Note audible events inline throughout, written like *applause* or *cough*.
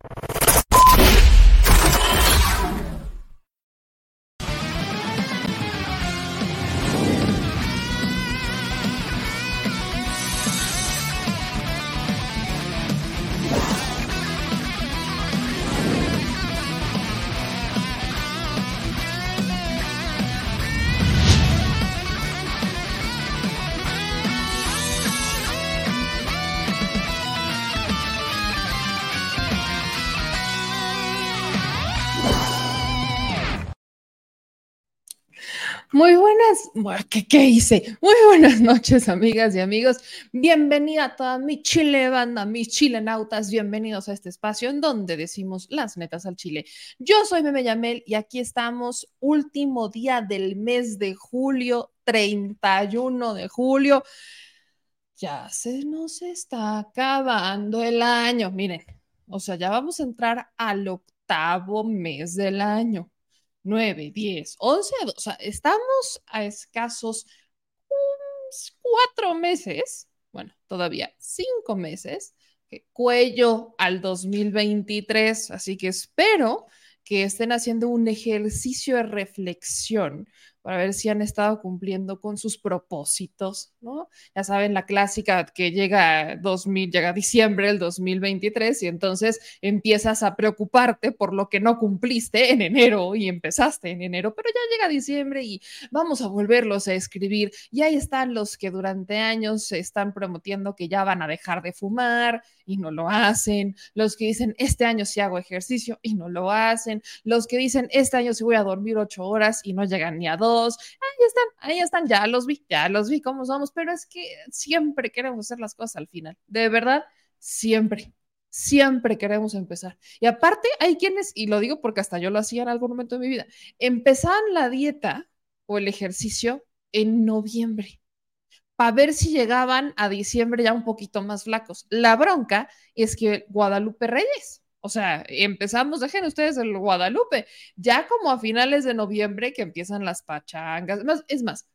you Muy buenas, ¿qué, ¿qué, hice? Muy buenas noches, amigas y amigos. Bienvenida a toda mi chile banda, mis chilenautas. Bienvenidos a este espacio en donde decimos las netas al chile. Yo soy Meme Yamel y aquí estamos, último día del mes de julio, 31 de julio. Ya se nos está acabando el año. Miren, o sea, ya vamos a entrar al octavo mes del año 9, 10, 11, o sea, estamos a escasos cuatro meses, bueno, todavía cinco meses, cuello al 2023, así que espero que estén haciendo un ejercicio de reflexión para ver si han estado cumpliendo con sus propósitos, ¿no? Ya saben, la clásica que llega 2000, llega diciembre del 2023 y entonces empiezas a preocuparte por lo que no cumpliste en enero y empezaste en enero, pero ya llega diciembre y vamos a volverlos a escribir. Y ahí están los que durante años se están prometiendo que ya van a dejar de fumar y no lo hacen, los que dicen este año sí hago ejercicio y no lo hacen, los que dicen este año sí voy a dormir ocho horas y no llegan ni a dos ahí están, ahí están, ya los vi, ya los vi cómo somos, pero es que siempre queremos hacer las cosas al final, de verdad, siempre. Siempre queremos empezar. Y aparte, hay quienes, y lo digo porque hasta yo lo hacía en algún momento de mi vida, empezaban la dieta o el ejercicio en noviembre para ver si llegaban a diciembre ya un poquito más flacos. La bronca es que Guadalupe Reyes, o sea, empezamos, dejen ustedes el Guadalupe, ya como a finales de noviembre que empiezan las pachangas, es más,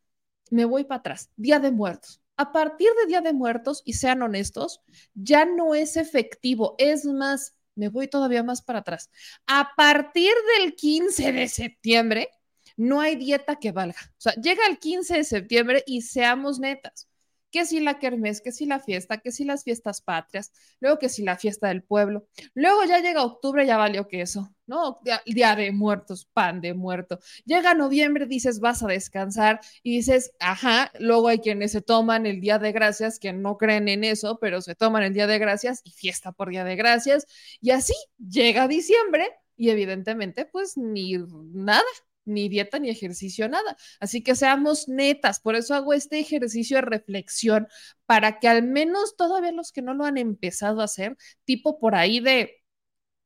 me voy para atrás, Día de Muertos. A partir de Día de Muertos, y sean honestos, ya no es efectivo, es más, me voy todavía más para atrás. A partir del 15 de septiembre, no hay dieta que valga. O sea, llega el 15 de septiembre y seamos netas que si la kermés, que si la fiesta, que si las fiestas patrias, luego que si la fiesta del pueblo, luego ya llega octubre, ya valió queso, ¿no? Día, de muertos, pan de muerto. Llega noviembre, dices vas a descansar y dices, ajá, luego hay quienes se toman el día de gracias, que no creen en eso, pero se toman el día de gracias y fiesta por día de gracias, y así llega diciembre y evidentemente pues ni nada, ni dieta, ni ejercicio, nada. Así que seamos netas, por eso hago este ejercicio de reflexión para que al menos todavía los que no lo han empezado a hacer, tipo por ahí de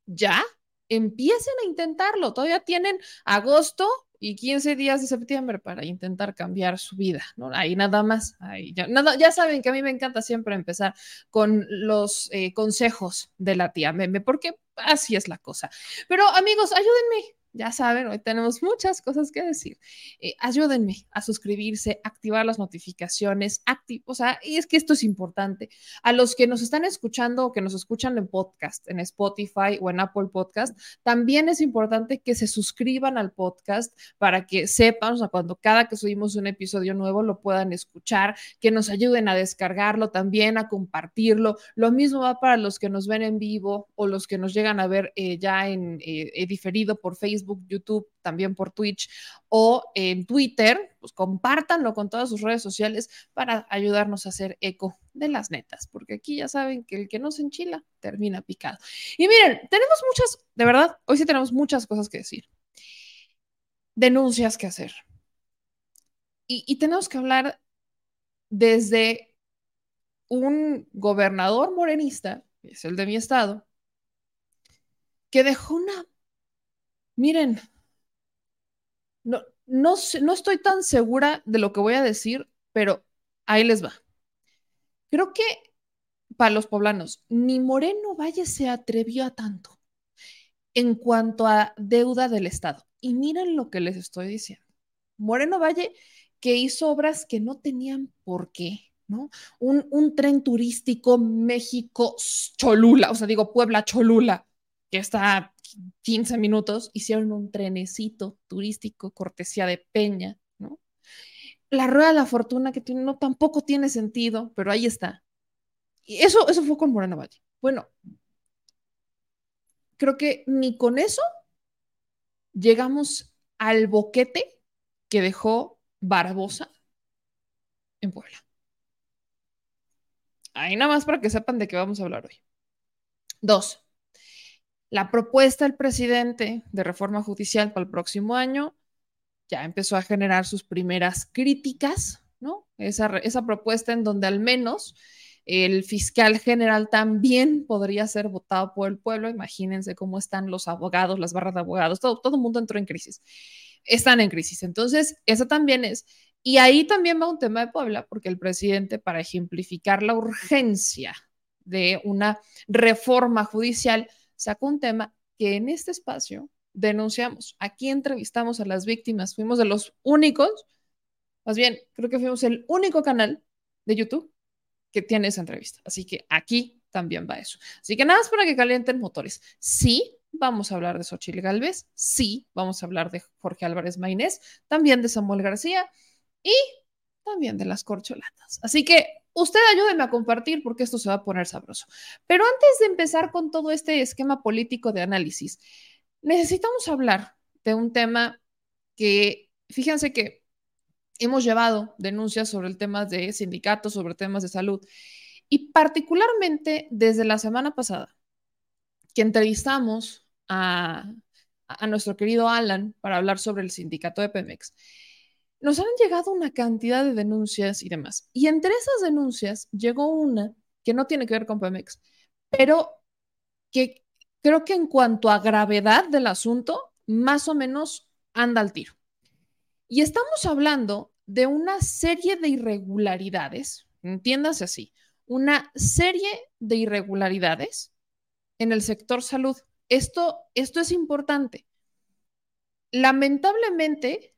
ya, empiecen a intentarlo. Todavía tienen agosto y 15 días de septiembre para intentar cambiar su vida, ¿no? Ahí nada más, ahí ya, nada, ya saben que a mí me encanta siempre empezar con los eh, consejos de la tía Meme, porque así es la cosa. Pero amigos, ayúdenme, ya saben, hoy tenemos muchas cosas que decir. Eh, ayúdenme a suscribirse, activar las notificaciones, o sea, y es que esto es importante. A los que nos están escuchando o que nos escuchan en podcast, en Spotify o en Apple Podcast, también es importante que se suscriban al podcast para que sepan, o sea, cuando cada que subimos un episodio nuevo lo puedan escuchar, que nos ayuden a descargarlo también, a compartirlo. Lo mismo va para los que nos ven en vivo o los que nos llegan a ver eh, ya en eh, diferido por Facebook YouTube, también por Twitch o en Twitter, pues compártanlo con todas sus redes sociales para ayudarnos a hacer eco de las netas, porque aquí ya saben que el que no se enchila termina picado. Y miren, tenemos muchas, de verdad, hoy sí tenemos muchas cosas que decir. Denuncias que hacer. Y, y tenemos que hablar desde un gobernador morenista, que es el de mi estado, que dejó una Miren, no, no, no estoy tan segura de lo que voy a decir, pero ahí les va. Creo que para los poblanos, ni Moreno Valle se atrevió a tanto en cuanto a deuda del Estado. Y miren lo que les estoy diciendo. Moreno Valle que hizo obras que no tenían por qué, ¿no? Un, un tren turístico México-Cholula, o sea, digo Puebla-Cholula, que está 15 minutos, hicieron un trenecito turístico, cortesía de Peña, ¿no? La rueda de la fortuna que tiene, no tampoco tiene sentido, pero ahí está. Y eso, eso fue con Moreno Valle. Bueno, creo que ni con eso llegamos al boquete que dejó Barbosa en Puebla. Ahí nada más para que sepan de qué vamos a hablar hoy. Dos, la propuesta del presidente de reforma judicial para el próximo año ya empezó a generar sus primeras críticas, ¿no? Esa, propuesta en donde al menos el fiscal general también podría ser votado por el pueblo. Imagínense cómo están los abogados, las barras de abogados, todo, todo el mundo entró en crisis. Están en crisis. Entonces, eso también es. Y ahí también va un tema de Puebla, porque el presidente, para ejemplificar la urgencia de una reforma judicial, sacó un tema que en este espacio denunciamos. Aquí entrevistamos a las víctimas, fuimos de los únicos, más bien, creo que fuimos el único canal de YouTube que tiene esa entrevista. Así que aquí también va eso. Así que nada más para que calienten motores. Sí, vamos a hablar de Xochitl Galvez, sí, vamos a hablar de Jorge Álvarez Maínez, también de Samuel García y también de las corcholatas. Así que usted ayúdeme a compartir porque esto se va a poner sabroso. Pero antes de empezar con todo este esquema político de análisis, necesitamos hablar de un tema que, fíjense que hemos llevado denuncias sobre el tema de sindicatos, sobre temas de salud, y particularmente desde la semana pasada, que entrevistamos a, a nuestro querido Alan para hablar sobre el sindicato de Pemex, nos han llegado una cantidad de denuncias y demás. Y entre esas denuncias llegó una que no tiene que ver con Pemex, pero que creo que en cuanto a gravedad del asunto, más o menos anda al tiro. Y estamos hablando de una serie de irregularidades, entiéndase así, una serie de irregularidades en el sector salud. Esto, esto es importante. Lamentablemente,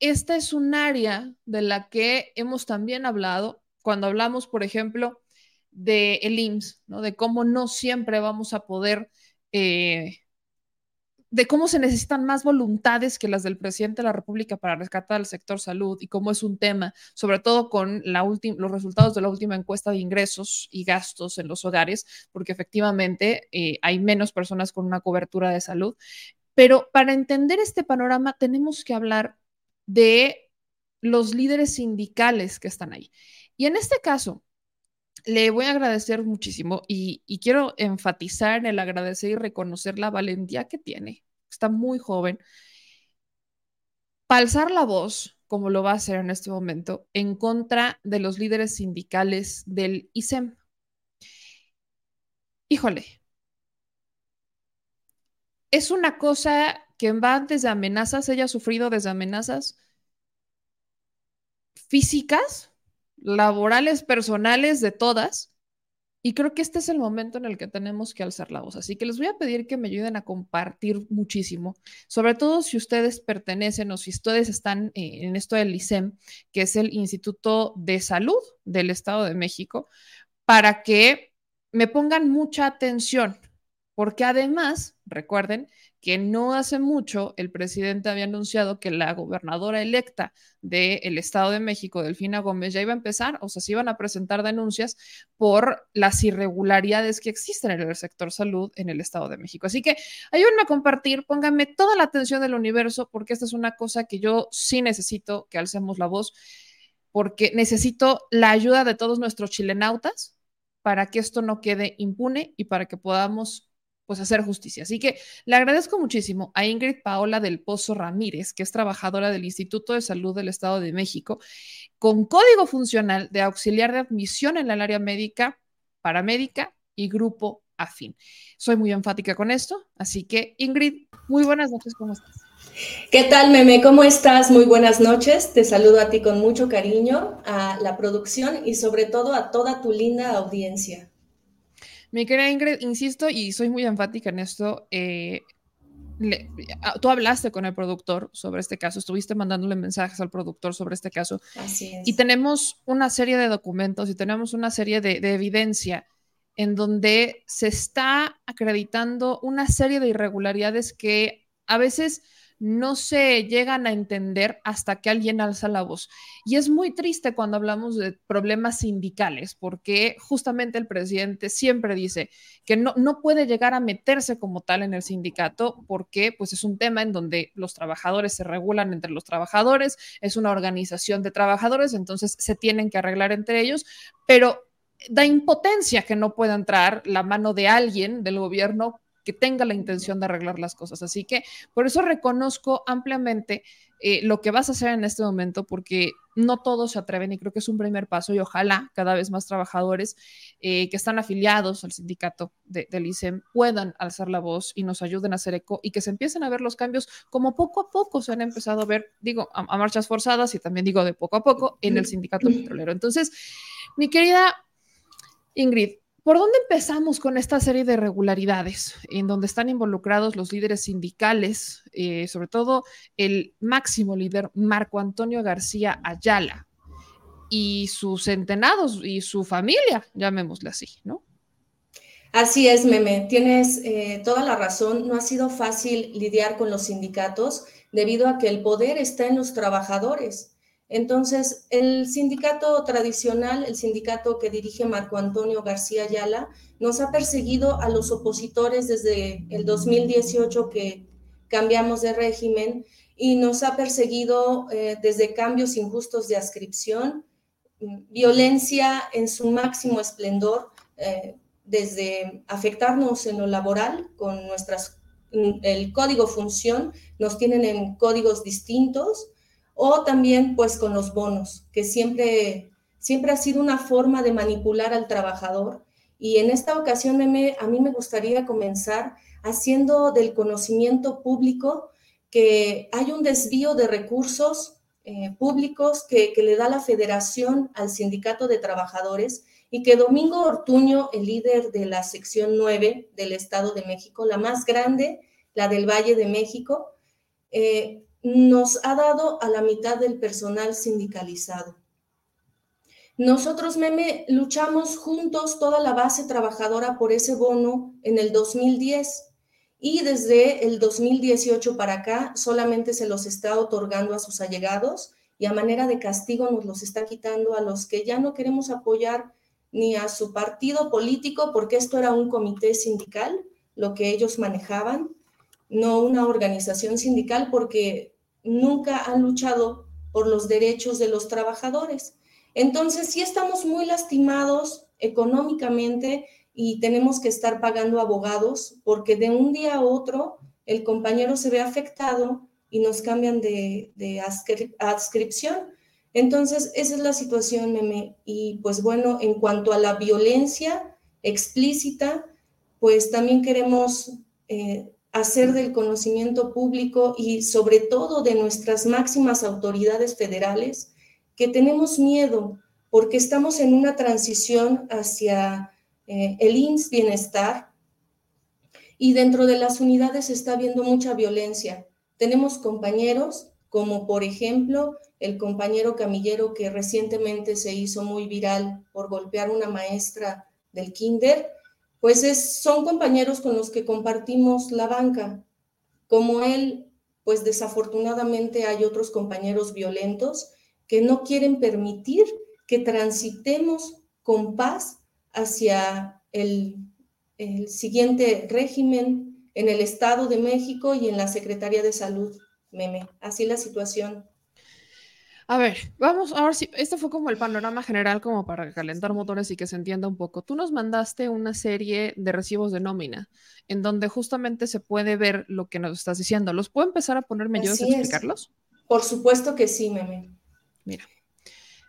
esta es un área de la que hemos también hablado cuando hablamos, por ejemplo, de el IMSS, de cómo no siempre vamos a poder eh, de cómo se necesitan más voluntades que las del presidente de la República para rescatar el sector salud y cómo es un tema, sobre todo con los resultados de la última encuesta de ingresos y gastos en los hogares, porque efectivamente eh, hay menos personas con una cobertura de salud. Pero para entender este panorama tenemos que hablar de los líderes sindicales que están ahí. Y en este caso, le voy a agradecer muchísimo y, quiero enfatizar en el agradecer y reconocer la valentía que tiene. Está muy joven. Palzar la voz, como lo va a hacer en este momento, en contra de los líderes sindicales del ISEM. Híjole, es una cosa que va desde amenazas, ella ha sufrido desde amenazas físicas laborales, personales, de todas. Y creo que este es el momento en el que tenemos que alzar la voz. Así que les voy a pedir que me ayuden a compartir muchísimo, sobre todo si ustedes pertenecen o si ustedes están eh, en esto del ISEM, que es el Instituto de Salud del Estado de México, para que me pongan mucha atención, porque además, recuerden que no hace mucho el presidente había anunciado que la gobernadora electa del Estado de México, Delfina Gómez, ya iba a empezar, o sea, se iban a presentar denuncias por las irregularidades que existen en el sector salud en el Estado de México. Así que ayúdenme a compartir, pónganme toda la atención del universo, porque esta es una cosa que yo sí necesito que alcemos la voz, porque necesito la ayuda de todos nuestros chilenautas para que esto no quede impune y para que podamos pues hacer justicia. Así que le agradezco muchísimo a Ingrid Paola del Pozo Ramírez, que es trabajadora del Instituto de Salud del Estado de México, con código funcional de auxiliar de admisión en el área médica, paramédica y grupo afín. Soy muy enfática con esto, así que Ingrid, muy buenas noches, ¿cómo estás? ¿Qué tal, Meme? ¿Cómo estás? Muy buenas noches. Te saludo a ti con mucho cariño, a la producción y sobre todo a toda tu linda audiencia. Mi querida Ingrid, insisto y soy muy enfática en esto. Eh, ah, tú hablaste con el productor sobre este caso, estuviste mandándole mensajes al productor sobre este caso. Así es. Y tenemos una serie de documentos y tenemos una serie de, evidencia en donde se está acreditando una serie de irregularidades que a veces no se llegan a entender hasta que alguien alza la voz. Y es muy triste cuando hablamos de problemas sindicales, porque justamente el presidente siempre dice que no, no puede llegar a meterse como tal en el sindicato, porque pues es un tema en donde los trabajadores se regulan entre los trabajadores, es una organización de trabajadores, entonces se tienen que arreglar entre ellos, pero da impotencia que no pueda entrar la mano de alguien del gobierno que tenga la intención de arreglar las cosas. Así que por eso reconozco ampliamente eh, lo que vas a hacer en este momento, porque no todos se atreven y creo que es un primer paso y ojalá cada vez más trabajadores eh, que están afiliados al sindicato de, del ICEM puedan alzar la voz y nos ayuden a hacer eco y que se empiecen a ver los cambios como poco a poco se han empezado a ver, digo, a, a marchas forzadas y también digo de poco a poco en el sindicato petrolero. Entonces, mi querida Ingrid, ¿Por dónde empezamos con esta serie de irregularidades en donde están involucrados los líderes sindicales, eh, sobre todo el máximo líder Marco Antonio García Ayala y sus centenados y su familia, llamémosle así, ¿no? Así es, Meme, tienes eh, toda la razón. No ha sido fácil lidiar con los sindicatos debido a que el poder está en los trabajadores. Entonces, el sindicato tradicional, el sindicato que dirige Marco Antonio García Ayala, nos ha perseguido a los opositores desde el 2018 que cambiamos de régimen y nos ha perseguido eh, desde cambios injustos de adscripción, violencia en su máximo esplendor, eh, desde afectarnos en lo laboral con nuestras, el código función, nos tienen en códigos distintos, o también pues con los bonos, que siempre, siempre ha sido una forma de manipular al trabajador. Y en esta ocasión a mí me gustaría comenzar haciendo del conocimiento público que hay un desvío de recursos eh, públicos que, le da la federación al sindicato de trabajadores y que Domingo Ortuño, el líder de la sección 9 del Estado de México, la más grande, la del Valle de México, eh, nos ha dado a la mitad del personal sindicalizado. Nosotros, Meme, luchamos juntos toda la base trabajadora por ese bono en el 2010 y desde el 2018 para acá solamente se los está otorgando a sus allegados y a manera de castigo nos los está quitando a los que ya no queremos apoyar ni a su partido político porque esto era un comité sindical, lo que ellos manejaban, no una organización sindical porque nunca han luchado por los derechos de los trabajadores. Entonces, sí estamos muy lastimados económicamente y tenemos que estar pagando abogados porque de un día a otro el compañero se ve afectado y nos cambian de, adscripción. Entonces, esa es la situación, Meme. Y pues bueno, en cuanto a la violencia explícita, pues también queremos eh, hacer del conocimiento público y sobre todo de nuestras máximas autoridades federales que tenemos miedo porque estamos en una transición hacia eh, el INS bienestar y dentro de las unidades está habiendo mucha violencia. Tenemos compañeros como por ejemplo el compañero camillero que recientemente se hizo muy viral por golpear a una maestra del kinder pues son compañeros con los que compartimos la banca. Como él, pues desafortunadamente hay otros compañeros violentos que no quieren permitir que transitemos con paz hacia el, el siguiente régimen en el Estado de México y en la Secretaría de Salud, meme. Así la situación. A ver, vamos, ahora sí, este fue como el panorama general como para calentar motores y que se entienda un poco. Tú nos mandaste una serie de recibos de nómina en donde justamente se puede ver lo que nos estás diciendo. ¿Los puedo empezar a ponerme yo a explicarlos? Por supuesto que sí, meme. Mira,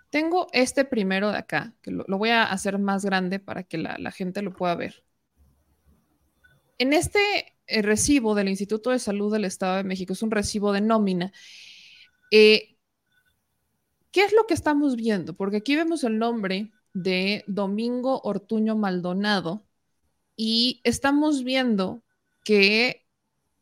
tengo este primero de acá, que lo, voy a hacer más grande para que la, gente lo pueda ver. En este eh, recibo del Instituto de Salud del Estado de México, es un recibo de nómina. Eh, ¿Qué es lo que estamos viendo? Porque aquí vemos el nombre de Domingo Ortuño Maldonado y estamos viendo que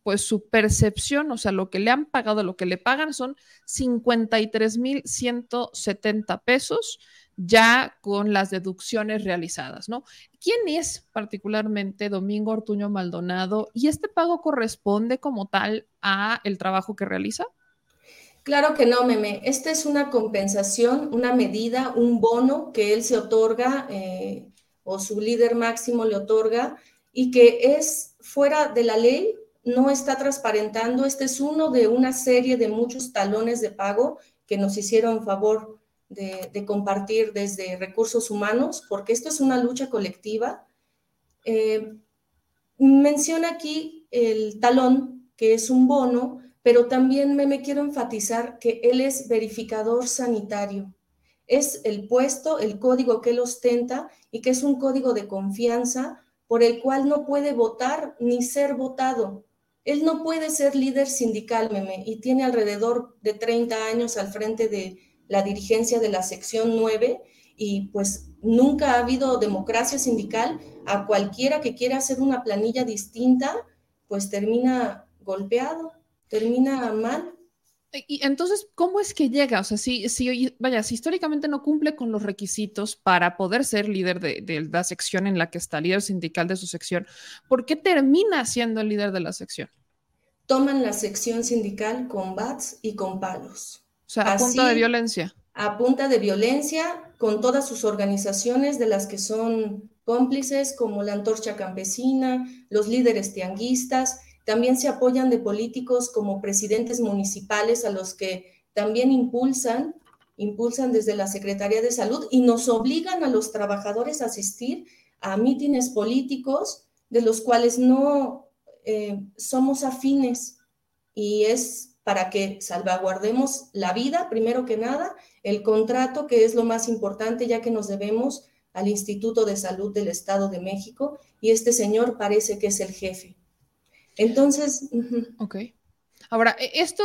pues su percepción, o sea, lo que le han pagado, lo que le pagan son 53.170 pesos ya con las deducciones realizadas, ¿no? ¿Quién es particularmente Domingo Ortuño Maldonado y este pago corresponde como tal a el trabajo que realiza? Claro que no, Meme. Esta es una compensación, una medida, un bono que él se otorga eh, o su líder máximo le otorga y que es fuera de la ley, no está transparentando. Este es uno de una serie de muchos talones de pago que nos hicieron favor de, compartir desde recursos humanos, porque esto es una lucha colectiva. Eh, menciona aquí el talón, que es un bono, pero también me, quiero enfatizar que él es verificador sanitario. Es el puesto, el código que él ostenta y que es un código de confianza por el cual no puede votar ni ser votado. Él no puede ser líder sindical, meme, y tiene alrededor de 30 años al frente de la dirigencia de la sección 9 y pues nunca ha habido democracia sindical. A cualquiera que quiera hacer una planilla distinta, pues termina golpeado, termina mal. Y entonces, ¿cómo es que llega? O sea, si, si, vaya, si históricamente no cumple con los requisitos para poder ser líder de, de, la sección en la que está, líder sindical de su sección, ¿por qué termina siendo el líder de la sección? Toman la sección sindical con bats y con palos. O sea, a punta de violencia. A punta de violencia, con todas sus organizaciones de las que son cómplices, como la Antorcha Campesina, los líderes tianguistas, también se apoyan de políticos como presidentes municipales a los que también impulsan, impulsan desde la Secretaría de Salud y nos obligan a los trabajadores a asistir a mítines políticos de los cuales no eh, somos afines y es para que salvaguardemos la vida, primero que nada, el contrato, que es lo más importante, ya que nos debemos al Instituto de Salud del Estado de México, y este señor parece que es el jefe. Entonces. Ok. Ahora, e, esto,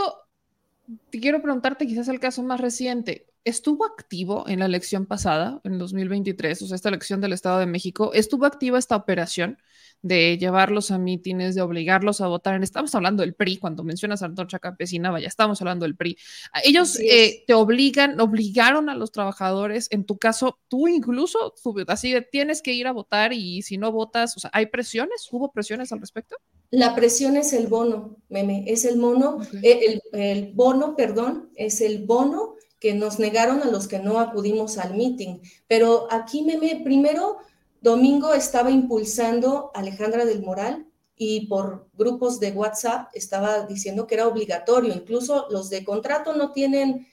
te quiero preguntarte quizás el caso más reciente. ¿Estuvo activo en la elección pasada, en 2023, o sea, esta elección del Estado de México? ¿Estuvo activa esta operación? de llevarlos a mítines, de obligarlos a votar. Estamos hablando del PRI, cuando mencionas a Antorcha Campesina, vaya, estamos hablando del PRI. Ellos eh, te obligan, obligaron a los trabajadores, en tu caso, tú incluso, así de tienes que ir a votar y si no votas, o sea, ¿hay presiones? ¿Hubo presiones al respecto? La presión es el bono, meme, es el mono, eh, el, el bono, perdón, es el bono que nos negaron a los que no acudimos al meeting. Pero aquí, meme, primero Domingo estaba impulsando a Alejandra del Moral y por grupos de WhatsApp estaba diciendo que era obligatorio. Incluso los de contrato no tienen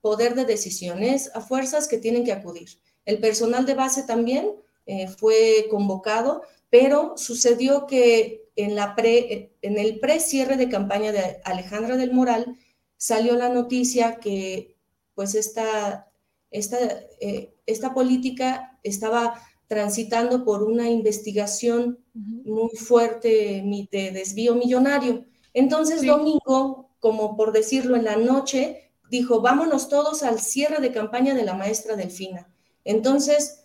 poder de decisiones a fuerzas que tienen que acudir. El personal de base también eh, fue convocado, pero sucedió que en, la pre, en el pre-cierre de campaña de Alejandra del Moral salió la noticia que pues esta, esta, eh, esta política estaba transitando por una investigación muy fuerte de desvío millonario. Entonces, Domingo, como por decirlo en la noche, dijo, vámonos todos al cierre de campaña de la maestra Delfina. Entonces,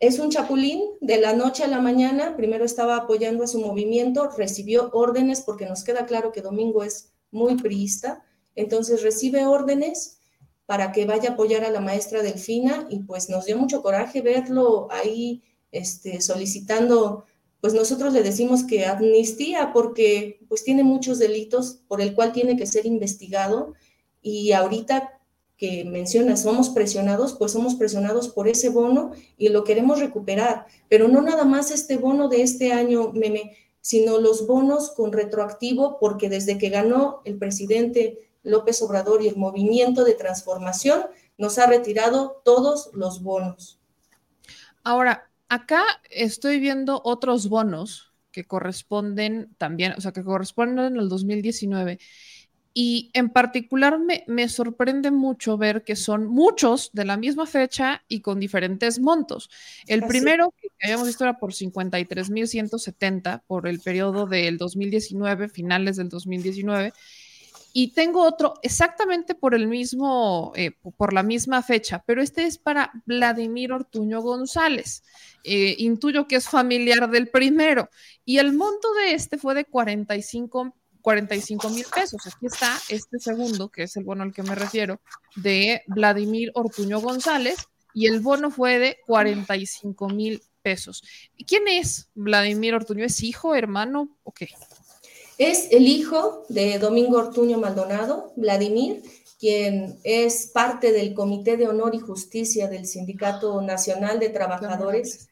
es un chapulín de la noche a la mañana, primero estaba apoyando a su movimiento, recibió órdenes, porque nos queda claro que Domingo es muy priista, entonces recibe órdenes para que vaya a apoyar a la maestra Delfina y pues nos dio mucho coraje verlo ahí este, solicitando, pues nosotros le decimos que amnistía porque pues tiene muchos delitos por el cual tiene que ser investigado y ahorita que menciona, somos presionados, pues somos presionados por ese bono y lo queremos recuperar, pero no nada más este bono de este año, meme, sino los bonos con retroactivo, porque desde que ganó el presidente López Obrador y el movimiento de transformación nos ha retirado todos los bonos. Ahora, acá estoy viendo otros bonos que corresponden también, o sea, que corresponden al 2019. Y en particular me, me, sorprende mucho ver que son muchos de la misma fecha y con diferentes montos. El primero que habíamos visto era por 53.170 por el periodo del 2019, finales del 2019 y tengo otro exactamente por el mismo, eh, por la misma fecha, pero este es para Vladimir Ortuño González. Eh, intuyo que es familiar del primero. Y el monto de este fue de 45 mil pesos. Aquí está este segundo, que es el bueno al que me refiero, de Vladimir Ortuño González, y el bono fue de 45 mil pesos. ¿Quién es Vladimir Ortuño? ¿Es hijo, hermano o qué? Es el hijo de Domingo Ortuño Maldonado, Vladimir, quien es parte del Comité de Honor y Justicia del Sindicato Nacional de Trabajadores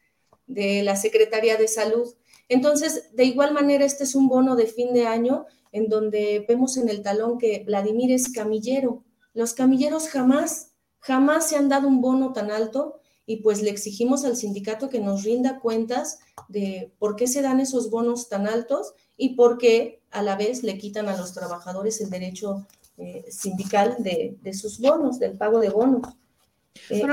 de la Secretaría de Salud. Entonces, de igual manera, este es un bono de fin de año en donde vemos en el talón que Vladimir es camillero. Los camilleros jamás, jamás se han dado un bono tan alto y pues le exigimos al sindicato que nos rinda cuentas de por qué se dan esos bonos tan altos y por qué a la vez le quitan a los trabajadores el derecho eh, sindical de, sus bonos, del pago de bonos. Eh,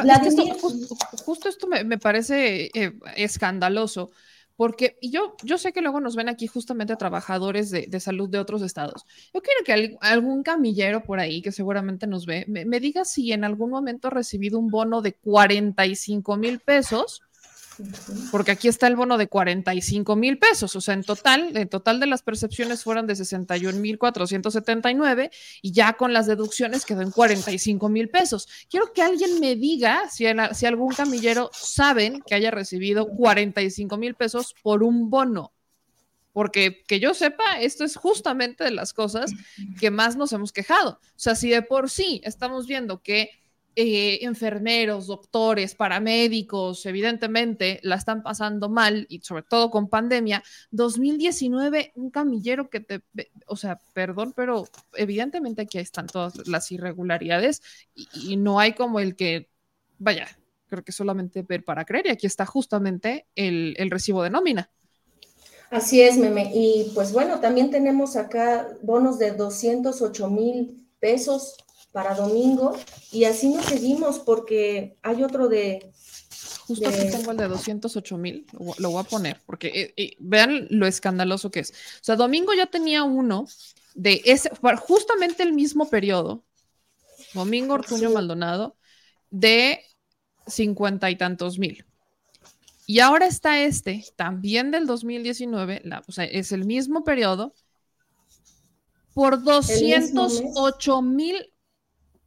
justo, esto me, parece eh, escandaloso, porque yo, yo sé que luego nos ven aquí justamente trabajadores de, salud de otros estados. Yo quiero que algún camillero por ahí, que seguramente nos ve, me, me diga si en algún momento ha recibido un bono de 45 mil pesos porque aquí está el bono de 45 mil pesos, o sea, en total, en total de las percepciones fueron de 61 mil 479 y ya con las deducciones quedó en 45 mil pesos. Quiero que alguien me diga si, algún camillero saben que haya recibido 45 mil pesos por un bono porque que yo sepa, esto es justamente de las cosas que más nos hemos quejado. O sea, si de por sí estamos viendo que eh, enfermeros, doctores, paramédicos, evidentemente la están pasando mal y sobre todo con pandemia. 2019, un camillero que te, o sea, perdón, pero evidentemente aquí están todas las irregularidades y, no hay como el que, vaya, creo que solamente ver para creer y aquí está justamente el, el recibo de nómina. Así es, Meme. Y pues bueno, también tenemos acá bonos de 208 mil pesos para domingo y así nos seguimos porque hay otro de... Justo aquí tengo el de 208 mil, lo, voy a poner porque eh, eh, vean lo escandaloso que es. O sea, domingo ya tenía uno de ese, justamente el mismo periodo, Domingo Ortuño Maldonado, de cincuenta y tantos mil. Y ahora está este, también del 2019, o sea, es el mismo periodo, por 208 mil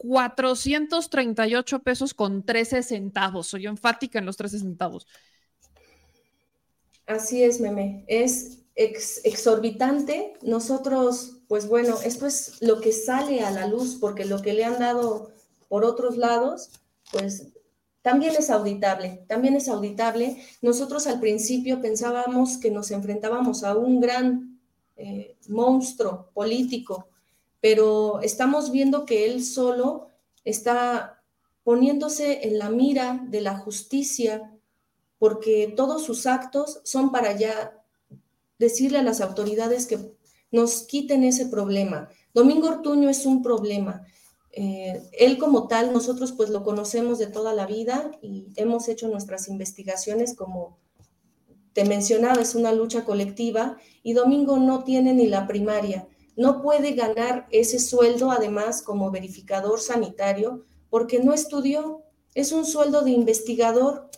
438 pesos con 13 centavos. Soy enfática en los 13 centavos. Así es, meme. Es exorbitante. Nosotros, pues bueno, esto es lo que sale a la luz porque lo que le han dado por otros lados, pues también es auditable, también es auditable. Nosotros al principio pensábamos que nos enfrentábamos a un gran eh, monstruo político pero estamos viendo que él solo está poniéndose en la mira de la justicia porque todos sus actos son para ya decirle a las autoridades que nos quiten ese problema. Domingo Ortuño es un problema. Eh, él como tal, nosotros pues lo conocemos de toda la vida y hemos hecho nuestras investigaciones como te mencionaba, es una lucha colectiva y Domingo no tiene ni la primaria no puede ganar ese sueldo además como verificador sanitario porque no estudió, es un sueldo de investigador.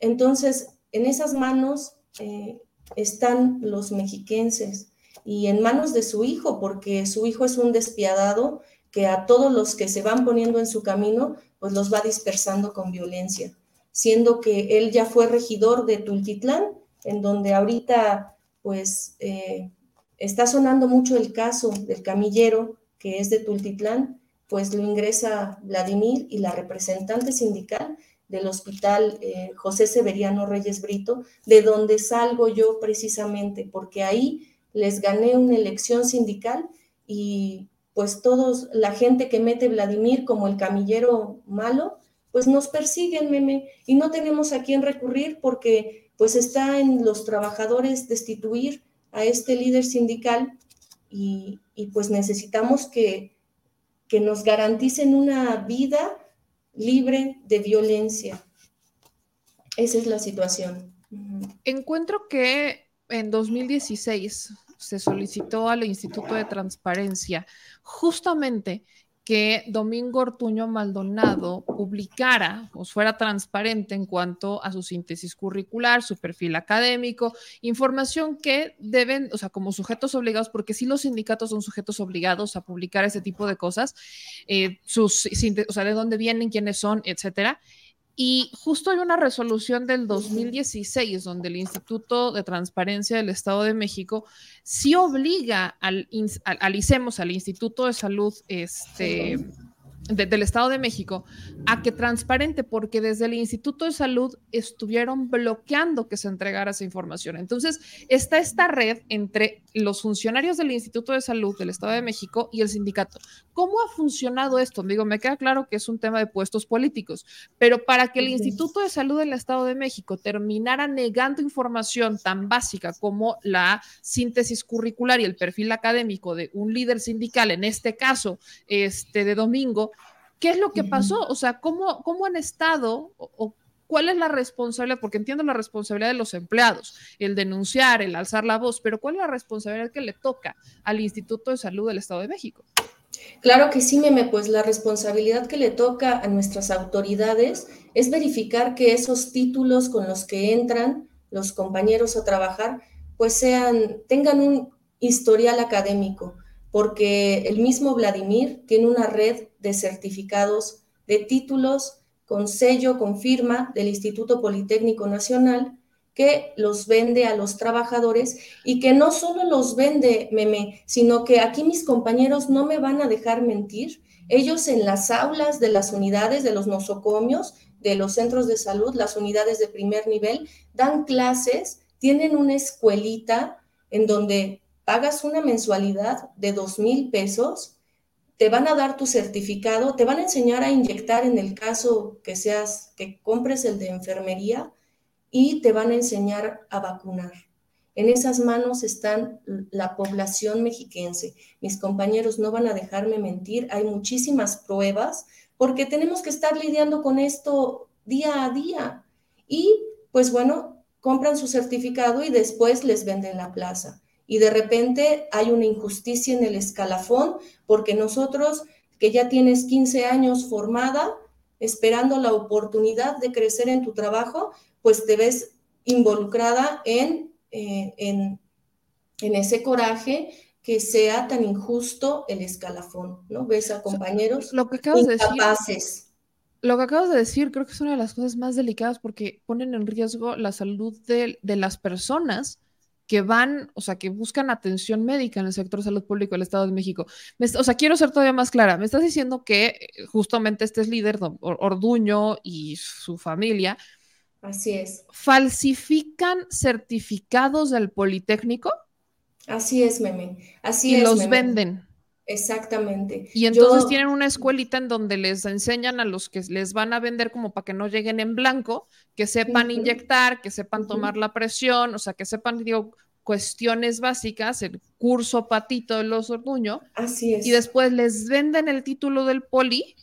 Entonces, en esas manos eh, están los mexiquenses y en manos de su hijo, porque su hijo es un despiadado que a todos los que se van poniendo en su camino, pues los va dispersando con violencia, siendo que él ya fue regidor de Tultitlán, en donde ahorita, pues, eh, está sonando mucho el caso del camillero que es de Tultitlán, pues lo ingresa Vladimir y la representante sindical del hospital eh, José Severiano Reyes Brito, de donde salgo yo precisamente, porque ahí les gané una elección sindical y pues todos, la gente que mete Vladimir como el camillero malo, pues nos persiguen, meme, y no tenemos a quién recurrir porque pues está en los trabajadores destituir a este líder sindical y, pues necesitamos que, que nos garanticen una vida libre de violencia. Esa es la situación. Encuentro que en 2016 se solicitó al Instituto de Transparencia justamente que Domingo Ortuño Maldonado publicara o fuera transparente en cuanto a su síntesis curricular, su perfil académico, información que deben, o sea, como sujetos obligados, porque sí los sindicatos son sujetos obligados a publicar ese tipo de cosas, eh, sus, o sea, de dónde vienen, quiénes son, etcétera. Y justo hay una resolución del 2016 donde el Instituto de Transparencia del Estado de México sí obliga al, al, al ICEMOS, al Instituto de Salud, este, del Estado de México a que transparente, porque desde el Instituto de Salud estuvieron bloqueando que se entregara esa información. Entonces, está esta red entre los funcionarios del Instituto de Salud del Estado de México y el sindicato. ¿Cómo ha funcionado esto? Digo, me queda claro que es un tema de puestos políticos, pero para que el Instituto de Salud del Estado de México terminara negando información tan básica como la síntesis curricular y el perfil académico de un líder sindical, en este caso, este de domingo, ¿Qué es lo que pasó? O sea, ¿cómo, cómo han estado o, cuál es la responsabilidad? Porque entiendo la responsabilidad de los empleados, el denunciar, el alzar la voz, pero ¿cuál es la responsabilidad que le toca al Instituto de Salud del Estado de México? Claro que sí, Meme, pues la responsabilidad que le toca a nuestras autoridades es verificar que esos títulos con los que entran los compañeros a trabajar, pues sean, tengan un historial académico, porque el mismo Vladimir tiene una red de certificados de títulos con sello, con firma del Instituto Politécnico Nacional, que los vende a los trabajadores y que no solo los vende, meme, sino que aquí mis compañeros no me van a dejar mentir. Ellos en las aulas de las unidades, de los nosocomios, de los centros de salud, las unidades de primer nivel, dan clases, tienen una escuelita en donde pagas una mensualidad de dos mil pesos, te van a dar tu certificado, te van a enseñar a inyectar en el caso que seas, que compres el de enfermería y te van a enseñar a vacunar. En esas manos están la población mexiquense. Mis compañeros no van a dejarme mentir, hay muchísimas pruebas porque tenemos que estar lidiando con esto día a día. Y pues bueno, compran su certificado y después les venden la plaza y de repente hay una injusticia en el escalafón porque nosotros que ya tienes 15 años formada, esperando la oportunidad de crecer en tu trabajo, pues te ves involucrada en, eh, en, ese coraje que sea tan injusto el escalafón, ¿no? Ves a compañeros lo que acabas incapaces. De decir, lo que acabas de decir creo que es una de las cosas más delicadas porque ponen en riesgo la salud de, de las personas que van, o sea, que buscan atención médica en el sector de salud público del Estado de México. o sea, quiero ser todavía más clara. Me estás diciendo que eh, justamente este es líder, Orduño y su familia. Así es. ¿Falsifican certificados del Politécnico? Así es, meme. Así y es. Y los venden. Exactamente. Y entonces tienen una escuelita en donde les enseñan a los que les van a vender como para que no lleguen en blanco, que sepan inyectar, que sepan tomar la presión, o sea, que sepan, digo, cuestiones básicas, el curso patito de los orduño. Así es. Y después les venden el título del poli,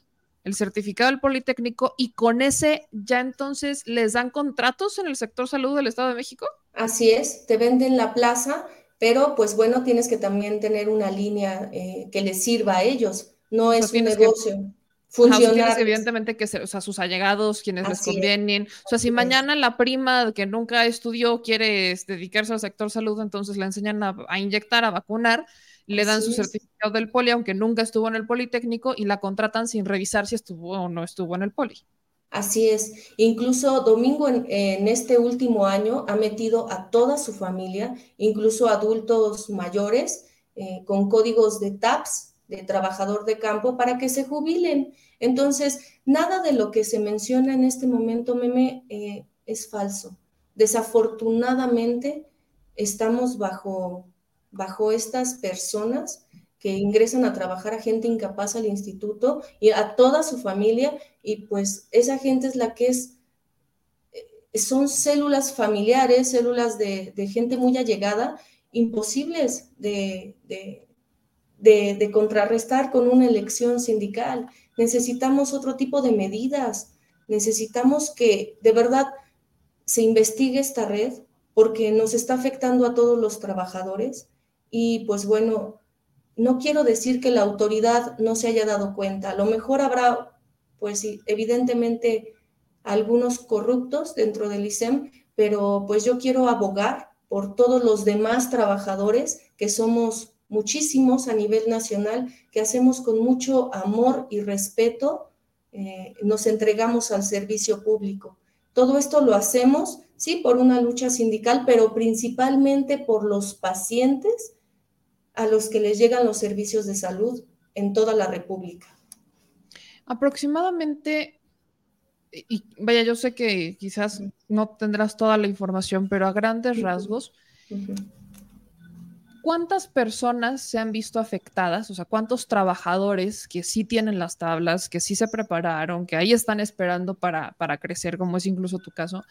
el certificado del Politécnico, y con ese ya entonces les dan contratos en el sector salud del Estado de México. Así es, te venden la plaza pero pues bueno, tienes que también tener una línea eh, que les sirva a ellos, no es un negocio. Funcional. evidentemente que ser, o sea, sus allegados, quienes les convienen. O sea, si mañana la prima que nunca estudió quiere dedicarse al sector salud, entonces la enseñan a, inyectar, a vacunar, le dan su certificado del poli, aunque nunca estuvo en el Politécnico, y la contratan sin revisar si estuvo o no estuvo en el poli. Así es. Incluso Domingo en, este último año ha metido a toda su familia, incluso adultos mayores, eh, con códigos de TAPS, trabajador de campo, para que se jubilen. Entonces, nada de lo que se menciona en este momento, meme, eh, es falso. Desafortunadamente, estamos bajo, bajo estas personas que ingresan a trabajar a gente incapaz al instituto y a toda su familia y pues esa gente es la que es, eh, son células familiares, células de, gente muy allegada, imposibles de, contrarrestar con una elección sindical. Necesitamos otro tipo de medidas, necesitamos que de verdad se investigue esta red porque nos está afectando a todos los trabajadores y pues bueno, no quiero decir que la autoridad no se haya dado cuenta. A lo mejor habrá, pues evidentemente, algunos corruptos dentro del ISEM, pero pues yo quiero abogar por todos los demás trabajadores, que somos muchísimos a nivel nacional, que hacemos con mucho amor y respeto eh, nos entregamos al servicio público. Todo esto lo hacemos, sí, por una lucha sindical, pero principalmente por los pacientes a los que les llegan los servicios de salud en toda la República. Aproximadamente, y vaya, yo sé que quizás no tendrás toda la información, pero a grandes rasgos, ¿cuántas personas se han visto afectadas? O sea, ¿cuántos trabajadores que sí tienen las tablas, que sí se prepararon, que ahí están esperando para, para crecer, como es incluso tu caso,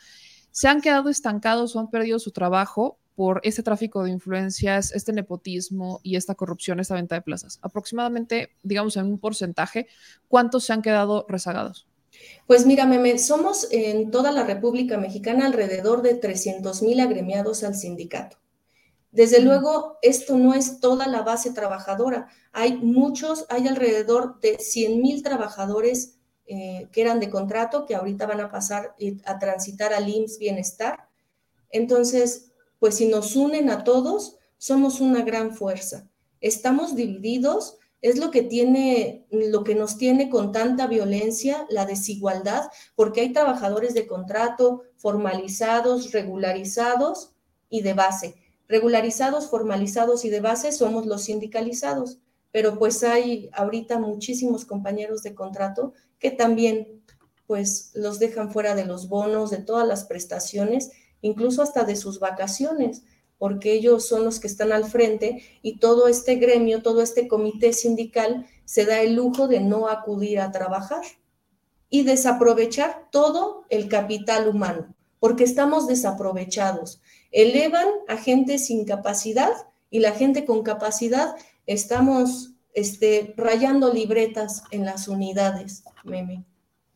se han quedado estancados o han perdido su trabajo por ese tráfico de influencias, este nepotismo y esta corrupción, esta venta de plazas? Aproximadamente, digamos, en un porcentaje, ¿cuántos se han quedado rezagados? Pues mira, Meme, somos en toda la República Mexicana alrededor de 300 mil agremiados al sindicato. Desde luego, esto no es toda la base trabajadora. Hay muchos, hay alrededor de 100 mil trabajadores eh, que eran de contrato, que ahorita van a pasar a transitar al IMSS Bienestar. Entonces, pues si nos unen a todos, somos una gran fuerza. Estamos divididos, es lo que tiene, lo que nos tiene con tanta violencia, la desigualdad, porque hay trabajadores de contrato formalizados, regularizados y de base regularizados, formalizados y de base somos los sindicalizados, pero pues hay ahorita muchísimos compañeros de contrato que también pues los dejan fuera de los bonos, de todas las prestaciones, incluso hasta de sus vacaciones, porque ellos son los que están al frente y todo este gremio, todo este comité sindical se da el lujo de no acudir a trabajar y desaprovechar todo el capital humano, porque estamos desaprovechados elevan a gente sin capacidad y la gente con capacidad estamos este, rayando libretas en las unidades, meme.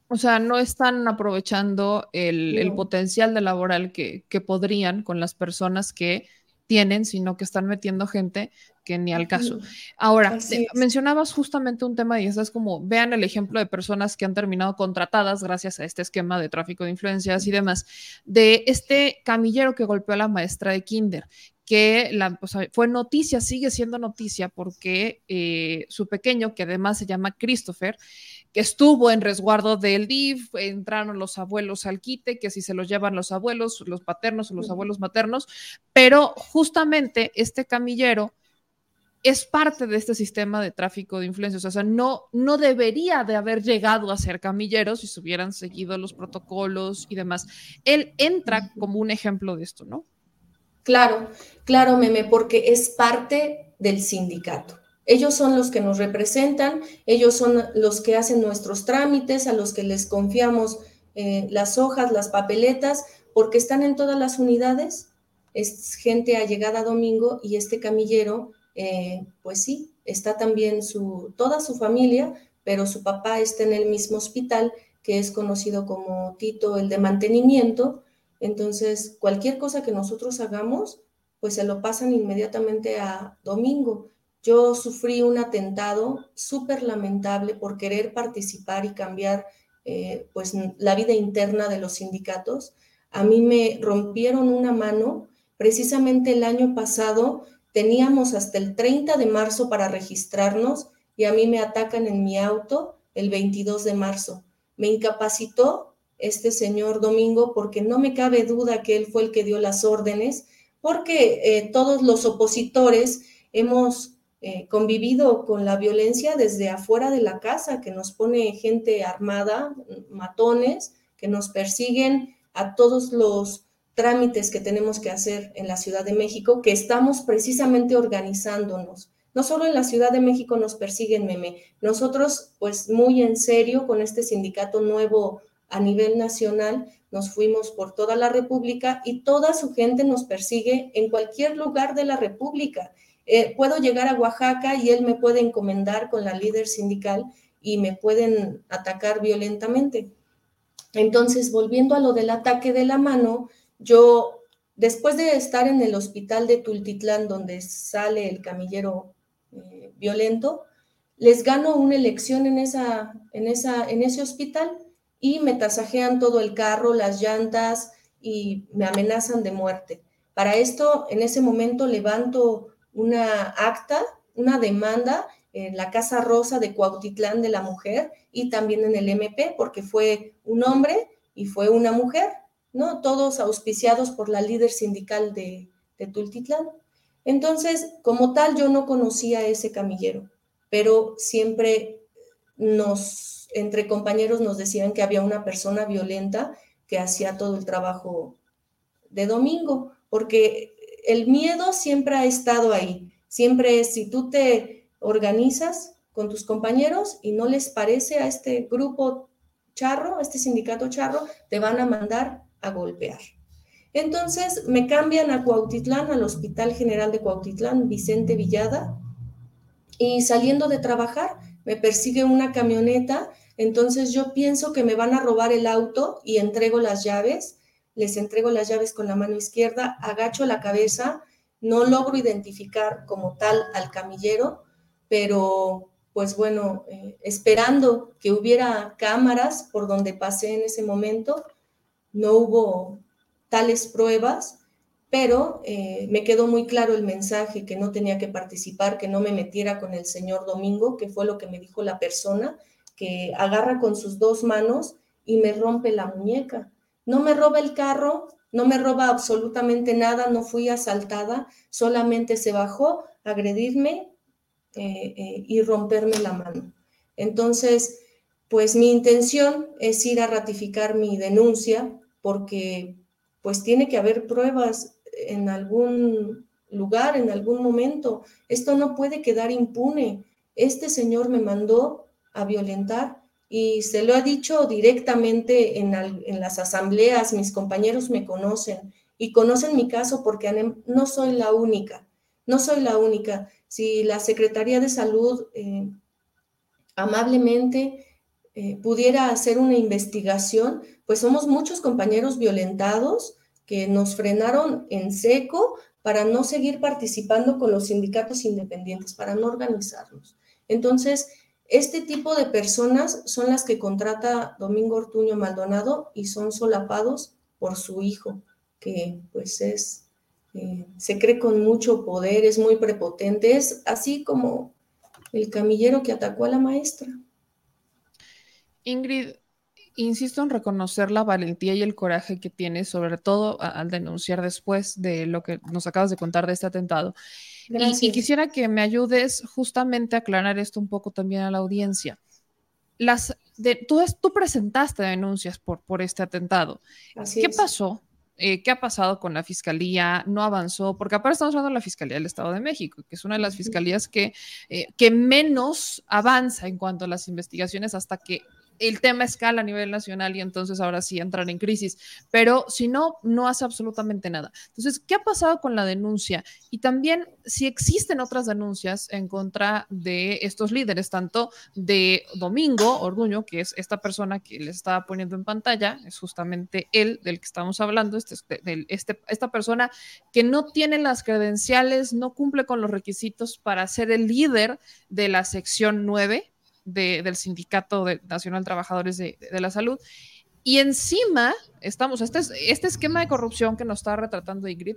O sea, no están aprovechando el, potencial de laboral que, que, podrían con las personas que tienen, sino que están metiendo gente que ni al caso. Ahora, mencionabas justamente un tema y eso es como, vean el ejemplo de personas que han terminado contratadas gracias a este esquema de tráfico de influencias y demás, de este camillero que golpeó a la maestra de Kinder, que la, fue noticia, sigue siendo noticia porque eh, su pequeño, que además se llama Christopher, que estuvo en resguardo del DIF, entraron los abuelos al quite, que si se los llevan los abuelos, los paternos o los abuelos maternos, pero justamente este camillero es parte de este sistema de tráfico de influencias. O sea, no, no debería de haber llegado a ser camillero si se hubieran seguido los protocolos y demás. Él entra como un ejemplo de esto, ¿no? Claro, claro, Meme, porque es parte del sindicato. Ellos son los que nos representan, ellos son los que hacen nuestros trámites, a los que les confiamos eh, las hojas, las papeletas, porque están en todas las unidades. Es gente allegada domingo y este camillero, eh, pues sí, está también su, toda su familia, pero su papá está en el mismo hospital que es conocido como Tito, el de mantenimiento. Entonces, cualquier cosa que nosotros hagamos, pues se lo pasan inmediatamente a domingo. Yo sufrí un atentado súper lamentable por querer participar y cambiar eh, pues, la vida interna de los sindicatos. A mí me rompieron una mano. Precisamente el año pasado teníamos hasta el 30 de marzo para registrarnos y a mí me atacan en mi auto el 22 de marzo. Me incapacitó este señor Domingo porque no me cabe duda que él fue el que dio las órdenes, porque eh, todos los opositores hemos eh, convivido con la violencia desde afuera de la casa, que nos pone gente armada, matones, que nos persiguen a todos los trámites que tenemos que hacer en la Ciudad de México, que estamos precisamente organizándonos. No solo en la Ciudad de México nos persiguen, meme, nosotros pues muy en serio con este sindicato nuevo a nivel nacional, nos fuimos por toda la República y toda su gente nos persigue en cualquier lugar de la República. Eh, puedo llegar a Oaxaca y él me puede encomendar con la líder sindical y me pueden atacar violentamente. Entonces, volviendo a lo del ataque de la mano, yo, después de estar en el hospital de Tultitlán, donde sale el camillero eh, violento, les gano una elección en, esa, en, esa, en ese hospital y me tasajean todo el carro, las llantas y me amenazan de muerte. Para esto, en ese momento levanto una acta, una demanda en la Casa Rosa de Cuautitlán de la Mujer y también en el MP, porque fue un hombre y fue una mujer, ¿no? Todos auspiciados por la líder sindical de, Tultitlán. Entonces, como tal, yo no conocía a ese camillero, pero siempre nos, entre compañeros nos decían que había una persona violenta que hacía todo el trabajo de domingo, porque el miedo siempre ha estado ahí. Siempre es, si tú te organizas con tus compañeros y no les parece a este grupo charro, este sindicato charro, te van a mandar a golpear. Entonces me cambian a Cuautitlán, al Hospital General de Cuautitlán, Vicente Villada, y saliendo de trabajar me persigue una camioneta, entonces yo pienso que me van a robar el auto y entrego las llaves. Les entrego las llaves con la mano izquierda, agacho la cabeza, no logro identificar como tal al camillero, pero pues bueno, eh, esperando que hubiera cámaras por donde pasé en ese momento, no hubo tales pruebas, pero eh, me quedó muy claro el mensaje que no tenía que participar, que no me metiera con el señor Domingo, que fue lo que me dijo la persona, que agarra con sus dos manos y me rompe la muñeca. No me roba el carro, no me roba absolutamente nada, no fui asaltada, solamente se bajó a agredirme eh, eh, y romperme la mano. Entonces, pues mi intención es ir a ratificar mi denuncia porque pues tiene que haber pruebas en algún lugar, en algún momento. Esto no puede quedar impune. Este señor me mandó a violentar y se lo ha dicho directamente en, las asambleas, mis compañeros me conocen y conocen mi caso porque no soy la única, no soy la única. Si la Secretaría de Salud eh, amablemente eh, pudiera hacer una investigación, pues somos muchos compañeros violentados que nos frenaron en seco para no seguir participando con los sindicatos independientes, para no organizarnos. Entonces, este tipo de personas son las que contrata Domingo Ortuño Maldonado y son solapados por su hijo, que pues es, eh, se cree con mucho poder, es muy prepotente, es así como el camillero que atacó a la maestra. Ingrid, insisto en reconocer la valentía y el coraje que tienes, sobre todo al denunciar después de lo que nos acabas de contar de este atentado. Y, quisiera que me ayudes justamente a aclarar esto un poco también a la audiencia. Las de, tú, tú presentaste denuncias por, por este atentado. ¿Qué pasó? Eh, ¿Qué ha pasado con la fiscalía? ¿No avanzó? Porque aparte estamos hablando de la Fiscalía del Estado de México, que es una de las fiscalías que, eh, que menos avanza en cuanto a las investigaciones hasta que el tema escala a nivel nacional y entonces ahora sí entran en crisis, pero si no, no hace absolutamente nada. Entonces, ¿qué ha pasado con la denuncia? Y también si existen otras denuncias en contra de estos líderes, tanto de Domingo Orduño, que es esta persona que les estaba poniendo en pantalla, es justamente él del que estamos hablando, este, este, esta persona que no tiene las credenciales, no cumple con los requisitos para ser el líder de la sección 9 del Sindicato Nacional de Trabajadores de, la Salud. Y encima, estamos, este, este esquema de corrupción que nos está retratando Ingrid,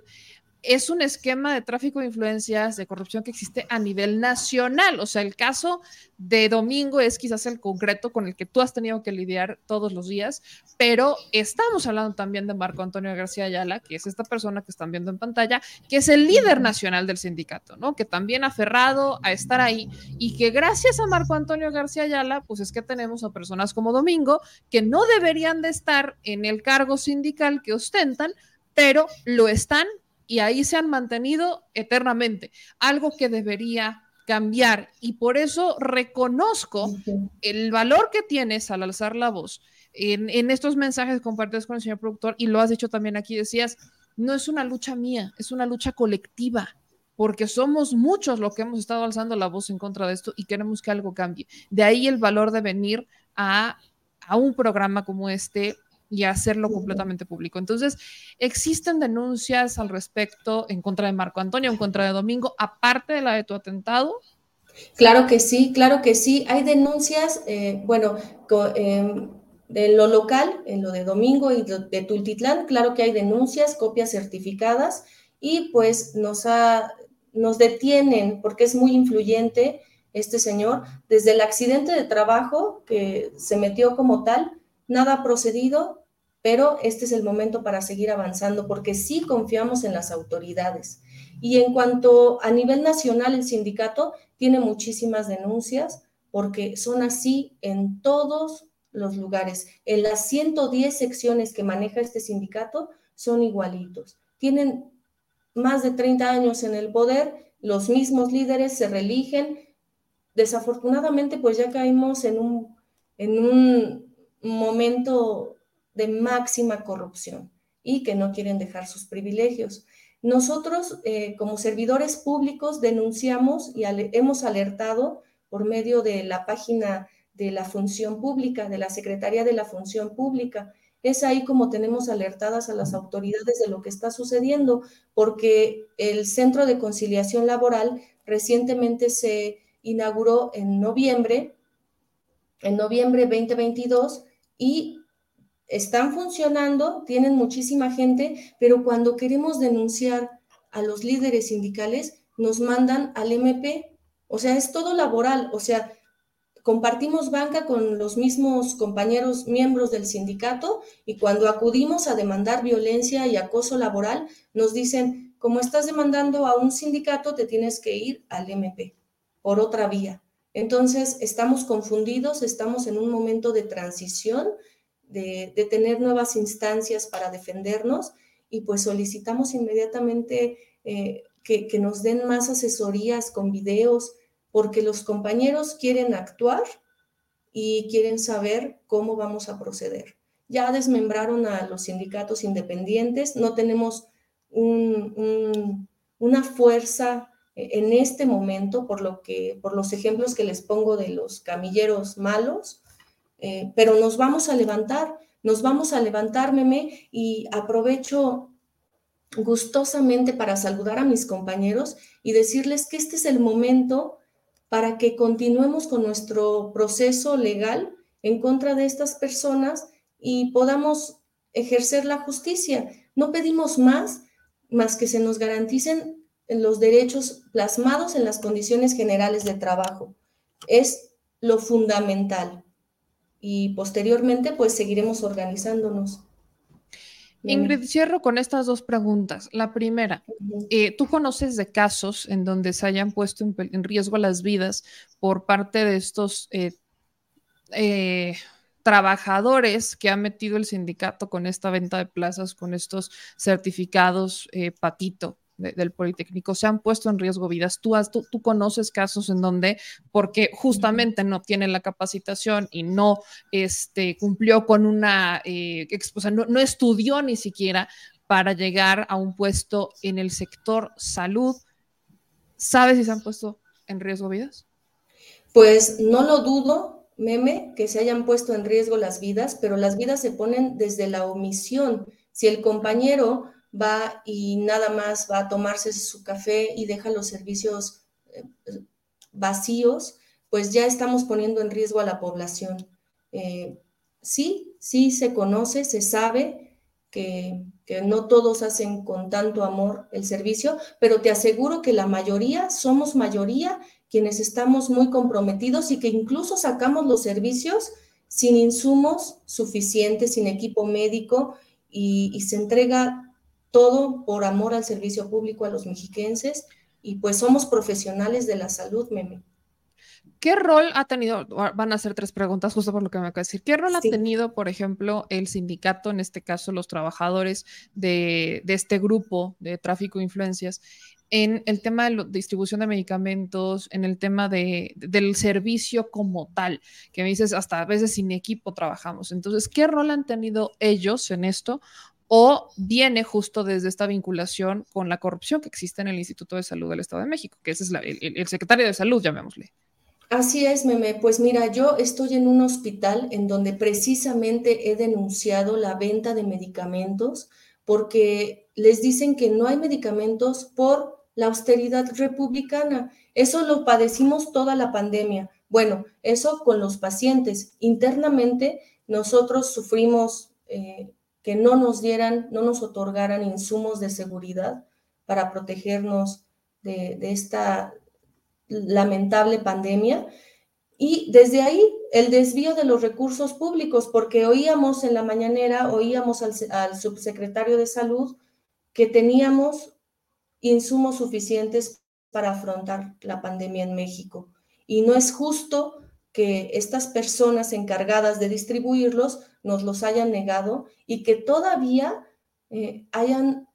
es un esquema de tráfico de influencias, de corrupción que existe a nivel nacional. O sea, el caso de Domingo es quizás el concreto con el que tú has tenido que lidiar todos los días, pero estamos hablando también de Marco Antonio García Ayala, que es esta persona que están viendo en pantalla, que es el líder nacional del sindicato, ¿no? Que también ha aferrado a estar ahí y que gracias a Marco Antonio García Ayala, pues es que tenemos a personas como Domingo que no deberían de estar en el cargo sindical que ostentan, pero lo están y ahí se han mantenido eternamente, algo que debería cambiar. Y por eso reconozco el valor que tienes al alzar la voz en, estos mensajes compartidos con el señor productor y lo has dicho también aquí, decías, no es una lucha mía, es una lucha colectiva porque somos muchos los que hemos estado alzando la voz en contra de esto y queremos que algo cambie. De ahí el valor de venir a, a un programa como este y hacerlo completamente público. Entonces, existen denuncias al respecto en contra de Marco Antonio, en contra de Domingo, aparte de la de tu atentado. Claro que sí, claro que sí. Hay denuncias, eh, bueno, em, en lo local, en lo de Domingo y de Tultitlán, claro que hay denuncias, copias certificadas y pues nos, nos detienen porque es muy influyente este señor, desde el accidente de trabajo que se metió como tal, nada ha procedido, pero este es el momento para seguir avanzando porque sí confiamos en las autoridades. Y en cuanto a nivel nacional, el sindicato tiene muchísimas denuncias porque son así en todos los lugares. En las 110 secciones que maneja este sindicato son igualitos. Tienen más de 30 años en el poder, los mismos líderes se religen. Desafortunadamente, pues ya caímos en un, en un momento de máxima corrupción y que no quieren dejar sus privilegios. Nosotros, eh, como servidores públicos, denunciamos y hemos alertado por medio de la página de la función pública, de la Secretaría de la Función Pública. Es ahí como tenemos alertadas a las autoridades de lo que está sucediendo, porque el Centro de Conciliación Laboral recientemente se inauguró en noviembre, en noviembre 2022, y están funcionando, tienen muchísima gente, pero cuando queremos denunciar a los líderes sindicales, nos mandan al MP. O sea, es todo laboral. O sea, compartimos banca con los mismos compañeros miembros del sindicato y cuando acudimos a demandar violencia y acoso laboral, nos dicen, como estás demandando a un sindicato, te tienes que ir al MP por otra vía. Entonces, estamos confundidos, estamos en un momento de transición de, tener nuevas instancias para defendernos y pues solicitamos inmediatamente eh, que, que, nos den más asesorías con videos, porque los compañeros quieren actuar y quieren saber cómo vamos a proceder. Ya desmembraron a los sindicatos independientes, no tenemos una fuerza en este momento, por, lo que, por los ejemplos que les pongo de los camilleros malos, eh, pero nos vamos a levantar, nos vamos a levantar, meme, y aprovecho gustosamente para saludar a mis compañeros y decirles que este es el momento para que continuemos con nuestro proceso legal en contra de estas personas y podamos ejercer la justicia. No pedimos más, más que se nos garanticen los derechos plasmados en las condiciones generales de trabajo. Es lo fundamental y posteriormente pues seguiremos organizándonos. Ingrid, cierro con estas dos preguntas. La primera, eh, ¿tú conoces de casos en donde se hayan puesto en, riesgo las vidas por parte de estos eh, eh, trabajadores que ha metido el sindicato con esta venta de plazas, con estos certificados patito? Del Politécnico se han puesto en riesgo vidas. Tú, has, tú, conoces casos en donde, porque justamente no tiene la capacitación y no este, cumplió con una, eh, no, no estudió ni siquiera para llegar a un puesto en el sector salud. ¿Sabes si se han puesto en riesgo vidas? Pues no lo dudo, meme, que se hayan puesto en riesgo las vidas, pero las vidas se ponen desde la omisión. Si el compañero va y nada más va a tomarse su café y deja los servicios eh, vacíos, pues ya estamos poniendo en riesgo a la población. Eh, sí, sí se conoce, se sabe que, no todos hacen con tanto amor el servicio, pero te aseguro que la mayoría, somos mayoría quienes estamos muy comprometidos y que incluso sacamos los servicios sin insumos suficientes, sin equipo médico y se entrega todo por amor al servicio público a los mexiquenses y pues somos profesionales de la salud, Meme. ¿Qué rol ha tenido? Van a ser tres preguntas justo por lo que me acaba de decir. ¿Qué rol ha tenido, por ejemplo, el sindicato, en este caso los trabajadores de, este grupo de tráfico de influencias, en el tema de la distribución de medicamentos, en el tema de, del servicio como tal, que me dices, hasta a veces sin equipo trabajamos. Entonces, ¿qué rol han tenido ellos en esto? O viene justo desde esta vinculación con la corrupción que existe en el Instituto de Salud del Estado de México, que ese es el, secretario de Salud, llamémosle. Así es, Meme. Pues mira, yo estoy en un hospital en donde precisamente he denunciado la venta de medicamentos porque les dicen que no hay medicamentos por la austeridad republicana. Eso lo padecimos toda la pandemia. Bueno, eso con los pacientes. Internamente nosotros sufrimos eh, que no nos dieran, no nos otorgaran insumos de seguridad para protegernos de, esta, lamentable pandemia. Y desde ahí el desvío de los recursos públicos, porque oíamos en la mañanera, oíamos al, al subsecretario de salud que teníamos insumos suficientes para afrontar la pandemia en México. Y no es justo que estas personas encargadas de distribuirlos nos los hayan negado y que todavía eh, hayan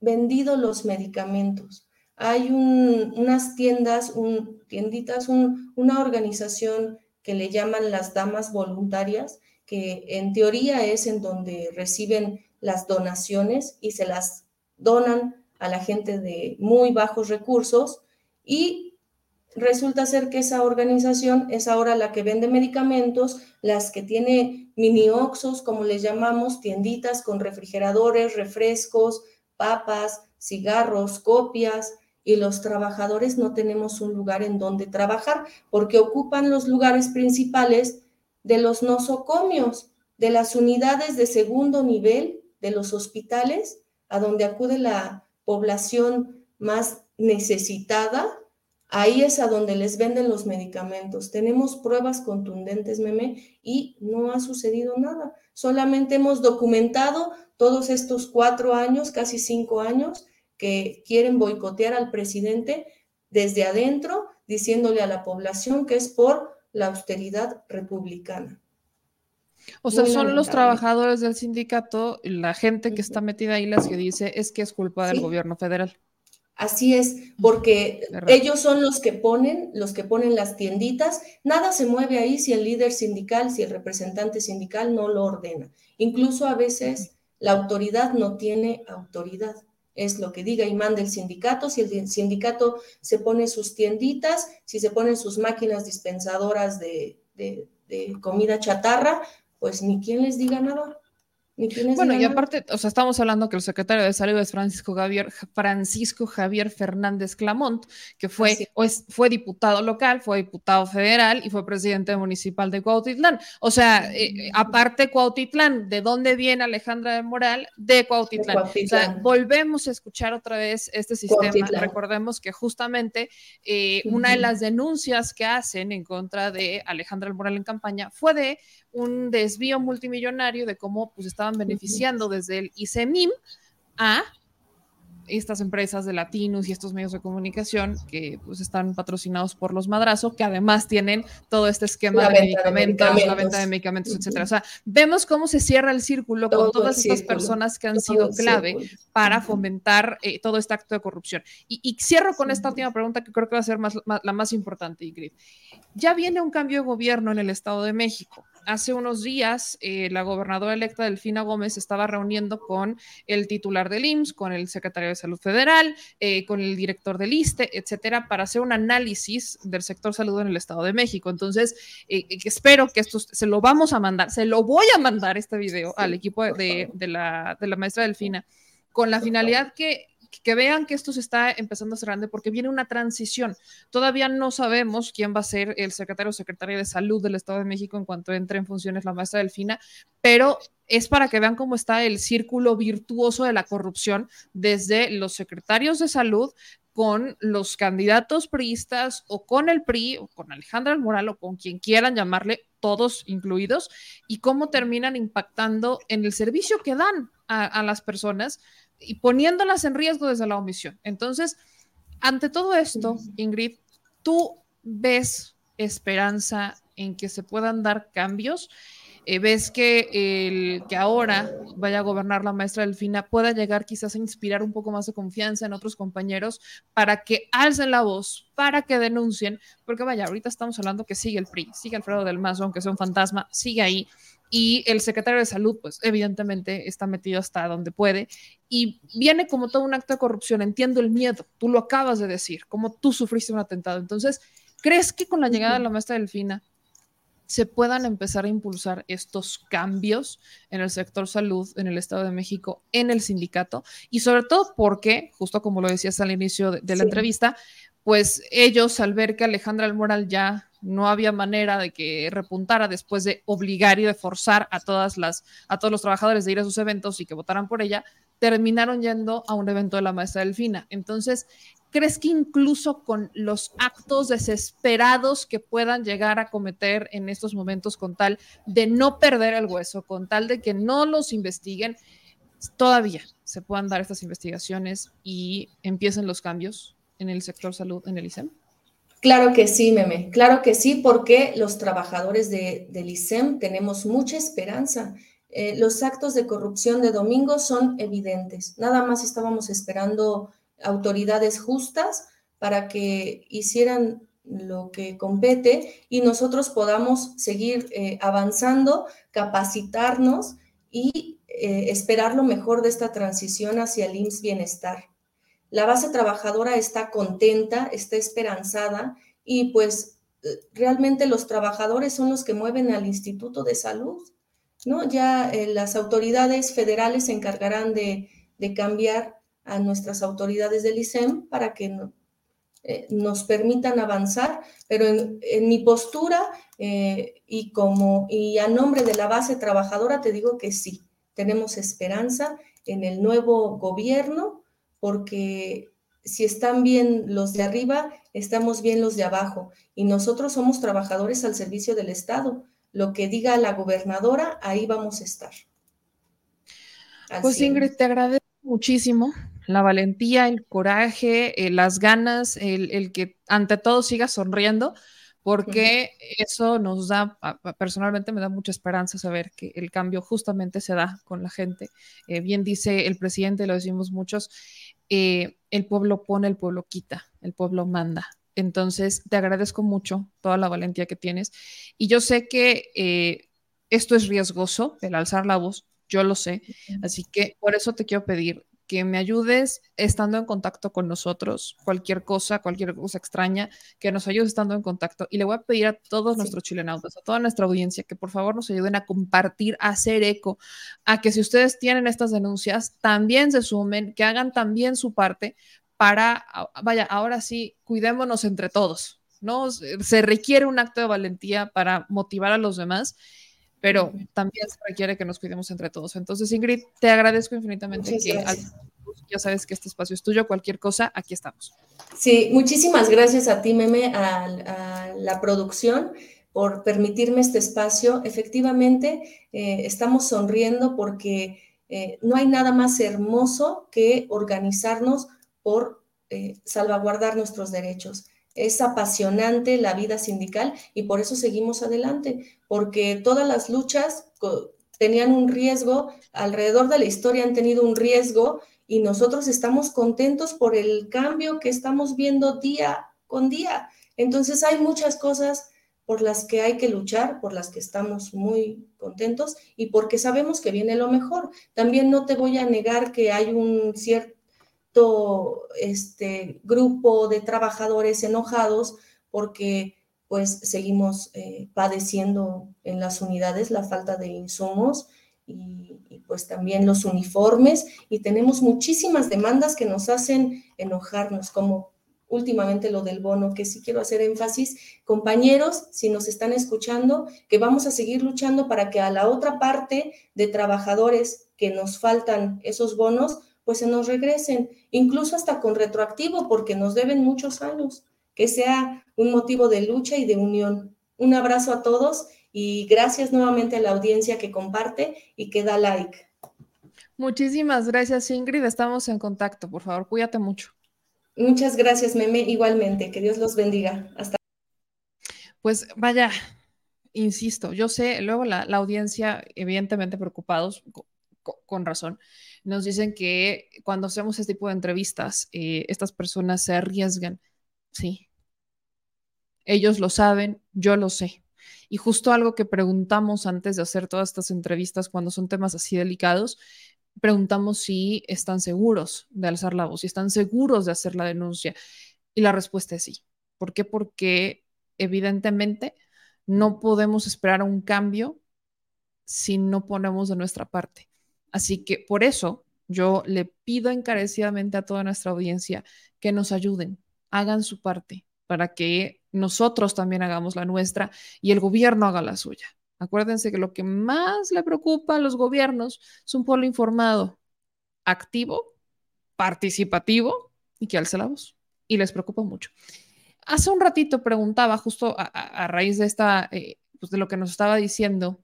vendido los medicamentos. Hay unas tiendas, tienditas, una organización que le llaman las damas voluntarias, que en teoría es en donde reciben las donaciones y se las donan a la gente de muy bajos recursos y resulta ser que esa organización es ahora la que vende medicamentos, las que tiene mini oxos, como les llamamos, tienditas con refrigeradores, refrescos, papas, cigarros, copias, y los trabajadores no tenemos un lugar en donde trabajar porque ocupan los lugares principales de los nosocomios, de las unidades de segundo nivel de los hospitales, a donde acude la población más necesitada Ahí es a donde les venden los medicamentos. Tenemos pruebas contundentes, meme, y no ha sucedido nada. Solamente hemos documentado todos estos cuatro años, casi cinco años, que quieren boicotear al presidente desde adentro, diciéndole a la población que es por la austeridad republicana. O sea, son los trabajadores del sindicato, la gente que está metida ahí, las que dice es que es culpa del gobierno federal. Así es, porque ellos son los que ponen, los que ponen las tienditas. Nada se mueve ahí si el líder sindical, si el representante sindical no lo ordena. Incluso a veces la autoridad no tiene autoridad. Es lo que diga y manda el sindicato. Si el sindicato se pone sus tienditas, si se ponen sus máquinas dispensadoras de, de comida chatarra, pues ni quien les diga nada. Bueno, y aparte, o sea, estamos hablando que el secretario de Salud es Francisco Javier, Francisco Javier Fernández Clamont, que fue, fue diputado local, fue diputado federal y fue presidente municipal de Cuautitlán. O sea, eh, aparte Cuautitlán, ¿de dónde viene Alejandra de Moral? De Cuautitlán. O sea, volvemos a escuchar otra vez este sistema. Recordemos que justamente eh, una de las denuncias que hacen en contra de Alejandra del Moral en campaña fue de un desvío multimillonario de cómo pues estaban beneficiando desde el ICEMIM a estas empresas de Latinos y estos medios de comunicación que pues están patrocinados por los Madrazo, que además tienen todo este esquema de medicamentos, la venta de medicamentos, etcétera. O sea, vemos cómo se cierra el círculo con todas estas personas que han sido clave para fomentar eh, todo este acto de corrupción. Y, cierro con esta última pregunta que creo que va a ser la más importante, Ingrid. Ya viene un cambio de gobierno en el Estado de México hace unos días eh, la gobernadora electa Delfina Gómez estaba reuniendo con el titular del IMSS, con el secretario de Salud Federal, eh, con el director del ISTE, etcétera, para hacer un análisis del sector salud en el Estado de México. Entonces, eh, espero que esto se lo vamos a mandar, se lo voy a mandar este video al equipo de, la, de la maestra Delfina, con la finalidad que que vean que esto se está empezando a hacer grande porque viene una transición. Todavía no sabemos quién va a ser el secretario o secretaria de salud del Estado de México en cuanto entre en funciones la maestra Delfina, pero es para que vean cómo está el círculo virtuoso de la corrupción desde los secretarios de salud con los candidatos priistas o con el PRI o con Alejandra Moral o con quien quieran llamarle, todos incluidos, y cómo terminan impactando en el servicio que dan a, a las personas y poniéndolas en riesgo desde la omisión. Entonces, ante todo esto, Ingrid, ¿tú ves esperanza en que se puedan dar cambios? Eh, ¿Ves que el que ahora vaya a gobernar la maestra Delfina pueda llegar quizás a inspirar un poco más de confianza en otros compañeros para que alcen la voz, para que denuncien? Porque vaya, ahorita estamos hablando que sigue el PRI, sigue Alfredo del Mazo, aunque sea un fantasma, sigue ahí y el secretario de salud, pues evidentemente está metido hasta donde puede y viene como todo un acto de corrupción. Entiendo el miedo, tú lo acabas de decir, como tú sufriste un atentado. Entonces, ¿crees que con la llegada de la maestra Delfina se puedan empezar a impulsar estos cambios en el sector salud en el Estado de México, en el sindicato? Y sobre todo porque, justo como lo decías al inicio de, la entrevista, pues ellos al ver que Alejandra Almoral ya no había manera de que repuntara después de obligar y de forzar a todas las a todos los trabajadores de ir a sus eventos y que votaran por ella, terminaron yendo a un evento de la maestra Delfina. Entonces, ¿crees que incluso con los actos desesperados que puedan llegar a cometer en estos momentos con tal de no perder el hueso, con tal de que no los investiguen, todavía se puedan dar estas investigaciones y empiecen los cambios en el sector salud en el ISEM? Claro que sí, Meme, claro que sí, porque los trabajadores de, del ISEM tenemos mucha esperanza. Eh, los actos de corrupción de domingo son evidentes. Nada más estábamos esperando autoridades justas para que hicieran lo que compete y nosotros podamos seguir eh, avanzando, capacitarnos y eh, esperar lo mejor de esta transición hacia el IMSS Bienestar. La base trabajadora está contenta, está esperanzada y pues eh, realmente los trabajadores son los que mueven al Instituto de Salud, ¿no? Ya eh, las autoridades federales se encargarán de, cambiar a nuestras autoridades del ISEM para que eh, nos permitan avanzar, pero en, en mi postura y como y a nombre de la base trabajadora te digo que sí, tenemos esperanza en el nuevo gobierno porque si están bien los de arriba, estamos bien los de abajo. Y nosotros somos trabajadores al servicio del Estado. Lo que diga la gobernadora, ahí vamos a estar. pues Ingrid, te agradezco muchísimo la valentía, el coraje, eh, las ganas, el, que ante todo sigas sonriendo, porque eso nos da, personalmente me da mucha esperanza saber que el cambio justamente se da con la gente. Eh, bien dice el presidente, lo decimos muchos, eh, el pueblo pone, el pueblo quita, el pueblo manda. Entonces, te agradezco mucho toda la valentía que tienes. Y yo sé que esto es riesgoso, el alzar la voz, yo lo sé. Así que por eso te quiero pedir que me ayudes estando en contacto con nosotros, cualquier cosa, cualquier cosa extraña, que nos ayudes estando en contacto. Y le voy a pedir a todos nuestros chilenautas, a toda nuestra audiencia, que por favor nos ayuden a compartir, a hacer eco, a que si ustedes tienen estas denuncias, también se sumen, que hagan también su parte para, vaya, ahora sí, cuidémonos entre todos, ¿no? Se requiere un acto de valentía para motivar a los demás pero también se requiere que nos cuidemos entre todos. Entonces, Ingrid, te agradezco infinitamente que ya sabes que este espacio es tuyo, cualquier cosa, aquí estamos. Sí, muchísimas gracias a ti, Meme, a, la producción por permitirme este espacio. Efectivamente, eh, estamos sonriendo porque eh, no hay nada más hermoso que organizarnos por eh, salvaguardar nuestros derechos. Es apasionante la vida sindical y por eso seguimos adelante, porque todas las luchas tenían un riesgo, alrededor de la historia han tenido un riesgo y nosotros estamos contentos por el cambio que estamos viendo día con día. Entonces hay muchas cosas por las que hay que luchar, por las que estamos muy contentos y porque sabemos que viene lo mejor. También no te voy a negar que hay un cierto este grupo de trabajadores enojados porque pues seguimos eh, padeciendo en las unidades la falta de insumos y, pues también los uniformes. Y tenemos muchísimas demandas que nos hacen enojarnos, como últimamente lo del bono, que sí quiero hacer énfasis, compañeros, si nos están escuchando, que vamos a seguir luchando para que a la otra parte de trabajadores que nos faltan esos bonos, pues se nos regresen, incluso hasta con retroactivo, porque nos deben muchos años, que sea un motivo de lucha y de unión. Un abrazo a todos y gracias nuevamente a la audiencia que comparte y que da like. Muchísimas gracias, Ingrid. Estamos en contacto. Por favor, cuídate mucho. Muchas gracias, Meme. Igualmente, que Dios los bendiga. Hasta. Pues vaya, insisto, yo sé, luego la, audiencia, evidentemente preocupados, con razón, nos dicen que cuando hacemos este tipo de entrevistas, eh, estas personas se arriesgan. Sí. Ellos lo saben, yo lo sé. Y justo algo que preguntamos antes de hacer todas estas entrevistas, cuando son temas así delicados, preguntamos si están seguros de alzar la voz, si están seguros de hacer la denuncia. Y la respuesta es sí. ¿Por qué? Porque evidentemente no podemos esperar un cambio si no ponemos de nuestra parte. Así que por eso yo le pido encarecidamente a toda nuestra audiencia que nos ayuden, hagan su parte para que nosotros también hagamos la nuestra y el gobierno haga la suya. Acuérdense que lo que más le preocupa a los gobiernos es un pueblo informado, activo, participativo y que alce la voz. y les preocupa mucho. Hace un ratito preguntaba, justo a, raíz de esta, eh, pues de lo que nos estaba diciendo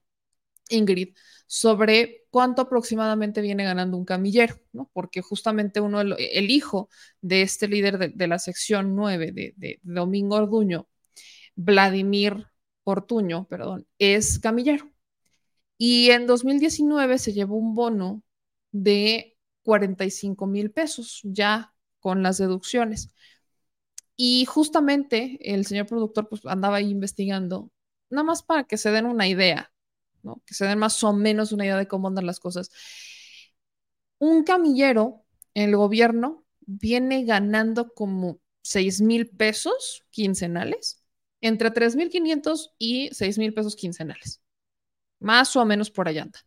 Ingrid, sobre cuánto aproximadamente viene ganando un camillero, ¿no? Porque justamente uno, el, hijo de este líder de, la sección 9 de, Domingo Orduño, Vladimir Ortuño, perdón, es camillero. Y en 2019 se llevó un bono de 45 mil pesos, ya con las deducciones. Y justamente el señor productor pues, andaba ahí investigando, nada más para que se den una idea que se den más o menos una idea de cómo andan las cosas. Un camillero en el gobierno viene ganando como 6 mil pesos quincenales, entre 3 mil 500 y 6 mil pesos quincenales. Más o menos por allá anda.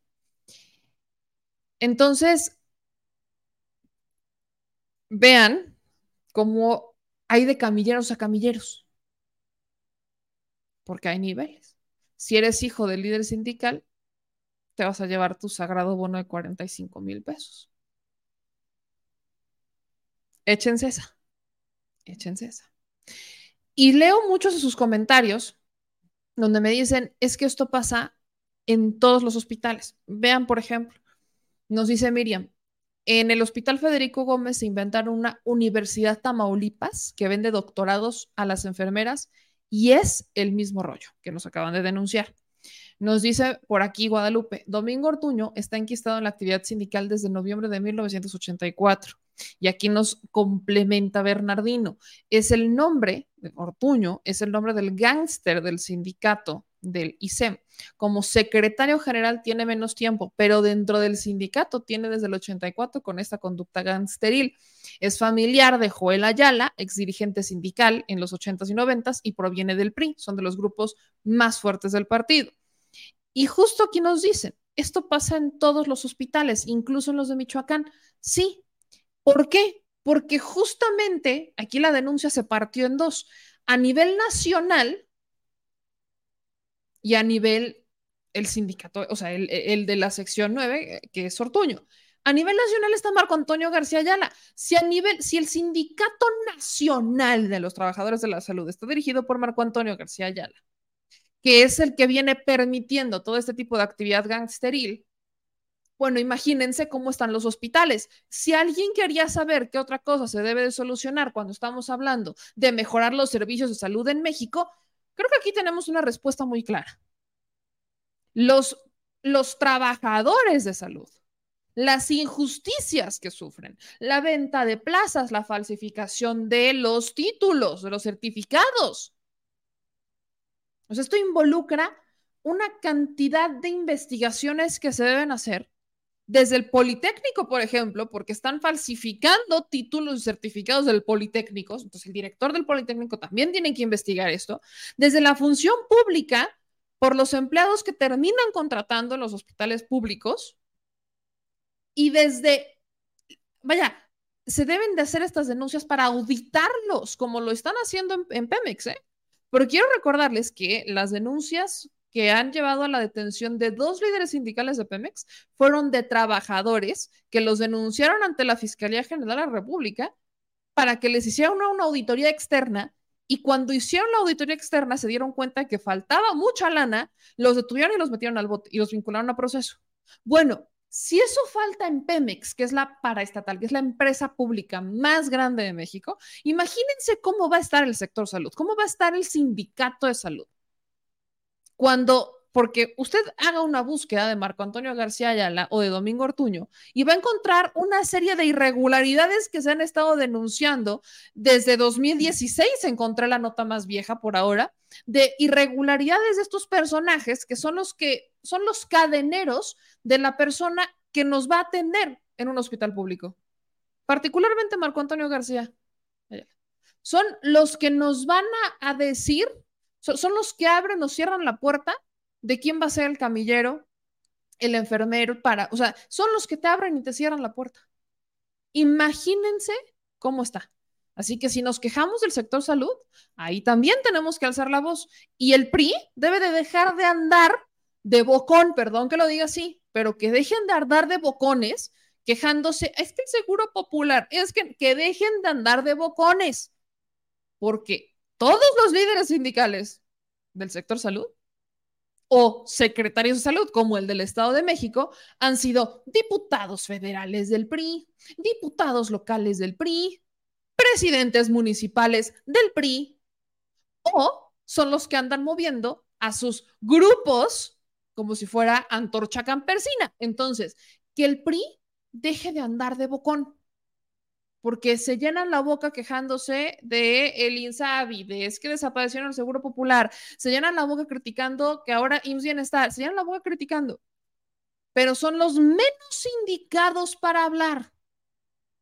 Entonces, vean cómo hay de camilleros a camilleros, porque hay niveles. Si eres hijo del líder sindical, te vas a llevar tu sagrado bono de 45 mil pesos. Échense esa. Échense esa. Y leo muchos de sus comentarios donde me dicen, es que esto pasa en todos los hospitales. Vean, por ejemplo, nos dice Miriam, en el Hospital Federico Gómez se inventaron una Universidad Tamaulipas que vende doctorados a las enfermeras y es el mismo rollo que nos acaban de denunciar. Nos dice por aquí Guadalupe, Domingo Ortuño está enquistado en la actividad sindical desde noviembre de 1984. Y aquí nos complementa Bernardino. Es el nombre, de Ortuño, es el nombre del gángster del sindicato del ICEM. Como secretario general tiene menos tiempo, pero dentro del sindicato tiene desde el 84 con esta conducta gangsteril. Es familiar de Joel Ayala, ex dirigente sindical en los 80s y 90s y proviene del PRI, son de los grupos más fuertes del partido. Y justo aquí nos dicen, esto pasa en todos los hospitales, incluso en los de Michoacán. Sí. ¿Por qué? Porque justamente aquí la denuncia se partió en dos. A nivel nacional, y a nivel el sindicato, o sea, el, de la sección 9, que es Ortuño. A nivel nacional está Marco Antonio García Ayala. Si a nivel, si el sindicato nacional de los trabajadores de la salud está dirigido por Marco Antonio García Ayala, que es el que viene permitiendo todo este tipo de actividad gangsteril, bueno, imagínense cómo están los hospitales. Si alguien quería saber qué otra cosa se debe de solucionar cuando estamos hablando de mejorar los servicios de salud en México, Creo que aquí tenemos una respuesta muy clara. Los, los trabajadores de salud, las injusticias que sufren, la venta de plazas, la falsificación de los títulos, de los certificados. O sea, esto involucra una cantidad de investigaciones que se deben hacer desde el Politécnico, por ejemplo, porque están falsificando títulos y certificados del Politécnico, entonces el director del Politécnico también tiene que investigar esto, desde la función pública, por los empleados que terminan contratando en los hospitales públicos, y desde, vaya, se deben de hacer estas denuncias para auditarlos, como lo están haciendo en, en Pemex, ¿eh? Pero quiero recordarles que las denuncias que han llevado a la detención de dos líderes sindicales de Pemex fueron de trabajadores que los denunciaron ante la Fiscalía General de la República para que les hicieran una, auditoría externa y cuando hicieron la auditoría externa se dieron cuenta que faltaba mucha lana, los detuvieron y los metieron al bote y los vincularon a proceso. Bueno, si eso falta en Pemex, que es la paraestatal, que es la empresa pública más grande de México, imagínense cómo va a estar el sector salud, cómo va a estar el sindicato de salud. Cuando, porque usted haga una búsqueda de Marco Antonio García Ayala o de Domingo Ortuño y va a encontrar una serie de irregularidades que se han estado denunciando desde 2016, encontré la nota más vieja por ahora, de irregularidades de estos personajes que son los que son los cadeneros de la persona que nos va a atender en un hospital público. Particularmente Marco Antonio García. Son los que nos van a decir son, los que abren o cierran la puerta de quién va a ser el camillero, el enfermero, para, o sea, son los que te abren y te cierran la puerta. Imagínense cómo está. Así que si nos quejamos del sector salud, ahí también tenemos que alzar la voz. Y el PRI debe de dejar de andar de bocón, perdón que lo diga así, pero que dejen de andar de bocones quejándose. Es que el seguro popular, es que, que dejen de andar de bocones porque todos los líderes sindicales del sector salud o secretarios de salud, como el del Estado de México, han sido diputados federales del PRI, diputados locales del PRI, presidentes municipales del PRI, o son los que andan moviendo a sus grupos como si fuera antorcha campesina. Entonces, que el PRI deje de andar de bocón porque se llenan la boca quejándose de el INSABI, de que desaparecieron el Seguro Popular, se llenan la boca criticando que ahora IMSS Bienestar, se llenan la boca criticando, pero son los menos indicados para hablar,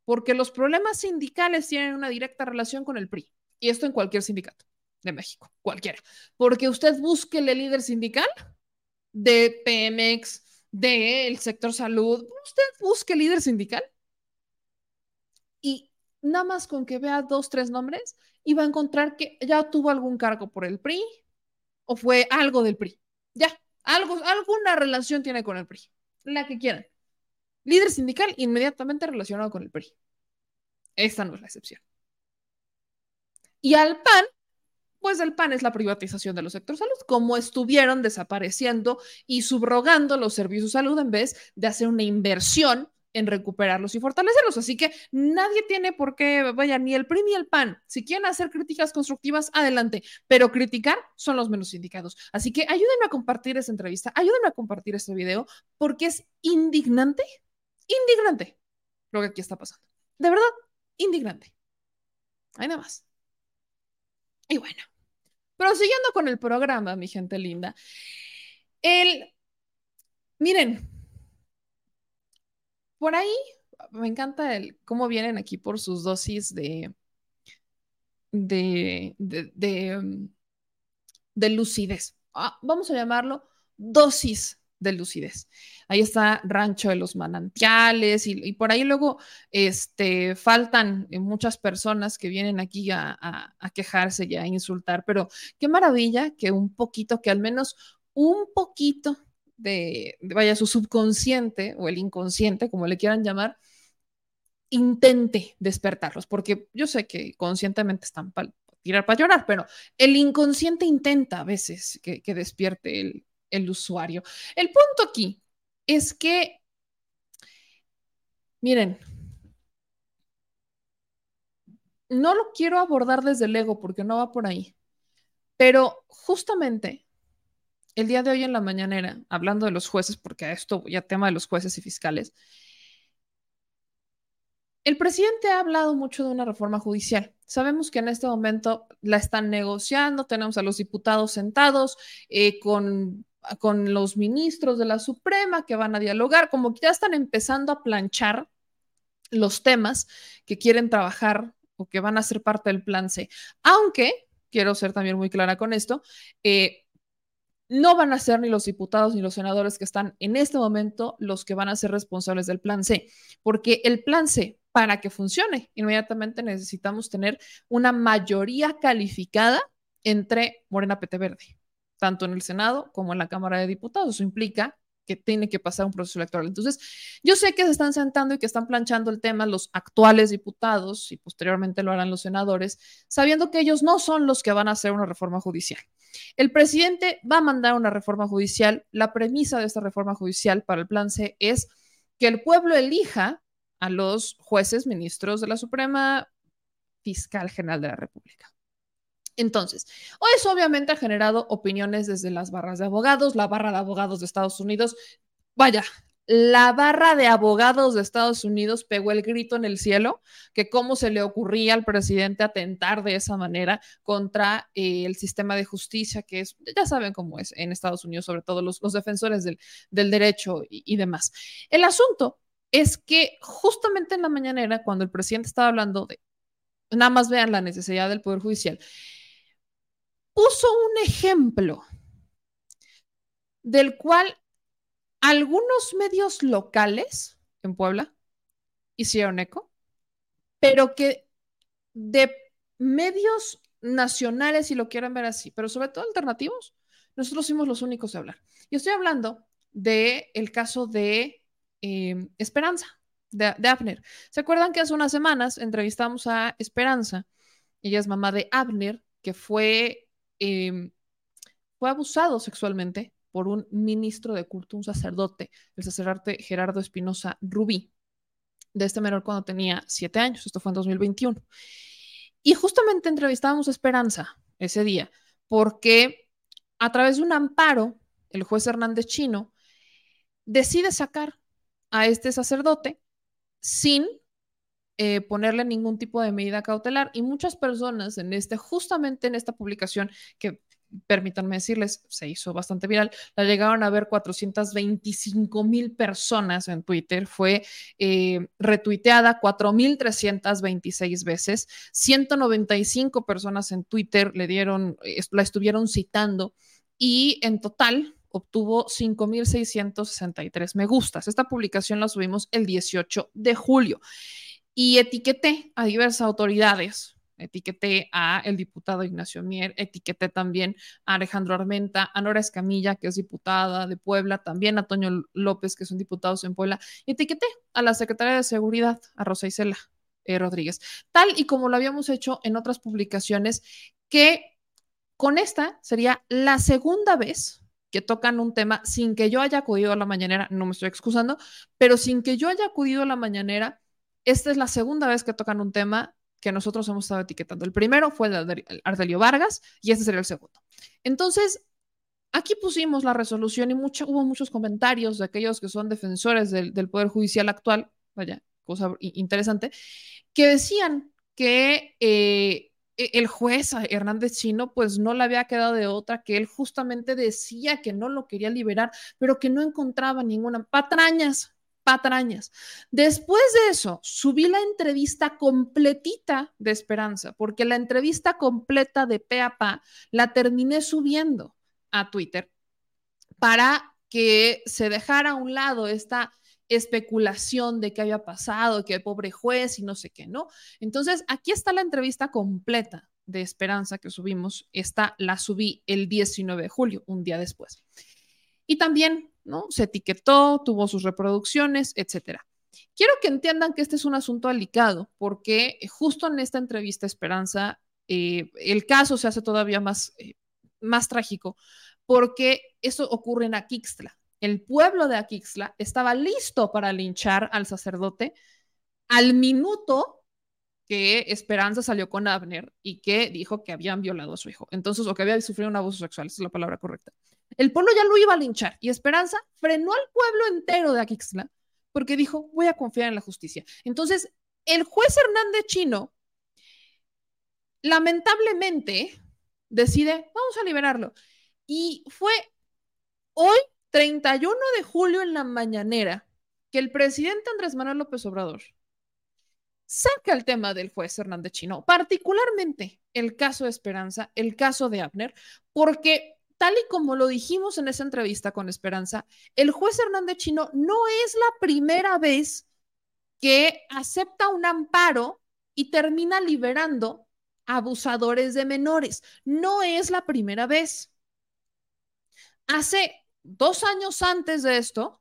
porque los problemas sindicales tienen una directa relación con el PRI, y esto en cualquier sindicato de México, cualquiera, porque usted busque el líder sindical de Pemex, del sector salud, usted busque líder sindical y nada más con que vea dos, tres nombres, iba a encontrar que ya tuvo algún cargo por el PRI o fue algo del PRI. Ya, algo, alguna relación tiene con el PRI, la que quieran. Líder sindical inmediatamente relacionado con el PRI. Esta no es la excepción. Y al PAN, pues el PAN es la privatización de los sectores salud, como estuvieron desapareciendo y subrogando los servicios de salud en vez de hacer una inversión en recuperarlos y fortalecerlos. Así que nadie tiene por qué, vaya, ni el PRI ni el PAN. Si quieren hacer críticas constructivas, adelante, pero criticar son los menos indicados. Así que ayúdenme a compartir esta entrevista, ayúdenme a compartir este video, porque es indignante, indignante lo que aquí está pasando. De verdad, indignante. Hay nada más. Y bueno, prosiguiendo con el programa, mi gente linda, el, miren, por ahí me encanta el cómo vienen aquí por sus dosis de, de, de, mm, lucidez. Ah, vamos a llamarlo dosis de lucidez. Ahí está Rancho de los Manantiales y, por ahí luego este, faltan muchas personas que vienen aquí a, quejarse y a insultar, pero qué maravilla que un poquito, que al menos un poquito de, vaya, su subconsciente o el inconsciente, como le quieran llamar, intente despertarlos, porque yo sé que conscientemente están para tirar para llorar, pero el inconsciente intenta a veces que, despierte el, el usuario. El punto aquí es que, miren, no lo quiero abordar desde el ego porque no va por ahí, pero justamente el día de hoy en la mañanera, hablando de los jueces, porque a esto ya tema de los jueces y fiscales, el presidente ha hablado mucho de una reforma judicial. Sabemos que en este momento la están negociando, tenemos a los diputados sentados eh, con, con los ministros de la Suprema que van a dialogar, como que ya están empezando a planchar los temas que quieren trabajar o que van a ser parte del plan C. Aunque, quiero ser también muy clara con esto, eh, no van a ser ni los diputados ni los senadores que están en este momento los que van a ser responsables del plan C, porque el plan C, para que funcione, inmediatamente necesitamos tener una mayoría calificada entre Morena PT Verde, tanto en el Senado como en la Cámara de Diputados. Eso implica que tiene que pasar un proceso electoral. Entonces, yo sé que se están sentando y que están planchando el tema los actuales diputados y posteriormente lo harán los senadores, sabiendo que ellos no son los que van a hacer una reforma judicial. El presidente va a mandar una reforma judicial. La premisa de esta reforma judicial para el plan C es que el pueblo elija a los jueces ministros de la Suprema Fiscal General de la República. Entonces, eso obviamente ha generado opiniones desde las barras de abogados, la barra de abogados de Estados Unidos. Vaya, la barra de abogados de Estados Unidos pegó el grito en el cielo, que cómo se le ocurría al presidente atentar de esa manera contra eh, el sistema de justicia, que es, ya saben cómo es en Estados Unidos, sobre todo los, defensores del, derecho y, demás. El asunto es que justamente en la mañanera, cuando el presidente estaba hablando de, nada más vean la necesidad del Poder Judicial, puso un ejemplo del cual algunos medios locales en Puebla hicieron eco, pero que de medios nacionales, si lo quieren ver así, pero sobre todo alternativos, nosotros fuimos los únicos de hablar. Y estoy hablando del el caso de eh, Esperanza, de, Afner. ¿Se acuerdan que hace unas semanas entrevistamos a Esperanza Ella es mamá de Abner, que fue, em, fue abusado sexualmente por un ministro de culto, un sacerdote, el sacerdote Gerardo Espinosa Rubí, de este menor cuando tenía siete años. Esto fue en 2021. Y justamente entrevistábamos a Esperanza ese día, porque a través de un amparo, el juez Hernández Chino decide sacar a este sacerdote sin eh, ponerle ningún tipo de medida cautelar. Y muchas personas en este, justamente en esta publicación, que permítanme decirles, se hizo bastante viral, la llegaron a ver 425 mil personas en Twitter, fue eh, retuiteada 4.326 veces, 195 personas en Twitter le dieron, la estuvieron citando y en total obtuvo 5.663 me gustas. Esta publicación la subimos el 18 de julio y etiqueté a diversas autoridades. Etiqueté a el diputado Ignacio Mier, etiqueté también a Alejandro Armenta, a Nora Escamilla, que es diputada de Puebla, también a Toño López, que son diputados en Puebla, etiqueté a la secretaria de Seguridad, a Rosa Isela eh, Rodríguez, tal y como lo habíamos hecho en otras publicaciones, que con esta sería la segunda vez que tocan un tema sin que yo haya acudido a la mañanera, no me estoy excusando, pero sin que yo haya acudido a la mañanera, esta es la segunda vez que tocan un tema que nosotros hemos estado etiquetando. El primero fue el de Ardelio Vargas y este sería el segundo. Entonces, aquí pusimos la resolución y mucho, hubo muchos comentarios de aquellos que son defensores del, Poder Judicial actual, vaya, cosa interesante, que decían que eh, e-, el juez Hernández Chino pues no le había quedado de otra que él justamente decía que no lo quería liberar, pero que no encontraba ninguna patrañas, patrañas. Después de eso, subí la entrevista completita de Esperanza, porque la entrevista completa de pe la terminé subiendo a Twitter para que se dejara a un lado esta especulación de qué había pasado, que el pobre juez y no sé qué, ¿no? Entonces, aquí está la entrevista completa de Esperanza que subimos. Esta la subí el 19 de julio, un día después. Y también, ¿no? Se etiquetó, tuvo sus reproducciones, etcétera. Quiero que entiendan que este es un asunto delicado, porque justo en esta entrevista, Esperanza, eh, el caso se hace todavía más, eh, más trágico, porque eso ocurre en Aquixtla el pueblo de Aquixla estaba listo para linchar al sacerdote al minuto que Esperanza salió con Abner y que dijo que habían violado a su hijo. Entonces, o que había sufrido un abuso sexual, es la palabra correcta. El pueblo ya lo iba a linchar y Esperanza frenó al pueblo entero de Aquixla porque dijo, voy a confiar en la justicia. Entonces, el juez Hernández Chino, lamentablemente, decide, vamos a liberarlo. Y fue hoy 31 de julio en la mañanera que el presidente Andrés Manuel López Obrador saca el tema del juez Hernández Chino, particularmente el caso de Esperanza, el caso de Abner, porque tal y como lo dijimos en esa entrevista con Esperanza, el juez Hernández Chino no es la primera vez que acepta un amparo y termina liberando abusadores de menores. No es la primera vez. Hace dos años antes de esto,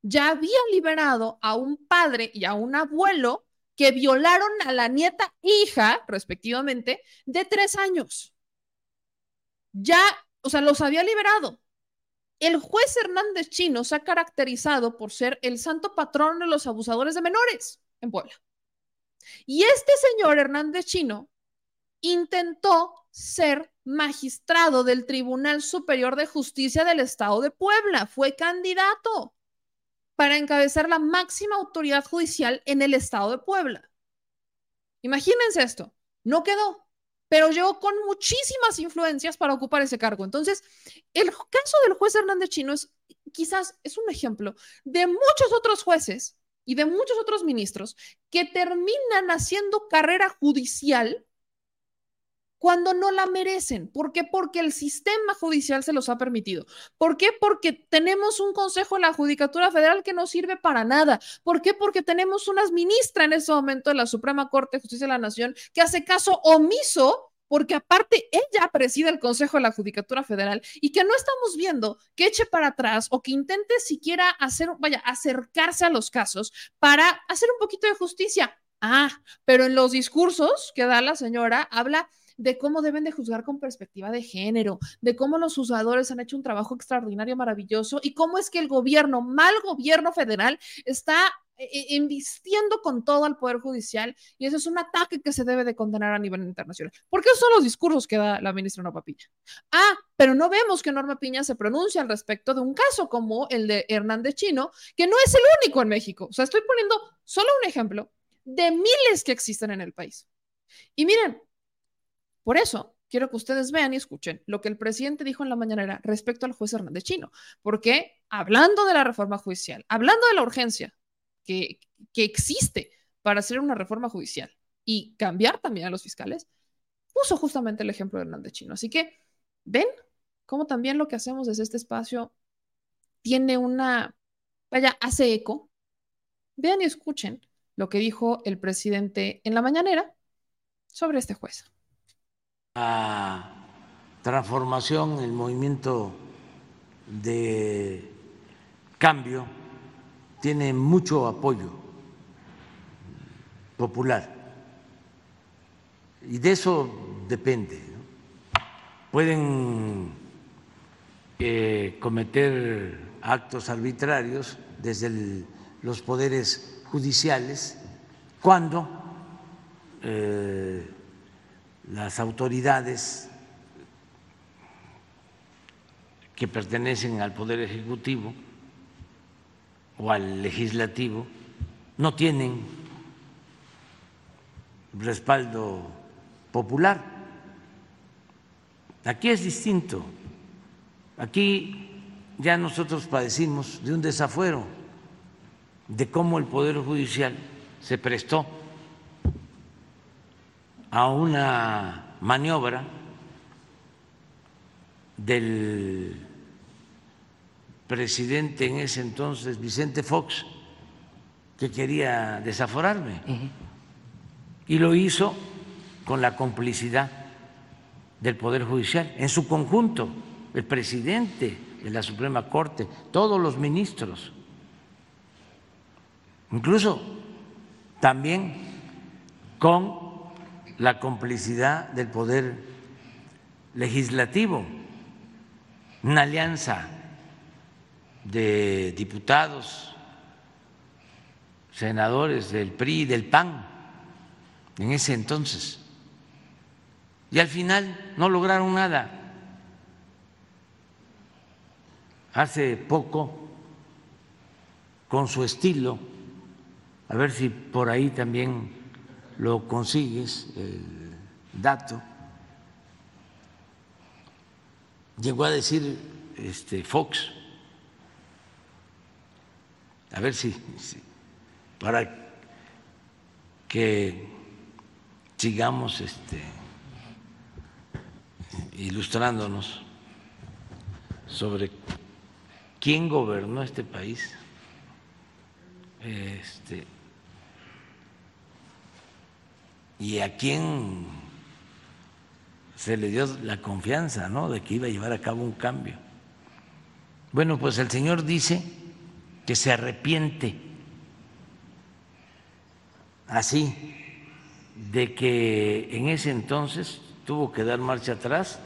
ya había liberado a un padre y a un abuelo que violaron a la nieta hija, respectivamente, de tres años. Ya, o sea, los había liberado. El juez Hernández Chino se ha caracterizado por ser el santo patrón de los abusadores de menores en Puebla. Y este señor Hernández Chino intentó ser magistrado del Tribunal Superior de Justicia del Estado de Puebla. Fue candidato para encabezar la máxima autoridad judicial en el Estado de Puebla. Imagínense esto, no quedó, pero llegó con muchísimas influencias para ocupar ese cargo. Entonces, el caso del juez Hernández Chino es quizás es un ejemplo de muchos otros jueces y de muchos otros ministros que terminan haciendo carrera judicial cuando no la merecen. ¿Por qué? Porque el sistema judicial se los ha permitido. ¿Por qué? Porque tenemos un Consejo de la Judicatura Federal que no sirve para nada. ¿Por qué? Porque tenemos una ministra en este momento de la Suprema Corte de Justicia de la Nación que hace caso omiso porque aparte ella preside el Consejo de la Judicatura Federal y que no estamos viendo que eche para atrás o que intente siquiera hacer, vaya, acercarse a los casos para hacer un poquito de justicia. Ah, pero en los discursos que da la señora habla de cómo deben de juzgar con perspectiva de género, de cómo los juzgadores han hecho un trabajo extraordinario, maravilloso, y cómo es que el gobierno, mal gobierno federal, está invistiendo eh, con todo al Poder Judicial y eso es un ataque que se debe de condenar a nivel internacional. Porque esos son los discursos que da la ministra Norma Piña. Ah, pero no vemos que Norma Piña se pronuncie al respecto de un caso como el de Hernández Chino, que no es el único en México. O sea, estoy poniendo solo un ejemplo de miles que existen en el país. Y miren, por eso quiero que ustedes vean y escuchen lo que el presidente dijo en la mañanera respecto al juez Hernández Chino, porque hablando de la reforma judicial, hablando de la urgencia que, que existe para hacer una reforma judicial y cambiar también a los fiscales, puso justamente el ejemplo de Hernández Chino. Así que, ¿ven cómo también lo que hacemos desde este espacio tiene una, vaya, hace eco? Vean y escuchen lo que dijo el presidente en la mañanera sobre este juez la transformación, el movimiento de cambio tiene mucho apoyo popular y de eso depende. Pueden eh, cometer actos arbitrarios desde los poderes judiciales cuando eh, las autoridades que pertenecen al Poder Ejecutivo o al Legislativo no tienen respaldo popular. Aquí es distinto. Aquí ya nosotros padecimos de un desafuero de cómo el Poder Judicial se prestó a una maniobra del presidente en ese entonces, Vicente Fox, que quería desaforarme. Y lo hizo con la complicidad del Poder Judicial, en su conjunto, el presidente de la Suprema Corte, todos los ministros, incluso también con la complicidad del poder legislativo, una alianza de diputados, senadores del PRI y del PAN en ese entonces. Y al final no lograron nada. Hace poco, con su estilo, a ver si por ahí también lo consigues, el dato, llegó a decir este, Fox, a ver si, para que sigamos este, ilustrándonos sobre quién gobernó este país. Este, y a quién se le dio la confianza ¿no? de que iba a llevar a cabo un cambio. Bueno, pues el Señor dice que se arrepiente así de que en ese entonces tuvo que dar marcha atrás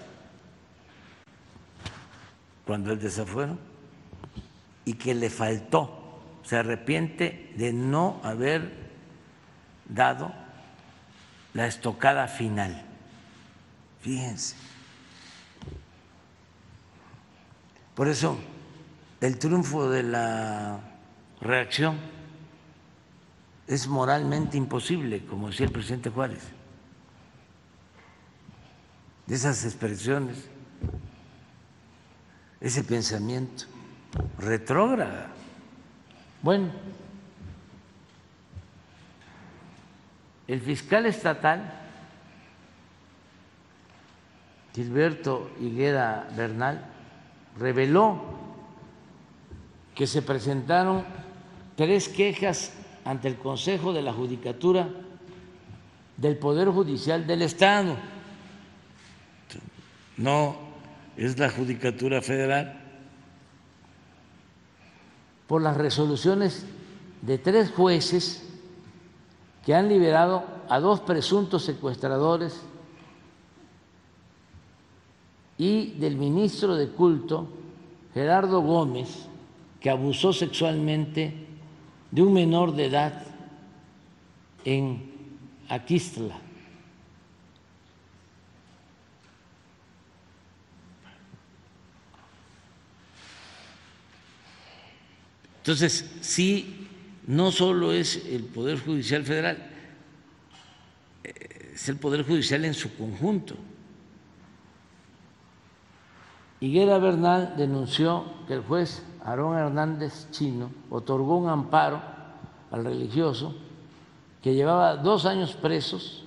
cuando él desafuero y que le faltó, se arrepiente de no haber dado la estocada final. Fíjense. Por eso, el triunfo de la reacción es moralmente imposible, como decía el presidente Juárez. De esas expresiones, ese pensamiento retrógrada. Bueno, el fiscal estatal, Gilberto Higuera Bernal, reveló que se presentaron tres quejas ante el Consejo de la Judicatura del Poder Judicial del Estado. No es la Judicatura Federal. Por las resoluciones de tres jueces que han liberado a dos presuntos secuestradores y del ministro de culto, Gerardo Gómez, que abusó sexualmente de un menor de edad en Aquistla. Entonces, sí, no solo es el Poder Judicial Federal, es el Poder Judicial en su conjunto. Higuera Bernal denunció que el juez Aarón Hernández Chino otorgó un amparo al religioso que llevaba dos años presos,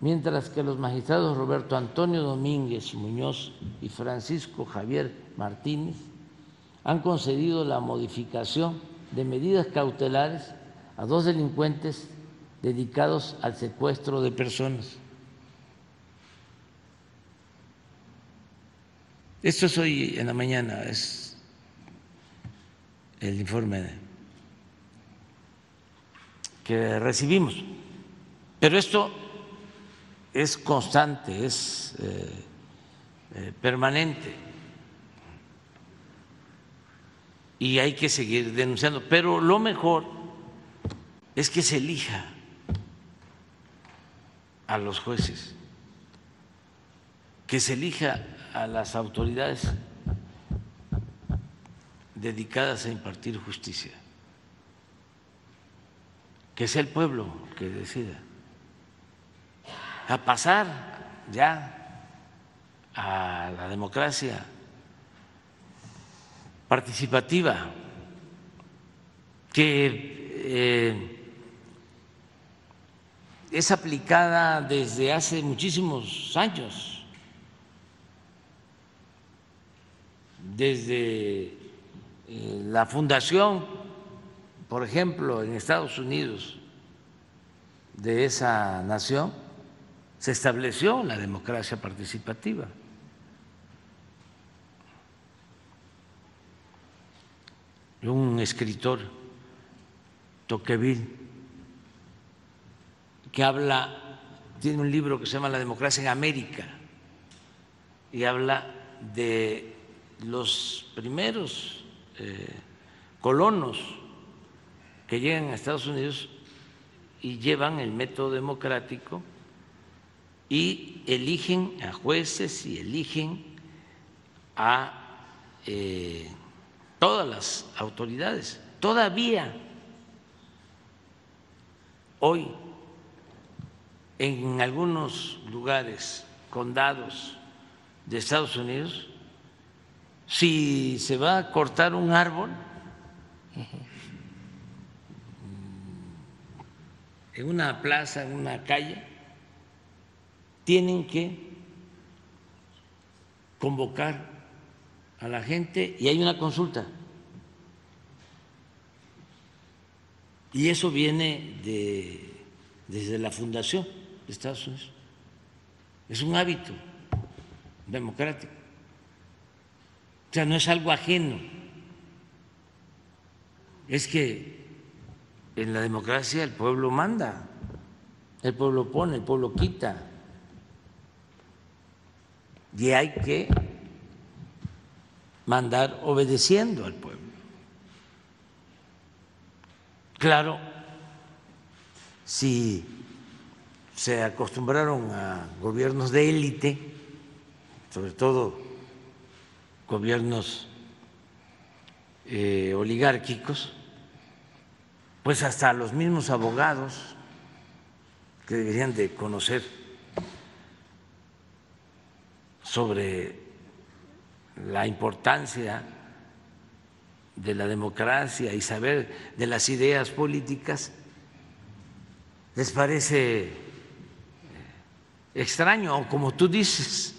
mientras que los magistrados Roberto Antonio Domínguez Muñoz y Francisco Javier Martínez han concedido la modificación de medidas cautelares a dos delincuentes dedicados al secuestro de personas. Esto es hoy en la mañana, es el informe que recibimos. Pero esto es constante, es eh, eh, permanente. Y hay que seguir denunciando. Pero lo mejor es que se elija a los jueces, que se elija a las autoridades dedicadas a impartir justicia, que sea el pueblo que decida, a pasar ya a la democracia participativa que eh, es aplicada desde hace muchísimos años, desde eh, la fundación, por ejemplo, en Estados Unidos, de esa nación, se estableció la democracia participativa. Un escritor, Tocqueville, que habla, tiene un libro que se llama La democracia en América, y habla de los primeros eh, colonos que llegan a Estados Unidos y llevan el método democrático y eligen a jueces y eligen a eh, todas las autoridades. Todavía hoy en algunos lugares, condados de Estados Unidos, si se va a cortar un árbol, en una plaza, en una calle, tienen que convocar a la gente y hay una consulta. Y eso viene de, desde la fundación de Estados Unidos. Es un hábito democrático. O sea, no es algo ajeno. Es que en la democracia el pueblo manda, el pueblo pone, el pueblo quita. Y hay que mandar obedeciendo al pueblo. Claro, si se acostumbraron a gobiernos de élite, sobre todo gobiernos eh, oligárquicos, pues hasta los mismos abogados que deberían de conocer sobre la importancia de la democracia y saber de las ideas políticas, les parece eh, extraño, o como tú dices,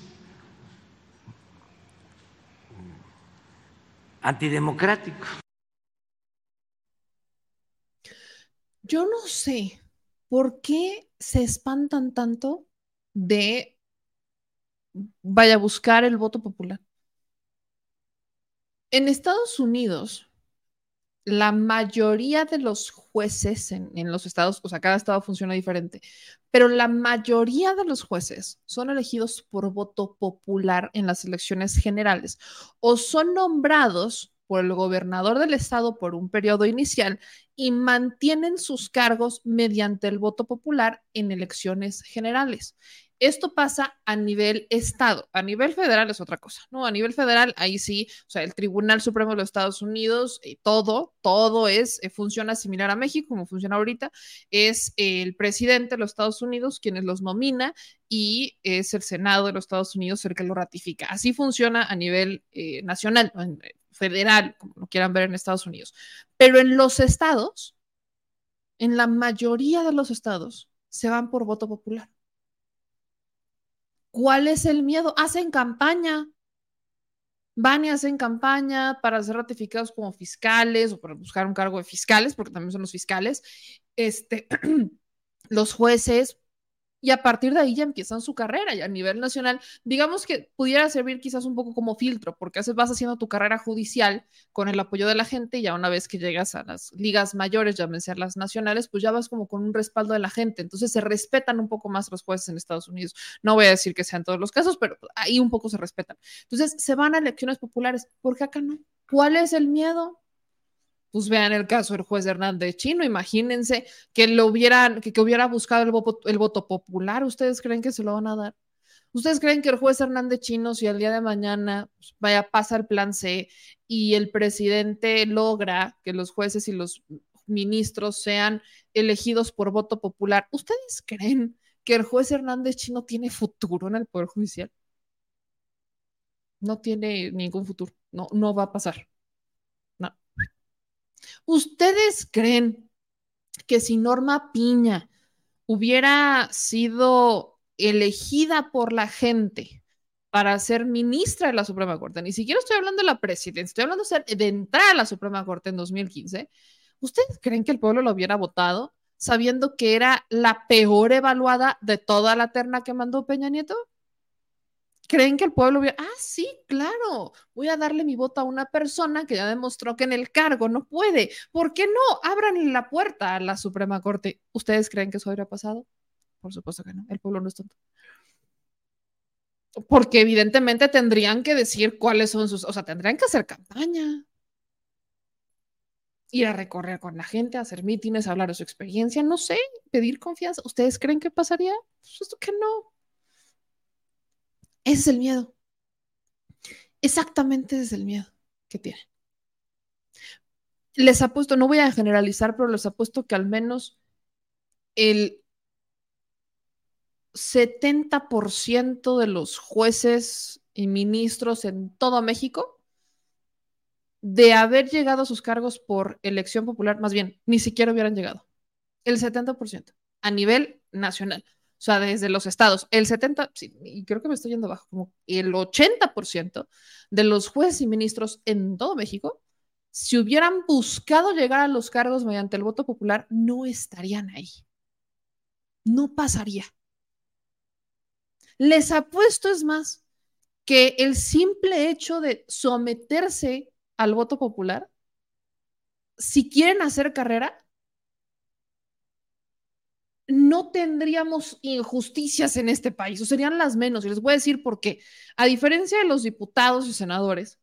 antidemocrático. Yo no sé por qué se espantan tanto de vaya a buscar el voto popular. En Estados Unidos, la mayoría de los jueces en, los estados, o sea, cada estado funciona diferente, pero la mayoría de los jueces son elegidos por voto popular en las elecciones generales o son nombrados por el gobernador del estado por un periodo inicial y mantienen sus cargos mediante el voto popular en elecciones generales. Esto pasa a nivel Estado. A nivel federal es otra cosa, ¿no? A nivel federal, ahí sí, o sea, el Tribunal Supremo de los Estados Unidos, eh, todo, todo es, eh, funciona similar a México, como funciona ahorita. Es el presidente de los Estados Unidos quienes los nomina y es el Senado de los Estados Unidos el que lo ratifica. Así funciona a nivel eh, nacional, federal, como lo quieran ver en Estados Unidos. Pero en los estados, en la mayoría de los estados, se van por voto popular. ¿Cuál es el miedo? Hacen campaña. Van y hacen campaña para ser ratificados como fiscales o para buscar un cargo de fiscales, porque también son los fiscales. Este, *clears throat* los jueces y a partir de ahí ya empiezan su carrera y a nivel nacional, digamos que pudiera servir quizás un poco como filtro, porque a veces vas haciendo tu carrera judicial con el apoyo de la gente y ya una vez que llegas a las ligas mayores, llámense las nacionales, pues ya vas como con un respaldo de la gente, entonces se respetan un poco más los jueces en Estados Unidos. No voy a decir que sean todos los casos, pero ahí un poco se respetan. Entonces se van a elecciones populares, ¿por qué acá no? ¿Cuál es el miedo? Pues vean el caso del juez Hernández Chino, imagínense que lo hubieran, que, hubiera buscado el voto, el popular, ¿ustedes creen que se lo van a dar? ¿Ustedes creen que el juez Hernández Chino, si al día de mañana pues, vaya, pasa el plan C y el presidente logra que los jueces y los ministros sean elegidos por voto popular, ¿ustedes creen que el juez Hernández Chino tiene futuro en el Poder Judicial? No tiene ningún futuro, no, no va a pasar. ¿Ustedes creen que si Norma Piña hubiera sido elegida por la gente para ser ministra de la Suprema Corte, ni siquiera estoy hablando de la presidencia, estoy hablando de entrar a la Suprema Corte en 2015, ¿ustedes creen que el pueblo lo hubiera votado sabiendo que era la peor evaluada de toda la terna que mandó Peña Nieto? Creen que el pueblo ah, sí, claro, voy a darle mi voto a una persona que ya demostró que en el cargo no puede. ¿Por qué no? Abran la puerta a la Suprema Corte. ¿Ustedes creen que eso habría pasado? Por supuesto que no, el pueblo no es tonto. Porque evidentemente tendrían que decir cuáles son sus, o sea, tendrían que hacer campaña. Ir a recorrer con la gente, hacer mítines, hablar de su experiencia, no sé, pedir confianza. ¿Ustedes creen que pasaría? Pues esto que no. Ese es el miedo. Exactamente ese es el miedo que tienen. Les apuesto, no voy a generalizar, pero les apuesto que al menos el 70% de los jueces y ministros en todo México, de haber llegado a sus cargos por elección popular, más bien, ni siquiera hubieran llegado. El 70% a nivel nacional. O sea, desde los estados, el 70, y creo que me estoy yendo bajo, como el 80% de los jueces y ministros en todo México, si hubieran buscado llegar a los cargos mediante el voto popular, no estarían ahí. No pasaría. Les apuesto, es más, que el simple hecho de someterse al voto popular, si quieren hacer carrera, no tendríamos injusticias en este país, o serían las menos. Y les voy a decir por qué. A diferencia de los diputados y senadores,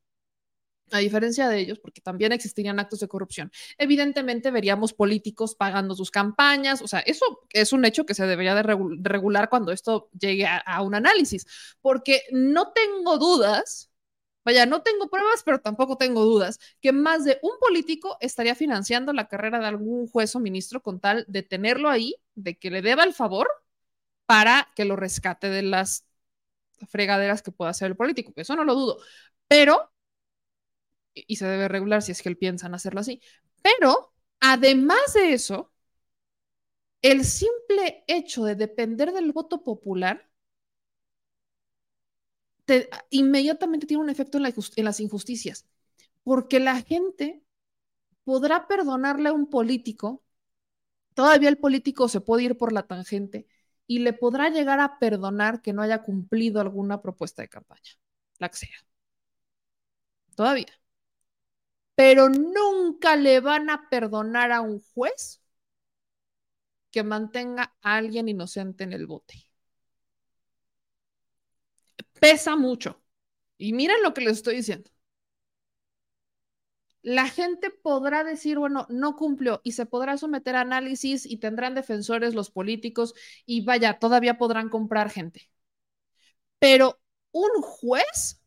a diferencia de ellos, porque también existirían actos de corrupción, evidentemente veríamos políticos pagando sus campañas, o sea, eso es un hecho que se debería de regular cuando esto llegue a un análisis, porque no tengo dudas Vaya, no tengo pruebas, pero tampoco tengo dudas que más de un político estaría financiando la carrera de algún juez o ministro con tal de tenerlo ahí, de que le deba el favor para que lo rescate de las fregaderas que pueda hacer el político. Eso no lo dudo. Pero, y se debe regular si es que él piensan hacerlo así, pero además de eso, el simple hecho de depender del voto popular inmediatamente tiene un efecto en, en las injusticias, porque la gente podrá perdonarle a un político, todavía el político se puede ir por la tangente y le podrá llegar a perdonar que no haya cumplido alguna propuesta de campaña, la que sea. Todavía. pero nunca le van a perdonar a un juez que mantenga a alguien inocente en el bote. Pesa mucho. Y miren lo que les estoy diciendo. La gente podrá decir, bueno, no cumplió y se podrá someter a análisis y tendrán defensores los políticos y vaya, todavía podrán comprar gente. Pero un juez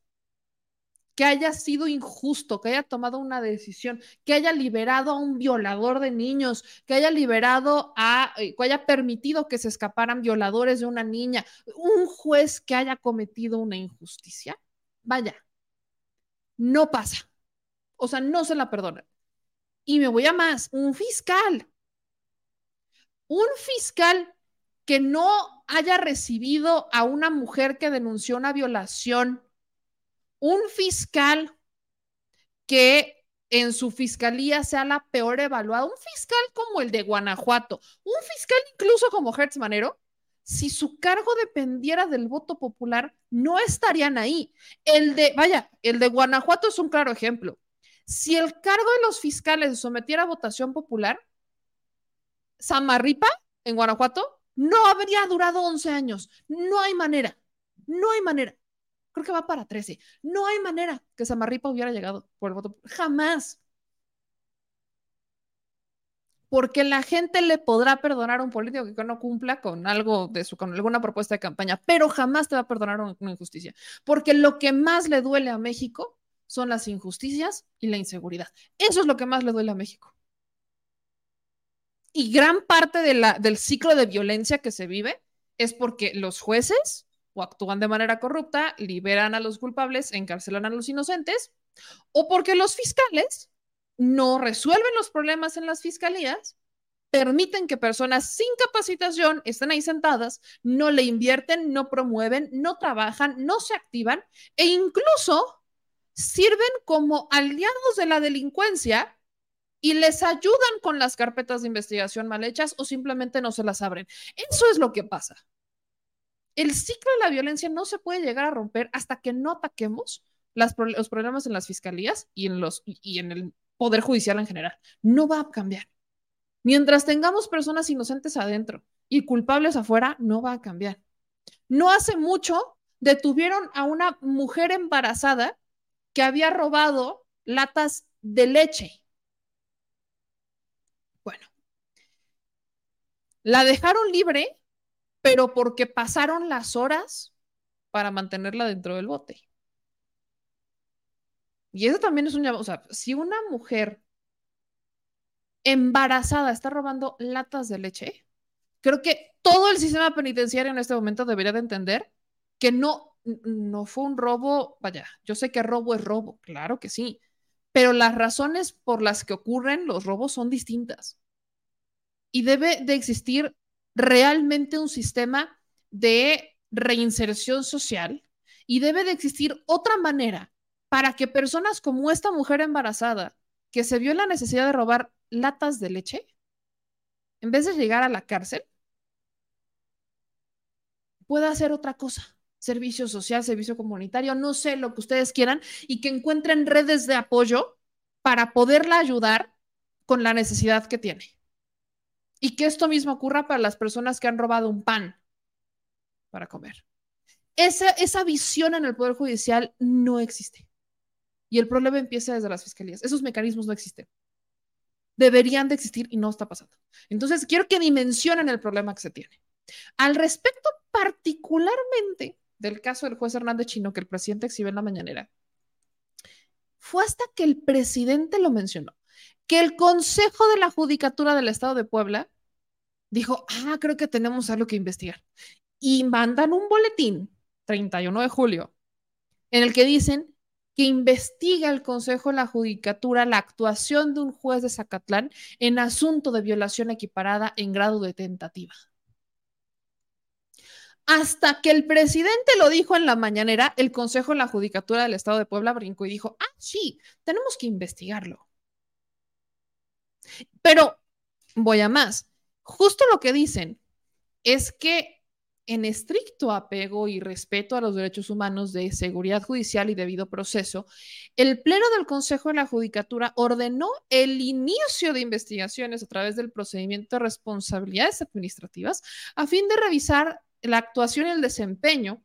que haya sido injusto, que haya tomado una decisión, que haya liberado a un violador de niños, que haya liberado a, eh, que haya permitido que se escaparan violadores de una niña, un juez que haya cometido una injusticia, vaya, no pasa. O sea, no se la perdonan. Y me voy a más, un fiscal. Un fiscal que no haya recibido a una mujer que denunció una violación un fiscal que en su fiscalía sea la peor evaluada, un fiscal como el de Guanajuato, un fiscal incluso como Hertz Manero, si su cargo dependiera del voto popular, no estarían ahí. El de, vaya, el de Guanajuato es un claro ejemplo. Si el cargo de los fiscales sometiera a votación popular, Samarripa en Guanajuato no habría durado 11 años. No hay manera. No hay manera creo que va para 13. No hay manera que Samarripa hubiera llegado por el voto. Jamás. Porque la gente le podrá perdonar a un político que no cumpla con algo de su, alguna propuesta de campaña, pero jamás te va a perdonar una injusticia. Porque lo que más le duele a México son las injusticias y la inseguridad. Eso es lo que más le duele a México. Y gran parte de la, del ciclo de violencia que se vive es porque los jueces o actúan de manera corrupta, liberan a los culpables, encarcelan a los inocentes, o porque los fiscales no resuelven los problemas en las fiscalías, permiten que personas sin capacitación estén ahí sentadas, no le invierten, no promueven, no trabajan, no se activan e incluso sirven como aliados de la delincuencia y les ayudan con las carpetas de investigación mal hechas o simplemente no se las abren. Eso es lo que pasa el ciclo de la violencia no se puede llegar a romper hasta que no ataquemos los problemas en las fiscalías y en, los, y en el Poder Judicial en general. No va a cambiar. Mientras tengamos personas inocentes adentro y culpables afuera, no va a cambiar. No hace mucho detuvieron a una mujer embarazada que había robado latas de leche. Bueno, la dejaron libre pero porque pasaron las horas para mantenerla dentro del bote. Y eso también es un o sea, si una mujer embarazada está robando latas de leche, creo que todo el sistema penitenciario en este momento debería de entender que no, no fue un robo, vaya, yo sé que robo es robo, claro que sí, pero las razones por las que ocurren los robos son distintas. Y debe de existir realmente un sistema de reinserción social y debe de existir otra manera para que personas como esta mujer embarazada que se vio en la necesidad de robar latas de leche, en vez de llegar a la cárcel, pueda hacer otra cosa, servicio social, servicio comunitario, no sé lo que ustedes quieran, y que encuentren redes de apoyo para poderla ayudar con la necesidad que tiene. Y que esto mismo ocurra para las personas que han robado un pan para comer. Esa, esa visión en el Poder Judicial no existe. Y el problema empieza desde las fiscalías. Esos mecanismos no existen. Deberían de existir y no está pasando. Entonces, quiero que dimensionen el problema que se tiene. Al respecto particularmente del caso del juez Hernández Chino que el presidente exhibe en la mañanera, fue hasta que el presidente lo mencionó que el Consejo de la Judicatura del Estado de Puebla dijo, ah, creo que tenemos algo que investigar. Y mandan un boletín, 31 de julio, en el que dicen que investiga el Consejo de la Judicatura la actuación de un juez de Zacatlán en asunto de violación equiparada en grado de tentativa. Hasta que el presidente lo dijo en la mañanera, el Consejo de la Judicatura del Estado de Puebla brincó y dijo, ah, sí, tenemos que investigarlo. Pero voy a más. Justo lo que dicen es que en estricto apego y respeto a los derechos humanos de seguridad judicial y debido proceso, el Pleno del Consejo de la Judicatura ordenó el inicio de investigaciones a través del procedimiento de responsabilidades administrativas a fin de revisar la actuación y el desempeño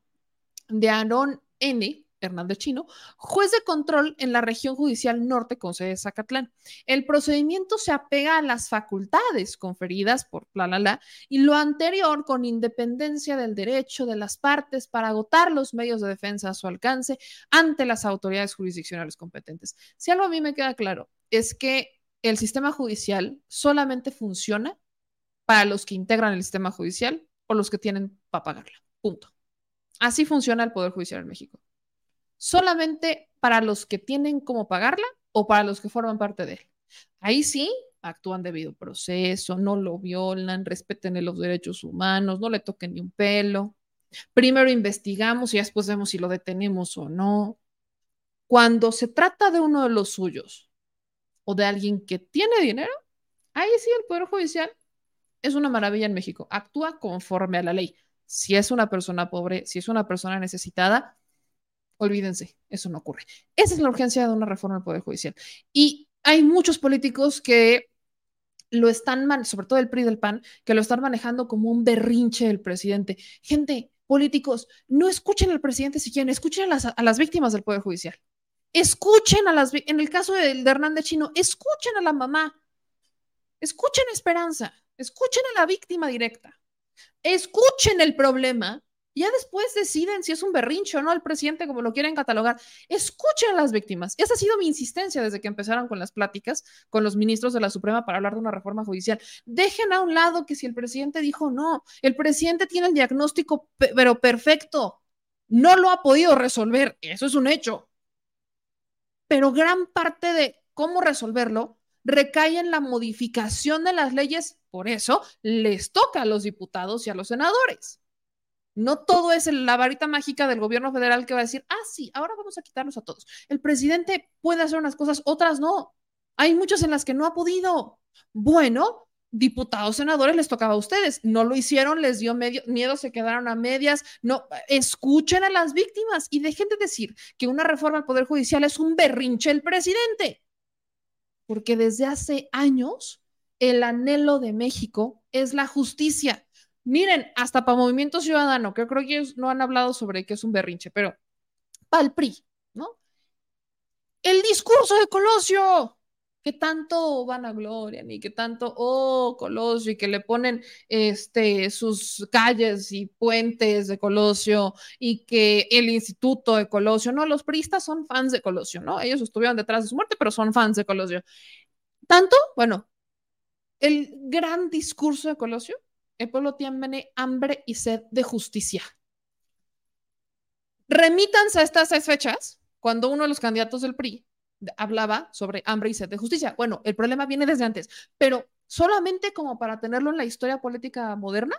de Aaron N., Hernández Chino, juez de control en la región judicial norte con sede de Zacatlán. El procedimiento se apega a las facultades conferidas por la la la y lo anterior con independencia del derecho de las partes para agotar los medios de defensa a su alcance ante las autoridades jurisdiccionales competentes. Si algo a mí me queda claro es que el sistema judicial solamente funciona para los que integran el sistema judicial o los que tienen para pagarla. Punto. Así funciona el Poder Judicial en México solamente para los que tienen cómo pagarla o para los que forman parte de él. Ahí sí, actúan debido proceso, no lo violan, respeten los derechos humanos, no le toquen ni un pelo. Primero investigamos y después vemos si lo detenemos o no. Cuando se trata de uno de los suyos o de alguien que tiene dinero, ahí sí el Poder Judicial es una maravilla en México. Actúa conforme a la ley. Si es una persona pobre, si es una persona necesitada, Olvídense, eso no ocurre. Esa es la urgencia de una reforma del Poder Judicial. Y hay muchos políticos que lo están, sobre todo el PRI del PAN, que lo están manejando como un berrinche del presidente. Gente, políticos, no escuchen al presidente si quieren, escuchen a las, a las víctimas del Poder Judicial. Escuchen a las, en el caso de, de Hernández Chino, escuchen a la mamá, escuchen a Esperanza, escuchen a la víctima directa, escuchen el problema ya después deciden si es un berrincho o no el presidente, como lo quieren catalogar. Escuchen a las víctimas. Esa ha sido mi insistencia desde que empezaron con las pláticas con los ministros de la Suprema para hablar de una reforma judicial. Dejen a un lado que si el presidente dijo no, el presidente tiene el diagnóstico, pero perfecto. No lo ha podido resolver. Eso es un hecho. Pero gran parte de cómo resolverlo recae en la modificación de las leyes. Por eso les toca a los diputados y a los senadores. No todo es la varita mágica del gobierno federal que va a decir, ah, sí, ahora vamos a quitarlos a todos. El presidente puede hacer unas cosas, otras no. Hay muchas en las que no ha podido. Bueno, diputados, senadores, les tocaba a ustedes. No lo hicieron, les dio miedo, se quedaron a medias. No, escuchen a las víctimas y dejen de decir que una reforma al Poder Judicial es un berrinche el presidente. Porque desde hace años el anhelo de México es la justicia. Miren, hasta para Movimiento Ciudadano, que creo que ellos no han hablado sobre qué es un berrinche, pero para el PRI, ¿no? El discurso de Colosio, que tanto van a gloria, ni que tanto, oh, Colosio, y que le ponen este, sus calles y puentes de Colosio, y que el instituto de Colosio, no, los priistas son fans de Colosio, ¿no? Ellos estuvieron detrás de su muerte, pero son fans de Colosio. Tanto, bueno, el gran discurso de Colosio el pueblo tiene hambre y sed de justicia. Remítanse a estas seis fechas cuando uno de los candidatos del PRI hablaba sobre hambre y sed de justicia. Bueno, el problema viene desde antes, pero solamente como para tenerlo en la historia política moderna,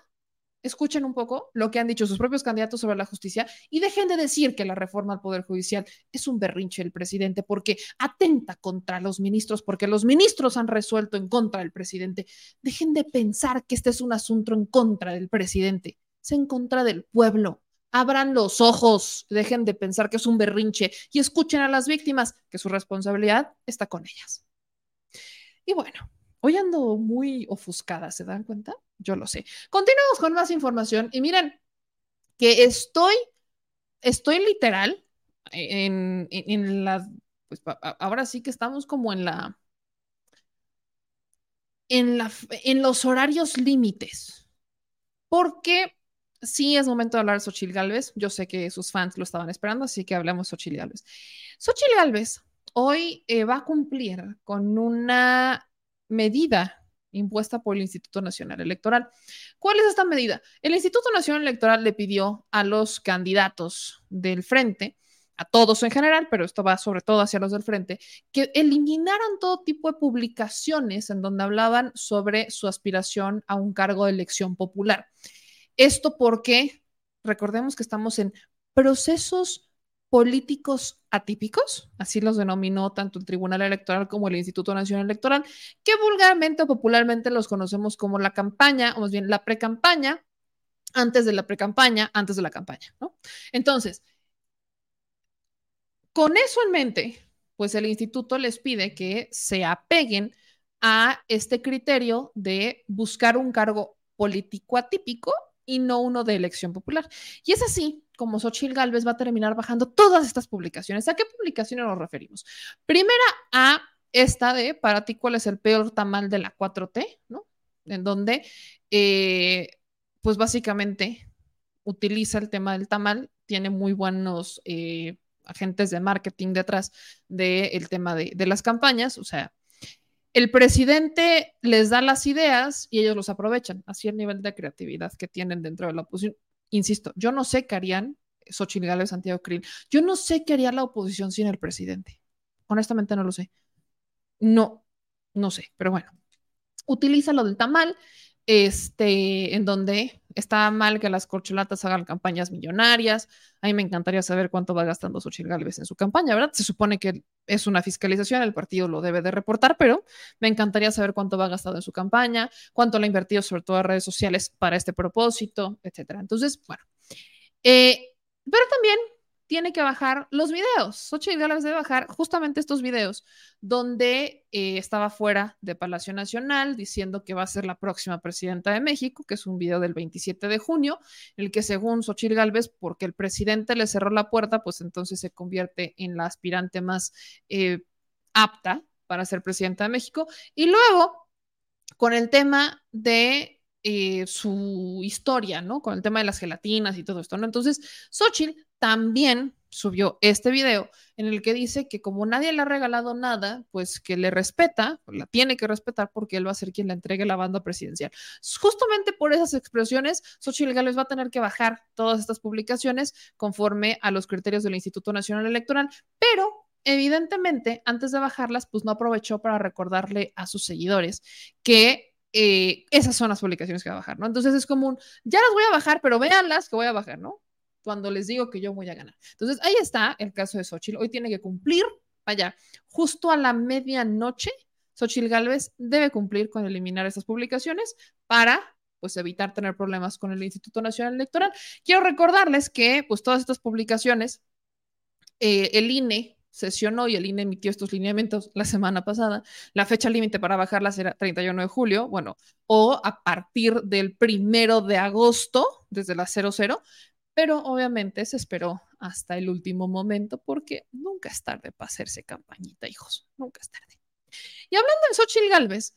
escuchen un poco lo que han dicho sus propios candidatos sobre la justicia y dejen de decir que la reforma al Poder Judicial es un berrinche del presidente porque atenta contra los ministros, porque los ministros han resuelto en contra del presidente. Dejen de pensar que este es un asunto en contra del presidente, es en contra del pueblo. Abran los ojos, dejen de pensar que es un berrinche y escuchen a las víctimas, que su responsabilidad está con ellas. Y bueno, Hoy ando muy ofuscada, ¿se dan cuenta? Yo lo sé. Continuamos con más información y miren que estoy, estoy literal en, en, la, pues ahora sí que estamos como en la, en la, en los horarios límites, porque sí es momento de hablar de Xochitl Galvez. Yo sé que sus fans lo estaban esperando, así que hablamos de Xochitl Galvez. Xochitl Galvez hoy eh, va a cumplir con una medida impuesta por el Instituto Nacional Electoral. ¿Cuál es esta medida? El Instituto Nacional Electoral le pidió a los candidatos del frente, a todos en general, pero esto va sobre todo hacia los del frente, que eliminaran todo tipo de publicaciones en donde hablaban sobre su aspiración a un cargo de elección popular. Esto porque, recordemos que estamos en procesos políticos atípicos, así los denominó tanto el Tribunal Electoral como el Instituto Nacional Electoral, que vulgarmente o popularmente los conocemos como la campaña, o más bien la precampaña antes de la precampaña, antes de la campaña, ¿no? Entonces, con eso en mente, pues el instituto les pide que se apeguen a este criterio de buscar un cargo político atípico y no uno de elección popular. Y es así como Xochitl Galvez va a terminar bajando todas estas publicaciones. ¿A qué publicaciones nos referimos? Primera a esta de para ti cuál es el peor tamal de la 4T, ¿no? En donde, eh, pues básicamente utiliza el tema del tamal, tiene muy buenos eh, agentes de marketing detrás del tema de, de las campañas, o sea, el presidente les da las ideas y ellos los aprovechan, así el nivel de creatividad que tienen dentro de la oposición. Insisto, yo no sé qué harían Xochitl Gálvez, Santiago Krill. Yo no sé qué haría la oposición sin el presidente. Honestamente no lo sé. No, no sé, pero bueno. Utiliza lo del tamal, este, en donde está mal que las corcholatas hagan campañas millonarias. A mí me encantaría saber cuánto va gastando Xochitl Gálvez en su campaña, ¿verdad? Se supone que es una fiscalización, el partido lo debe de reportar, pero me encantaría saber cuánto va gastado en su campaña, cuánto le ha invertido sobre todo en redes sociales para este propósito, etcétera. Entonces, bueno. Eh, pero también tiene que bajar los videos. Xochitl Gálvez debe bajar justamente estos videos donde eh, estaba fuera de Palacio Nacional diciendo que va a ser la próxima presidenta de México, que es un video del 27 de junio, el que según Xochitl Gálvez, porque el presidente le cerró la puerta, pues entonces se convierte en la aspirante más eh, apta para ser presidenta de México. Y luego, con el tema de eh, su historia, ¿no? Con el tema de las gelatinas y todo esto, ¿no? Entonces, Xochitl también subió este video en el que dice que como nadie le ha regalado nada, pues que le respeta, la tiene que respetar porque él va a ser quien le entregue la banda presidencial. Justamente por esas expresiones, Xochitl Gálvez va a tener que bajar todas estas publicaciones conforme a los criterios del Instituto Nacional Electoral, pero evidentemente antes de bajarlas, pues no aprovechó para recordarle a sus seguidores que eh, esas son las publicaciones que va a bajar, ¿no? Entonces es como un, ya las voy a bajar, pero véanlas que voy a bajar, ¿no? cuando les digo que yo voy a ganar. Entonces, ahí está el caso de Xochitl. Hoy tiene que cumplir, vaya, justo a la medianoche, Xochitl Galvez debe cumplir con eliminar estas publicaciones para pues evitar tener problemas con el Instituto Nacional Electoral. Quiero recordarles que pues todas estas publicaciones, eh, el INE sesionó y el INE emitió estos lineamientos la semana pasada. La fecha límite para bajarlas era 31 de julio, bueno, o a partir del primero de agosto, desde la 00, pero obviamente se esperó hasta el último momento porque nunca es tarde para hacerse campañita, hijos, nunca es tarde. Y hablando de Xochitl Galvez,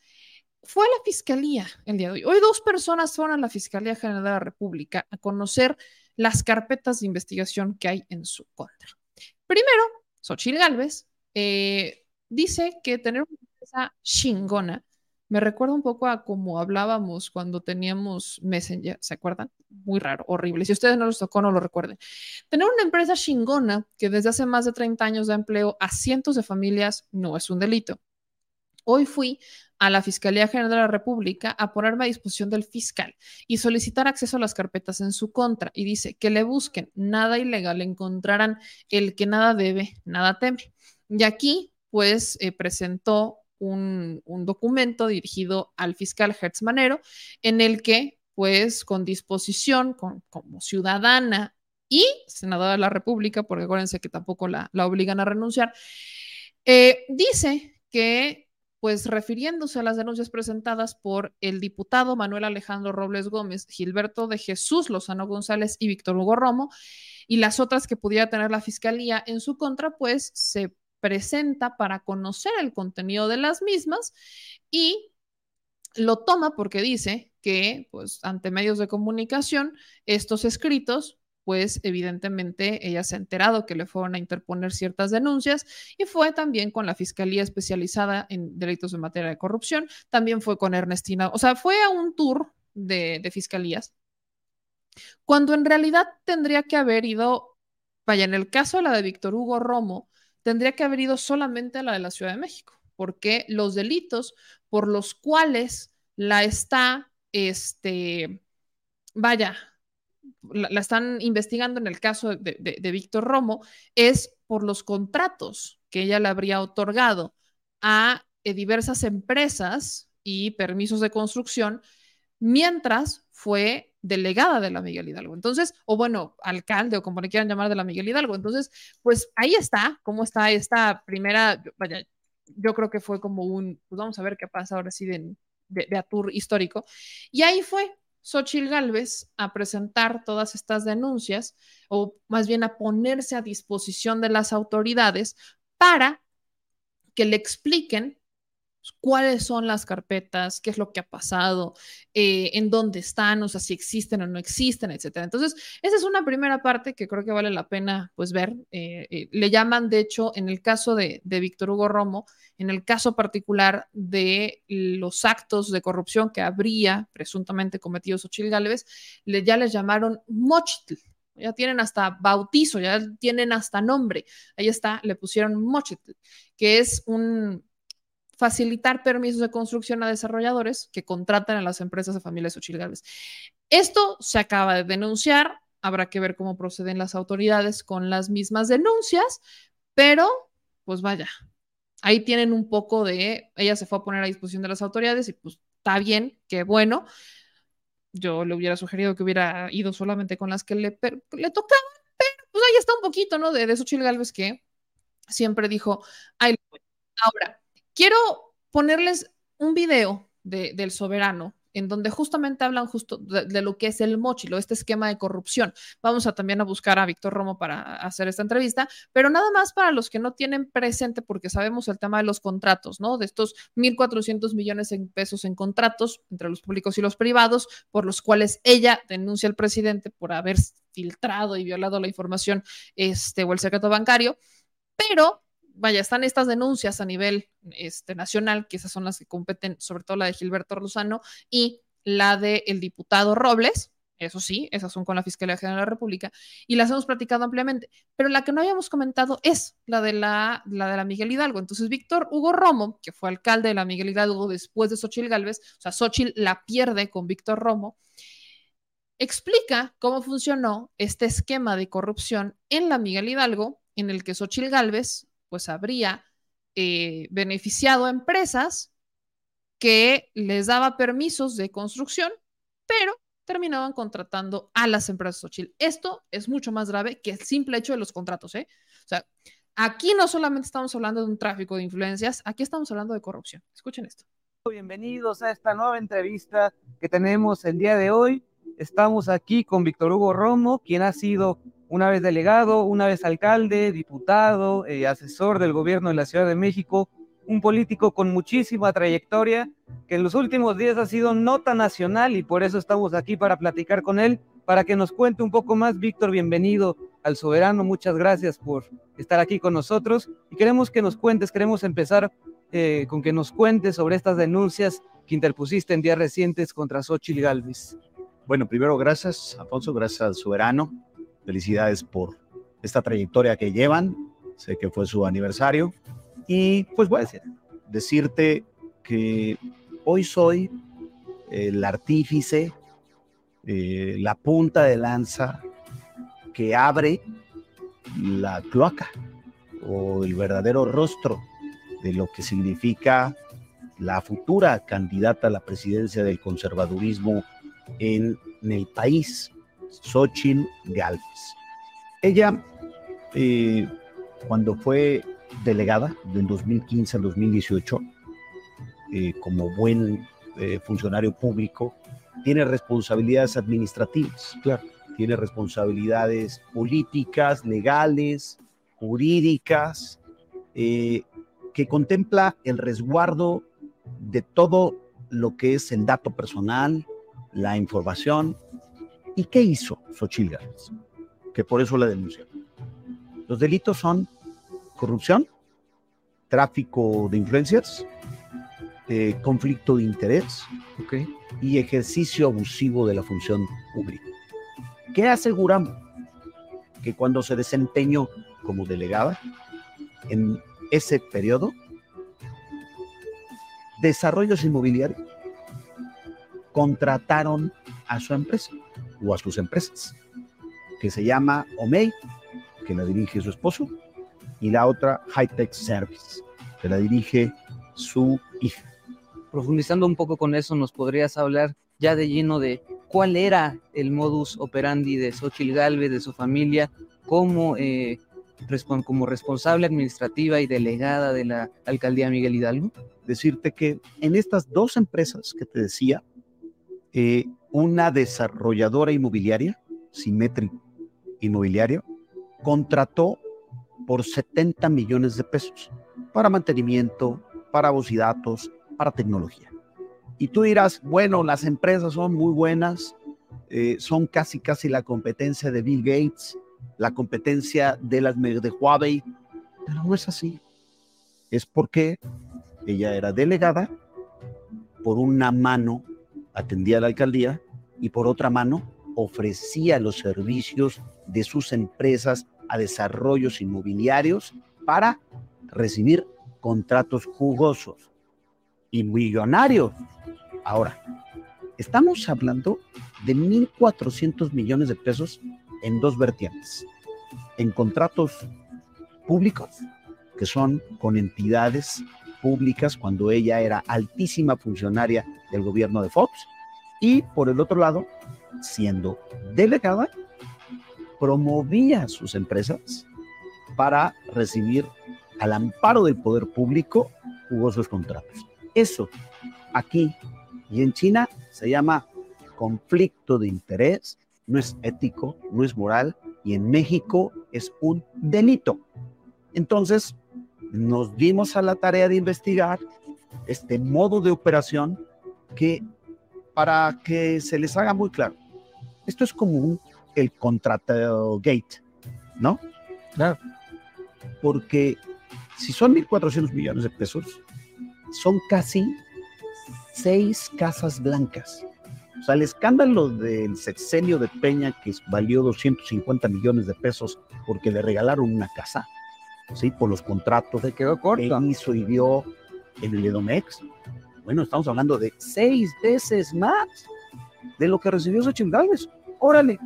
fue a la fiscalía el día de hoy. Hoy dos personas fueron a la Fiscalía General de la República a conocer las carpetas de investigación que hay en su contra. Primero, Xochitl Galvez eh, dice que tener una empresa chingona me recuerda un poco a como hablábamos cuando teníamos Messenger, ¿se acuerdan? Muy raro, horrible. Si ustedes no los tocó, no lo recuerden. Tener una empresa chingona que desde hace más de 30 años da empleo a cientos de familias no es un delito. Hoy fui a la Fiscalía General de la República a ponerme a disposición del fiscal y solicitar acceso a las carpetas en su contra. Y dice que le busquen nada ilegal, encontrarán el que nada debe, nada teme. Y aquí, pues, eh, presentó un, documento dirigido al fiscal Hertz Manero, en el que, pues, con disposición, como ciudadana y senadora de la República, porque acuérdense que tampoco la, obligan a renunciar, eh, dice que pues refiriéndose a las denuncias presentadas por el diputado Manuel Alejandro Robles Gómez, Gilberto de Jesús Lozano González y Víctor Hugo Romo, y las otras que pudiera tener la fiscalía en su contra, pues se presenta para conocer el contenido de las mismas y lo toma porque dice que, pues, ante medios de comunicación, estos escritos, pues, evidentemente ella se ha enterado que le fueron a interponer ciertas denuncias y fue también con la Fiscalía Especializada en Delitos en Materia de Corrupción, también fue con Ernestina, o sea, fue a un tour de, de fiscalías, cuando en realidad tendría que haber ido, vaya, en el caso de la de Víctor Hugo Romo, tendría que haber ido solamente a la de la Ciudad de México, porque los delitos por los cuales la está, este, vaya, la, están investigando en el caso de, Víctor Romo, es por los contratos que ella le habría otorgado a eh, diversas empresas y permisos de construcción, mientras fue delegada de la Miguel Hidalgo. Entonces, o bueno, alcalde o como le quieran llamar de la Miguel Hidalgo. Entonces, pues ahí está, cómo está esta primera, vaya, yo creo que fue como un, pues vamos a ver qué pasa ahora sí de, de, de Atur histórico. Y ahí fue, Xochil Gálvez a presentar todas estas denuncias o más bien a ponerse a disposición de las autoridades para que le expliquen cuáles son las carpetas, qué es lo que ha pasado, eh, en dónde están, o sea, si existen o no existen, etcétera. Entonces, esa es una primera parte que creo que vale la pena, pues, ver. Eh, eh, le llaman, de hecho, en el caso de, de Víctor Hugo Romo, en el caso particular de los actos de corrupción que habría presuntamente cometido Xochitl Gálvez, le, ya les llamaron Mochtl. Ya tienen hasta bautizo, ya tienen hasta nombre. Ahí está, le pusieron Mochtl, que es un, facilitar permisos de construcción a desarrolladores que contratan a las empresas de familias Ochilgales. Esto se acaba de denunciar, habrá que ver cómo proceden las autoridades con las mismas denuncias, pero pues vaya, ahí tienen un poco de, ella se fue a poner a disposición de las autoridades y pues está bien, qué bueno. Yo le hubiera sugerido que hubiera ido solamente con las que le, le tocaban, pero pues ahí está un poquito, ¿no? De, de Xochitl Galvez que siempre dijo, ay, ahora, Quiero ponerles un video de, del soberano en donde justamente hablan justo de, lo que es el mochilo, este esquema de corrupción. Vamos a también a buscar a Víctor Romo para hacer esta entrevista, pero nada más para los que no tienen presente, porque sabemos el tema de los contratos, ¿no? De estos 1.400 millones de pesos en contratos entre los públicos y los privados, por los cuales ella denuncia al presidente por haber filtrado y violado la información este, o el secreto bancario, pero vaya, están estas denuncias a nivel este, nacional, que esas son las que competen, sobre todo la de Gilberto Lozano y la del el diputado Robles, eso sí, esas son con la Fiscalía General de la República, y las hemos platicado ampliamente. Pero la que no habíamos comentado es la de la, la de la Miguel Hidalgo. Entonces, Víctor Hugo Romo, que fue alcalde de la Miguel Hidalgo después de Xochil Gálvez, o sea, Xochil la pierde con Víctor Romo, explica cómo funcionó este esquema de corrupción en la Miguel Hidalgo, en el que Xochil Gálvez pues habría eh, beneficiado a empresas que les daba permisos de construcción, pero terminaban contratando a las empresas Xochitl. Esto es mucho más grave que el simple hecho de los contratos, ¿eh? O sea, aquí no solamente estamos hablando de un tráfico de influencias, aquí estamos hablando de corrupción. Escuchen esto. Bienvenidos a esta nueva entrevista que tenemos el día de hoy. Estamos aquí con Víctor Hugo Romo, quien ha sido una vez delegado, una vez alcalde, diputado, eh, asesor del gobierno de la Ciudad de México, un político con muchísima trayectoria, que en los últimos días ha sido nota nacional y por eso estamos aquí para platicar con él, para que nos cuente un poco más. Víctor, bienvenido al Soberano, muchas gracias por estar aquí con nosotros y queremos que nos cuentes, queremos empezar eh, con que nos cuentes sobre estas denuncias que interpusiste en días recientes contra Xochitl Galvez. Bueno, primero gracias, Alfonso, gracias al Soberano Felicidades por esta trayectoria que llevan. Sé que fue su aniversario. Y pues voy a decir, decirte que hoy soy el artífice, eh, la punta de lanza que abre la cloaca o el verdadero rostro de lo que significa la futura candidata a la presidencia del conservadurismo en el país. Xochitl Galvez. Ella, eh, cuando fue delegada del 2015 al 2018, eh, como buen eh, funcionario público, tiene responsabilidades administrativas, claro, tiene responsabilidades políticas, legales, jurídicas, que contempla el resguardo de todo lo que es el dato personal, la información, ¿Y qué hizo Xochitl Gálvez? Que por eso la denunció. Los delitos son corrupción, tráfico de influencias, eh, conflicto de interés y ejercicio abusivo de la función pública. ¿Qué aseguramos? Que cuando se desempeñó como delegada, en ese periodo, desarrollos inmobiliarios contrataron a su empresa o a sus empresas, que se llama OMEI, que la dirige su esposo, y la otra High Tech Service, que la dirige su hija. Profundizando un poco con eso, ¿nos podrías hablar ya de lleno de cuál era el modus operandi de Xochitl Galvez, de su familia, como, eh, como responsable administrativa y delegada de la alcaldía Miguel Hidalgo? Decirte que en estas dos empresas que te decía, eh, una desarrolladora inmobiliaria, Symmetric Inmobiliario, contrató por 70 millones de pesos para mantenimiento, para voz y datos, para tecnología. Y tú dirás, bueno, las empresas son muy buenas, eh, son casi, casi la competencia de Bill Gates, la competencia de las de Huawei, pero no es así. Es porque ella era delegada, por una mano atendía a la alcaldía y por otra mano ofrecía los servicios de sus empresas a desarrollos inmobiliarios para recibir contratos jugosos y millonarios Ahora, estamos hablando de 1.400 millones de pesos en dos vertientes. En contratos públicos, que son con entidades públicas cuando ella era altísima funcionaria del gobierno de Fox, y por el otro lado, siendo delegada, promovía sus empresas para recibir al amparo del poder público jugosos contratos. Eso aquí y en China se llama conflicto de interés, no es ético, no es moral, y en México es un delito. Entonces, nos dimos a la tarea de investigar este modo de operación que, para que se les haga muy claro, esto es como el contrato gate, ¿no? Claro. Porque si son 1.400 millones de pesos, son casi seis casas blancas. O sea, el escándalo del sexenio de Peña, que valió 250 millones de pesos porque le regalaron una casa, ¿sí? Por los contratos Se quedó corto. que hizo y dio en el Edomex. Bueno, estamos hablando de seis veces más de lo que recibió Xochitl Gálvez. Órale,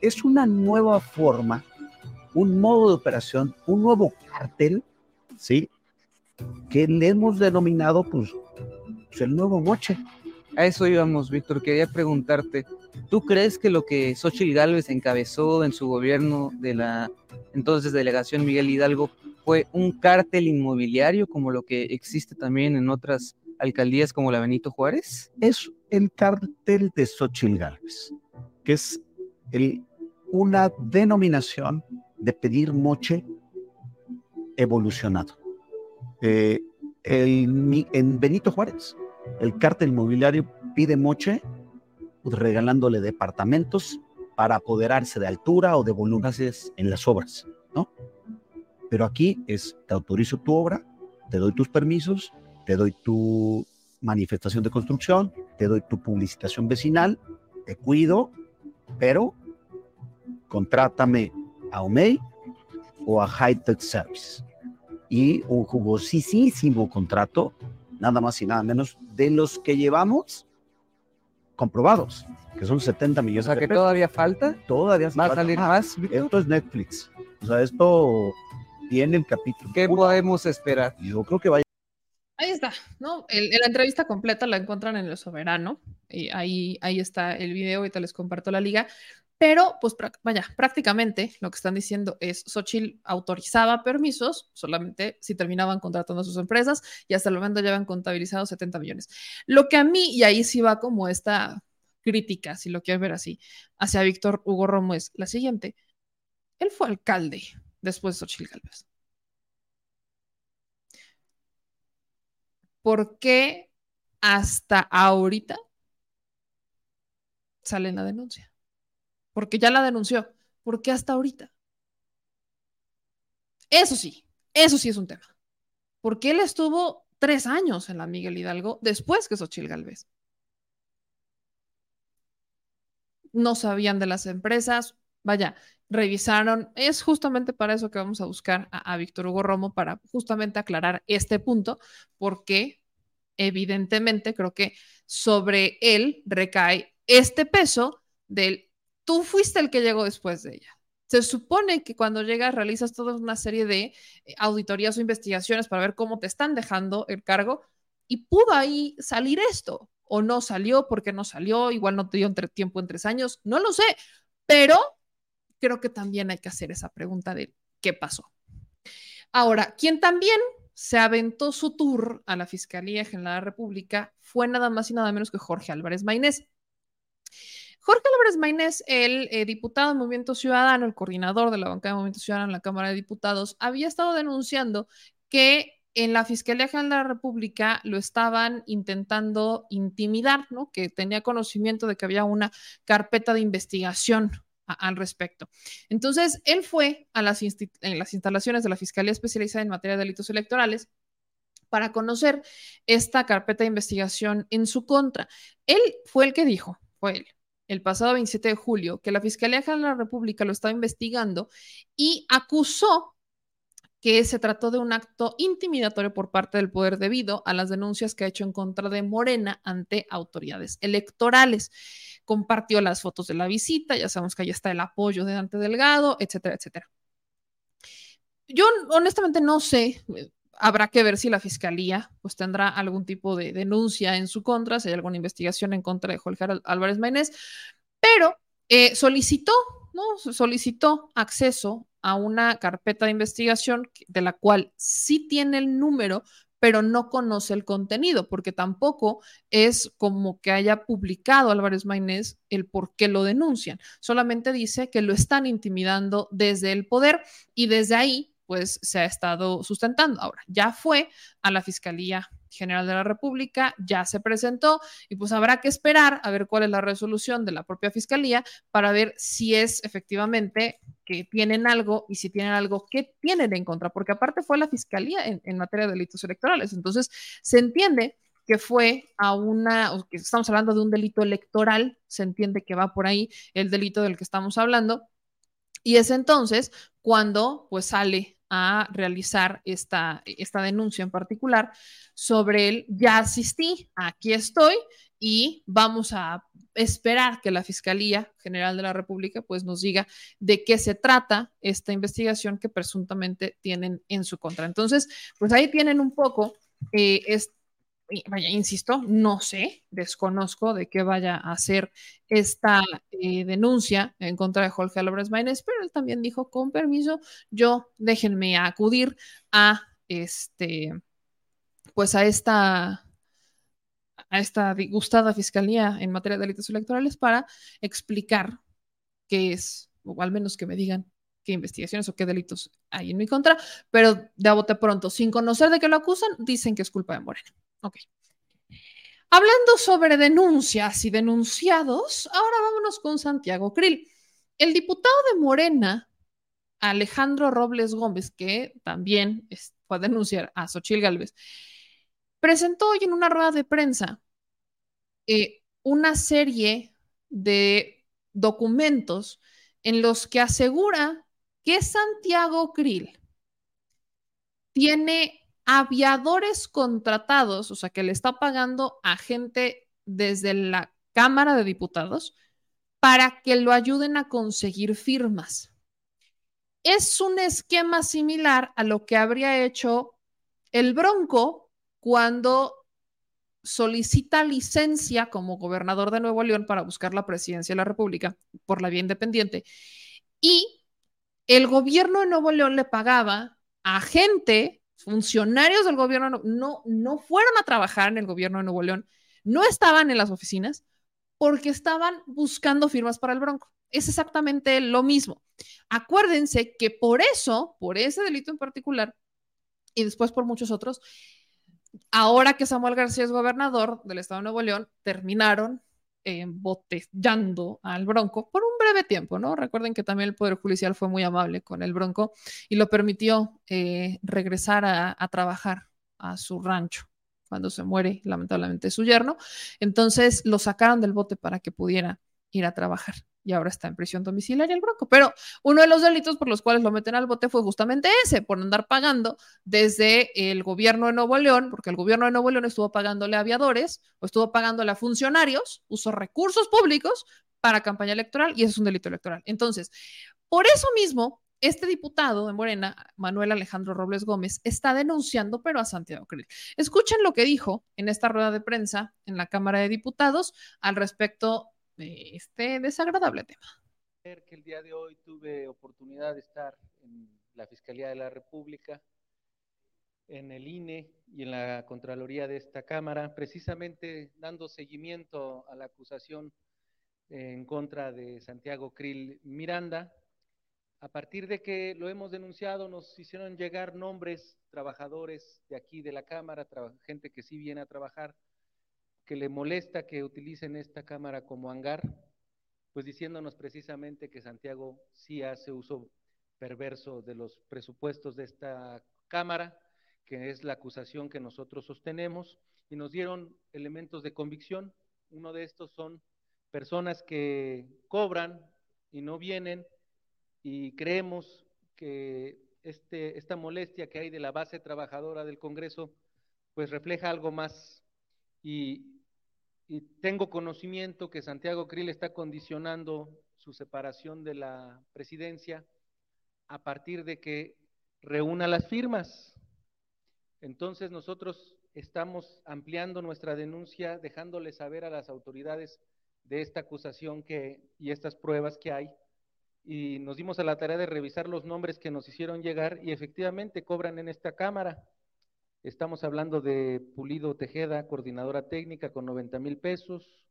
es una nueva forma, un modo de operación, un nuevo cártel, ¿sí? Que le hemos denominado, pues, pues, el nuevo moche. A eso íbamos, Víctor. Quería preguntarte, ¿tú crees que lo que Xochitl Gálvez encabezó en su gobierno de la entonces delegación Miguel Hidalgo fue un cártel inmobiliario como lo que existe también en otras alcaldías como la Benito Juárez? Es el cártel de Xochitl Gálvez, que es una denominación de pedir moche evolucionado. Eh, en Benito Juárez el cártel inmobiliario pide moche regalándole departamentos para apoderarse de altura o de volumen en las obras, ¿no? Pero aquí es, te autorizo tu obra, te doy tus permisos, te doy tu manifestación de construcción, te doy tu publicitación vecinal, te cuido, pero contrátame a OMEI o a High Tech Service. Y un jugosísimo contrato nada más y nada menos, de los que llevamos comprobados, que son 70 millones. O sea, que todavía falta. Todavía va a salir más. Esto es Netflix. O sea, esto tiene el capítulo. ¿Qué podemos esperar? Yo creo que vaya. Ahí está, ¿no? la entrevista completa la encuentran en El Soberano. Y ahí, ahí está el video, ahorita les comparto la liga. Pero, pues, vaya, prácticamente lo que están diciendo es, Xochitl autorizaba permisos solamente si terminaban contratando a sus empresas y hasta el momento ya habían contabilizado 70 millones. Lo que a mí, y ahí sí va como esta crítica, si lo quieres ver así, hacia Víctor Hugo Romo es la siguiente. Él fue alcalde después de Xochitl Galvez. ¿Por qué hasta ahorita sale la denuncia? Porque ya la denunció. ¿Por qué hasta ahorita? Eso sí, eso sí es un tema. Porque él estuvo tres años en la Miguel Hidalgo después que Xochil Galvez. No sabían de las empresas, vaya, revisaron. Es justamente para eso que vamos a buscar a, a Víctor Hugo Romo, para justamente aclarar este punto, porque evidentemente creo que sobre él recae este peso del tú fuiste el que llegó después de ella. Se supone que cuando llegas realizas toda una serie de eh, auditorías o investigaciones para ver cómo te están dejando el cargo y pudo ahí salir esto. o no salió, por qué no salió, igual no te dio tiempo en tres años, no lo sé, pero creo que también hay que hacer esa pregunta de qué pasó. Ahora, quien también se aventó su tour a la Fiscalía General de la República fue nada más y nada menos que Jorge Álvarez Maynés. Jorge Álvarez Maynés, el eh, diputado del Movimiento Ciudadano, el coordinador de la bancada de Movimiento Ciudadano en la Cámara de Diputados, había estado denunciando que en la Fiscalía General de la República lo estaban intentando intimidar, ¿no? Que tenía conocimiento de que había una carpeta de investigación al respecto. Entonces, él fue a las, las instalaciones de la Fiscalía Especializada en Materia de Delitos Electorales para conocer esta carpeta de investigación en su contra. Él fue el que dijo, fue él, el pasado 27 de julio, que la Fiscalía General de la República lo estaba investigando y acusó que se trató de un acto intimidatorio por parte del poder debido a las denuncias que ha hecho en contra de Morena ante autoridades electorales. Compartió las fotos de la visita, ya sabemos que ahí está el apoyo de Dante Delgado, etcétera, etcétera. Yo honestamente no sé, habrá que ver si la fiscalía pues tendrá algún tipo de denuncia en su contra, si hay alguna investigación en contra de Jorge Álvarez Maynés, pero eh, solicitó, ¿no? Solicitó acceso a una carpeta de investigación de la cual sí tiene el número, pero no conoce el contenido, porque tampoco es como que haya publicado Álvarez Maynés el por qué lo denuncian. Solamente dice que lo están intimidando desde el poder y desde ahí pues se ha estado sustentando. Ahora, ya fue a la Fiscalía General de la República, ya se presentó y pues habrá que esperar a ver cuál es la resolución de la propia Fiscalía para ver si es efectivamente que tienen algo y si tienen algo que tienen en contra, porque aparte fue la Fiscalía en, materia de delitos electorales. Entonces, se entiende que fue a una, que estamos hablando de un delito electoral, se entiende que va por ahí el delito del que estamos hablando, y es entonces cuando pues sale a realizar esta, esta denuncia en particular sobre el ya asistí, aquí estoy y vamos a esperar que la Fiscalía General de la República pues nos diga de qué se trata esta investigación que presuntamente tienen en su contra. Entonces, pues ahí tienen un poco eh, vaya, insisto, no sé, desconozco de qué vaya a hacer esta eh, denuncia en contra de Jorge Álvarez Maínez, pero él también dijo, con permiso, yo déjenme acudir a este, pues a esta a esta disgustada fiscalía en materia de delitos electorales para explicar qué es, o al menos que me digan qué investigaciones o qué delitos hay en mi contra, pero de a bote pronto, sin conocer de qué lo acusan, dicen que es culpa de Morena. Ok. Hablando sobre denuncias y denunciados, ahora vámonos con Santiago Krill. El diputado de Morena, Alejandro Robles Gómez, que también fue a denunciar a Xochil Gálvez, presentó hoy en una rueda de prensa eh, una serie de documentos en los que asegura que Santiago Krill tiene aviadores contratados, o sea, que le está pagando a gente desde la Cámara de Diputados para que lo ayuden a conseguir firmas. Es un esquema similar a lo que habría hecho el Bronco cuando solicita licencia como gobernador de Nuevo León para buscar la presidencia de la República por la vía independiente. Y el gobierno de Nuevo León le pagaba a gente funcionarios del gobierno no, no fueron a trabajar en el gobierno de Nuevo León, no estaban en las oficinas porque estaban buscando firmas para el Bronco. Es exactamente lo mismo. Acuérdense que por eso, por ese delito en particular, y después por muchos otros, ahora que Samuel García es gobernador del estado de Nuevo León, terminaron botellando al Bronco por un breve tiempo, ¿no? Recuerden que también el Poder Judicial fue muy amable con el Bronco y lo permitió eh, regresar a trabajar a su rancho cuando se muere lamentablemente su yerno. Entonces lo sacaron del bote para que pudiera ir a trabajar y ahora está en prisión domiciliaria el Bronco. Pero uno de los delitos por los cuales lo meten al bote fue justamente ese, por andar pagando desde el gobierno de Nuevo León, porque el gobierno de Nuevo León estuvo pagándole a aviadores o estuvo pagándole a funcionarios, usó recursos públicos para campaña electoral y eso es un delito electoral. Entonces, por eso mismo este diputado de Morena, Manuel Alejandro Robles Gómez, está denunciando, pero a Santiago Krill. Escuchen lo que dijo en esta rueda de prensa en la Cámara de Diputados al respecto de este desagradable tema. Que el día de hoy tuve oportunidad de estar en la Fiscalía de la República, en el INE y en la Contraloría de esta Cámara, precisamente dando seguimiento a la acusación en contra de Santiago Krill Miranda, a partir de que lo hemos denunciado, nos hicieron llegar nombres, trabajadores de aquí de la Cámara, gente que sí viene a trabajar, que le molesta que utilicen esta Cámara como hangar, pues diciéndonos precisamente que Santiago sí hace uso perverso de los presupuestos de esta Cámara, que es la acusación que nosotros sostenemos, y nos dieron elementos de convicción. Uno de estos son personas que cobran y no vienen y creemos que este, esta molestia que hay de la base trabajadora del Congreso, pues refleja algo más. Y, tengo conocimiento que Santiago Krill está condicionando su separación de la presidencia a partir de que reúna las firmas. Entonces nosotros estamos ampliando nuestra denuncia, dejándole saber a las autoridades de esta acusación y estas pruebas que hay y nos dimos a la tarea de revisar los nombres que nos hicieron llegar y efectivamente cobran en esta cámara. Estamos hablando de Pulido Tejeda, coordinadora técnica con 90 mil pesos,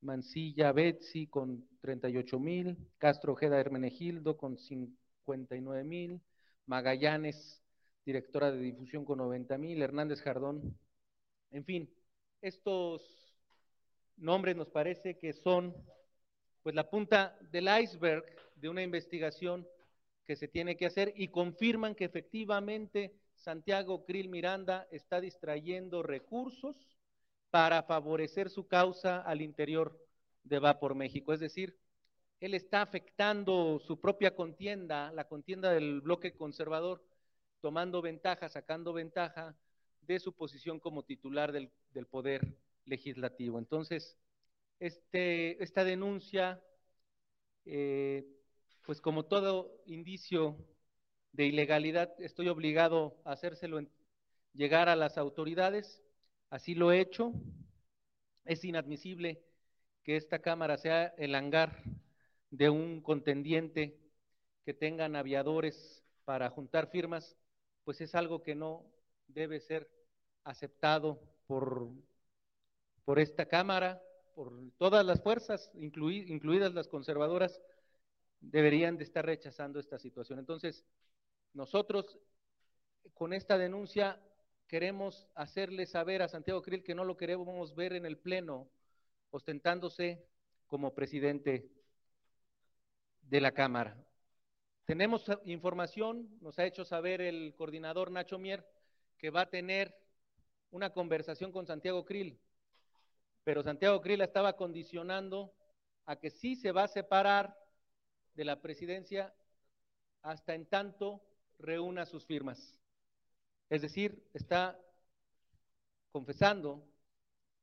Mancilla Betsy con 38 mil, Castro Ojeda Hermenegildo con 59 mil, Magallanes, directora de difusión con 90 mil, Hernández Jardón. En fin, estos nombres nos parece que son pues la punta del iceberg de una investigación que se tiene que hacer y confirman que efectivamente Santiago Krill Miranda está distrayendo recursos para favorecer su causa al interior de Va por México. Es decir, él está afectando su propia contienda, la contienda del bloque conservador, tomando ventaja, sacando ventaja de su posición como titular del, poder legislativo. Entonces, este, esta denuncia eh, pues como todo indicio de ilegalidad, estoy obligado a hacérselo llegar a las autoridades, así lo he hecho. Es inadmisible que esta Cámara sea el hangar de un contendiente que tengan aviadores para juntar firmas, pues es algo que no debe ser aceptado por, por esta Cámara, por todas las fuerzas, incluidas las conservadoras, deberían de estar rechazando esta situación. Entonces, nosotros con esta denuncia queremos hacerle saber a Santiago Krill que no lo queremos ver en el Pleno ostentándose como presidente de la Cámara. Tenemos información, nos ha hecho saber el coordinador Nacho Mier que va a tener una conversación con Santiago Krill, pero Santiago Krill estaba condicionando a que sí se va a separar de la presidencia hasta en tanto reúna sus firmas. Es decir, está confesando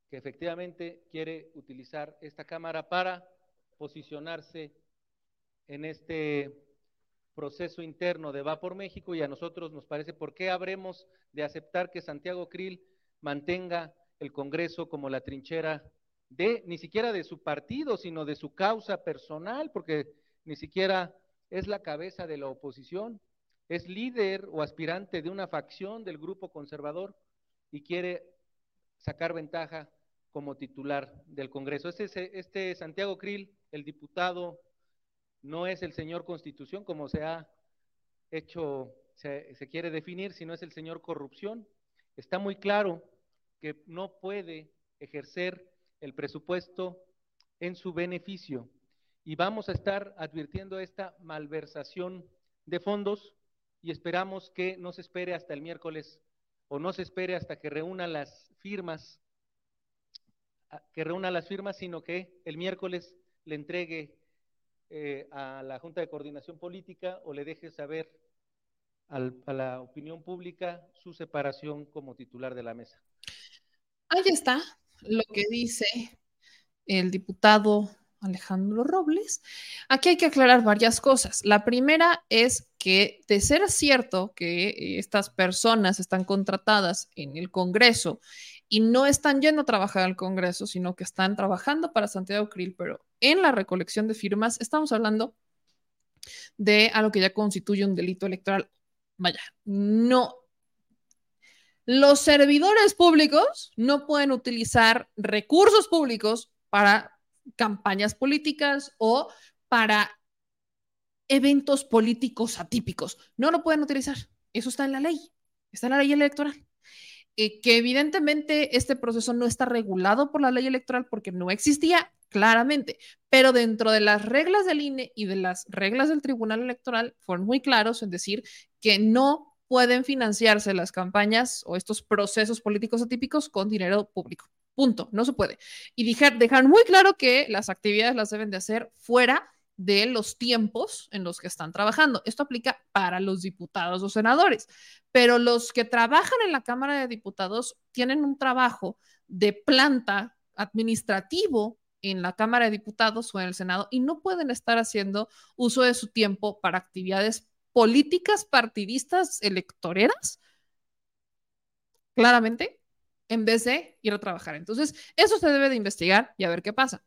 que efectivamente quiere utilizar esta Cámara para posicionarse en este proceso interno de Va por México y a nosotros nos parece por qué habremos de aceptar que Santiago Krill mantenga el Congreso como la trinchera de ni siquiera de su partido, sino de su causa personal, porque ni siquiera es la cabeza de la oposición, es líder o aspirante de una facción del grupo conservador y quiere sacar ventaja como titular del Congreso. Este, este Santiago Krill, el diputado, no es el señor Constitución como se ha hecho, se, se quiere definir, sino es el señor Corrupción. Está muy claro que no puede ejercer el presupuesto en su beneficio y vamos a estar advirtiendo esta malversación de fondos y esperamos que no se espere hasta el miércoles o no se espere hasta que reúna las firmas, que reúna las firmas, sino que el miércoles le entregue eh, a la Junta de Coordinación Política o le deje saber a la opinión pública su separación como titular de la mesa. Ahí está lo que dice el diputado Alejandro Robles. Aquí hay que aclarar varias cosas. La primera es que de ser cierto que estas personas están contratadas en el Congreso y no están yendo a trabajar al Congreso, sino que están trabajando para Santiago Krill, pero en la recolección de firmas estamos hablando de algo que ya constituye un delito electoral. Vaya, no. Los servidores públicos no pueden utilizar recursos públicos para campañas políticas o para eventos políticos atípicos. No lo pueden utilizar. Eso está en la ley. Está en la ley electoral. Eh, que evidentemente este proceso no está regulado por la ley electoral porque no existía claramente, pero dentro de las reglas del INE y de las reglas del Tribunal Electoral fueron muy claros en decir que no pueden financiarse las campañas o estos procesos políticos atípicos con dinero público. Punto, no se puede. Y dejar, dejar muy claro que las actividades las deben de hacer fuera de los tiempos en los que están trabajando. Esto aplica para los diputados o senadores, pero los que trabajan en la Cámara de Diputados tienen un trabajo de planta administrativo en la Cámara de Diputados o en el Senado y no pueden estar haciendo uso de su tiempo para actividades políticas partidistas electoreras, claramente, en vez de ir a trabajar. Entonces, eso se debe de investigar y a ver qué pasa.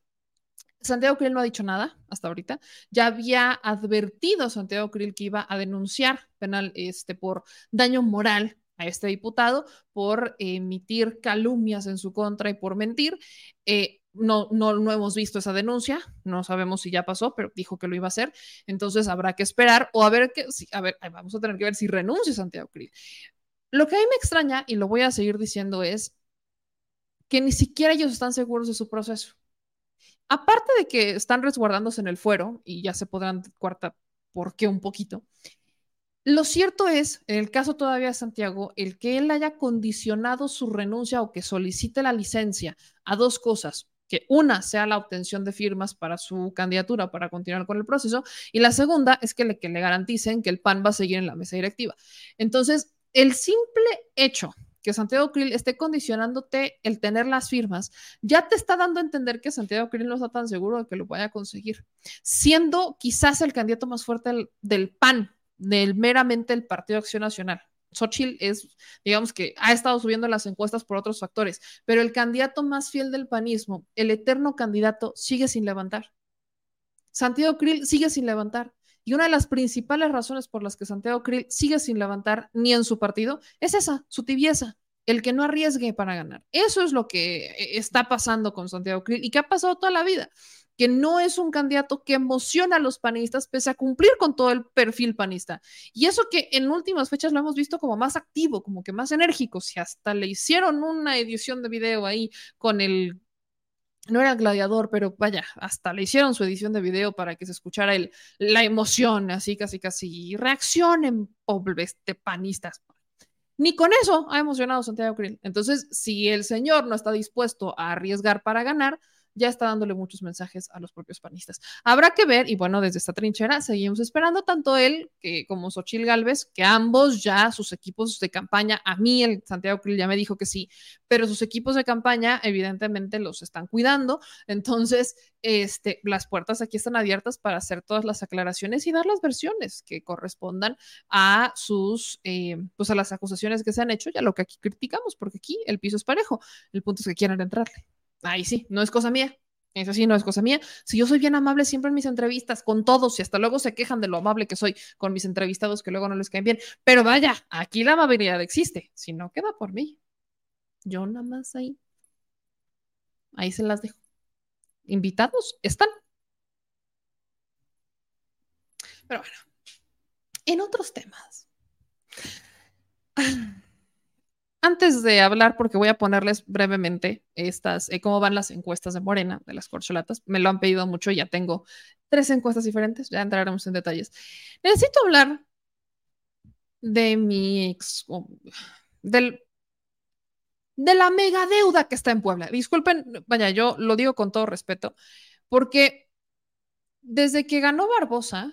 Santiago Krill no ha dicho nada hasta ahorita. Ya había advertido Santiago Krill que iba a denunciar penal este, por daño moral a este diputado por emitir calumnias en su contra y por mentir. Eh, no, no, no hemos visto esa denuncia, no sabemos si ya pasó, pero dijo que lo iba a hacer. Entonces habrá que esperar o a ver que, a ver, vamos a tener que ver si renuncia Santiago Krill. Lo que a mí me extraña, y lo voy a seguir diciendo, es que ni siquiera ellos están seguros de su proceso aparte de que están resguardándose en el fuero, y ya se podrán cuarta por qué un poquito, lo cierto es, en el caso todavía de Santiago, el que él haya condicionado su renuncia o que solicite la licencia a dos cosas que una sea la obtención de firmas para su candidatura para continuar con el proceso y la segunda es que le, que le garanticen que el PAN va a seguir en la mesa directiva. Entonces, el simple hecho que Santiago Krill esté condicionándote el tener las firmas, ya te está dando a entender que Santiago Krill no está tan seguro de que lo vaya a conseguir, siendo quizás el candidato más fuerte del, PAN, del meramente el Partido Acción Nacional. Xochitl es, digamos que ha estado subiendo las encuestas por otros factores, pero el candidato más fiel del panismo, el eterno candidato, sigue sin levantar. Santiago Krill sigue sin levantar. Y una de las principales razones por las que Santiago Krill sigue sin levantar ni en su partido es esa, su tibieza, el que no arriesgue para ganar. Eso es lo que eh, está pasando con Santiago Krill y que ha pasado toda la vida, que no es un candidato que emociona a los panistas pese a cumplir con todo el perfil panista. Y eso que en últimas fechas lo hemos visto como más activo, como que más enérgico, si hasta le hicieron una edición de video ahí con el no era gladiador, pero vaya, hasta le hicieron su edición de video para que se escuchara el, la emoción, así casi casi, reaccionen, pobres panistas. Ni con eso ha emocionado Santiago Krill. Entonces, si el señor no está dispuesto a arriesgar para ganar, ya está dándole muchos mensajes a los propios panistas. Habrá que ver, y bueno, desde esta trinchera seguimos esperando tanto él que, como Xochil Gálvez, que ambos ya sus equipos de campaña, a mí el Santiago Krill ya me dijo que sí, pero sus equipos de campaña evidentemente los están cuidando, entonces este, las puertas aquí están abiertas para hacer todas las aclaraciones y dar las versiones que correspondan a sus, eh, pues a las acusaciones que se han hecho y a lo que aquí criticamos, porque aquí el piso es parejo, el punto es que quieran entrarle. Ahí sí, no es cosa mía. Eso sí, no es cosa mía. Si yo soy bien amable siempre en mis entrevistas, con todos, y hasta luego se quejan de lo amable que soy con mis entrevistados que luego no les caen bien. Pero vaya, aquí la amabilidad existe. Si no, queda por mí. Yo nada más ahí. Ahí se las dejo. Invitados están. Pero bueno, en otros temas. Antes de hablar, porque voy a ponerles brevemente estas, eh, cómo van las encuestas de Morena, de las corcholatas, me lo han pedido mucho, ya tengo tres encuestas diferentes, ya entraremos en detalles. Necesito hablar de mi ex, del, de la mega deuda que está en Puebla. Disculpen, vaya, yo lo digo con todo respeto, porque desde que ganó Barbosa,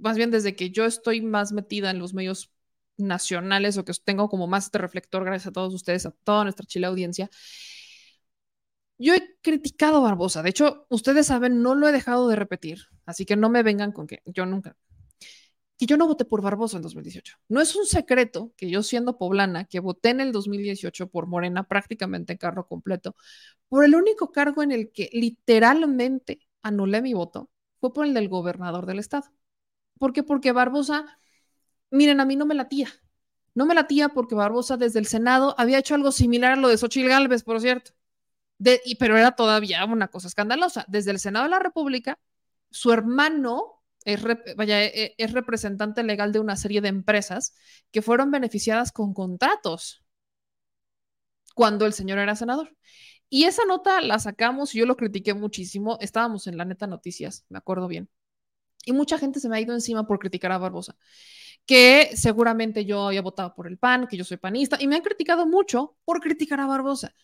más bien desde que yo estoy más metida en los medios nacionales o que tengo como más este reflector gracias a todos ustedes, a toda nuestra chile audiencia. yo he criticado Barbosa. De hecho, ustedes saben, no lo he dejado de repetir. Así que no me vengan con que yo nunca, que yo no voté por Barbosa en 2018. No es un secreto que yo siendo poblana, que voté en el 2018 por Morena prácticamente en carro completo, por el único cargo en el que literalmente anulé mi voto, fue por el del gobernador del estado. ¿Por qué? Porque Barbosa, miren, a mí no me latía. No me latía porque Barbosa desde el Senado había hecho algo similar a lo de Xochitl Gálvez, por cierto. y, pero era todavía una cosa escandalosa. Desde el Senado de la República, su hermano es, vaya, e, e, es representante legal de una serie de empresas que fueron beneficiadas con contratos cuando el señor era senador. Y esa nota la sacamos, yo lo critiqué muchísimo, estábamos en la neta noticias, me acuerdo bien. Y mucha gente se me ha ido encima por criticar a Barbosa, que seguramente yo había votado por el PAN, que yo soy panista, y me han criticado mucho por criticar a Barbosa.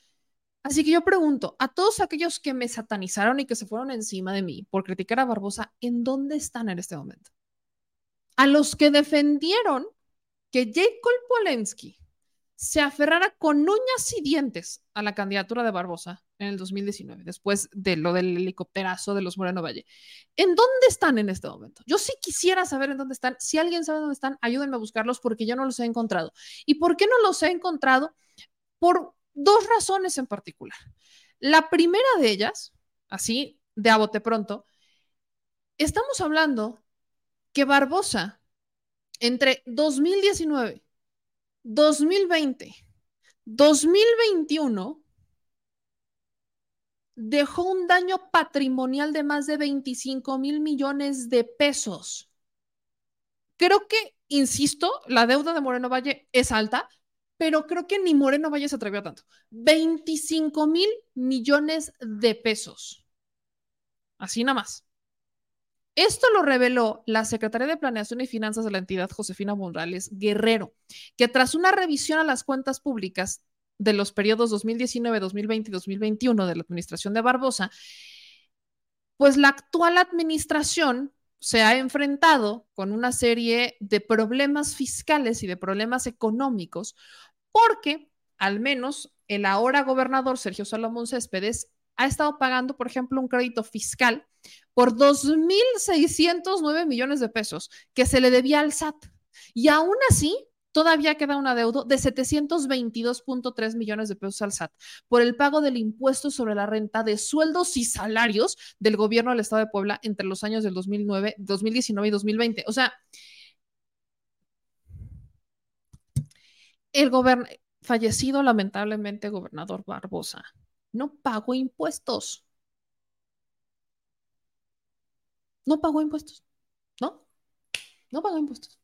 Así que yo pregunto a todos aquellos que me satanizaron y que se fueron encima de mí por criticar a Barbosa, ¿en dónde están en este momento? A los que defendieron que Jacob Polensky se aferrara con uñas y dientes a la candidatura de Barbosa en el 2019, después de lo del helicópterazo de los Moreno Valle. ¿En dónde están en este momento? Yo sí quisiera saber en dónde están. Si alguien sabe dónde están, ayúdenme a buscarlos porque yo no los he encontrado. ¿Y por qué no los he encontrado? Por dos razones en particular. La primera de ellas, así de a bote pronto, estamos hablando que Barbosa entre 2019, 2020, 2021 dejó un daño patrimonial de más de 25 mil millones de pesos. Creo que, insisto, la deuda de Moreno Valle es alta, pero creo que ni Moreno Valle se atrevió a tanto. 25 mil millones de pesos. Así nada más. Esto lo reveló la secretaria de Planeación y Finanzas de la entidad, Josefina Morales Guerrero, que tras una revisión a las cuentas públicas de los periodos 2019, 2020 y 2021 de la administración de Barbosa, pues la actual administración se ha enfrentado con una serie de problemas fiscales y de problemas económicos porque al menos el ahora gobernador Sergio Salomón Céspedes ha estado pagando, por ejemplo, un crédito fiscal por 2.609 millones de pesos que se le debía al SAT. Y aún así, todavía queda un adeudo de 722.3 millones de pesos al SAT por el pago del impuesto sobre la renta de sueldos y salarios del gobierno del Estado de Puebla entre los años del 2009, 2019 y 2020. O sea, el fallecido lamentablemente gobernador Barbosa no pagó impuestos. No pagó impuestos. ¿No? No pagó impuestos.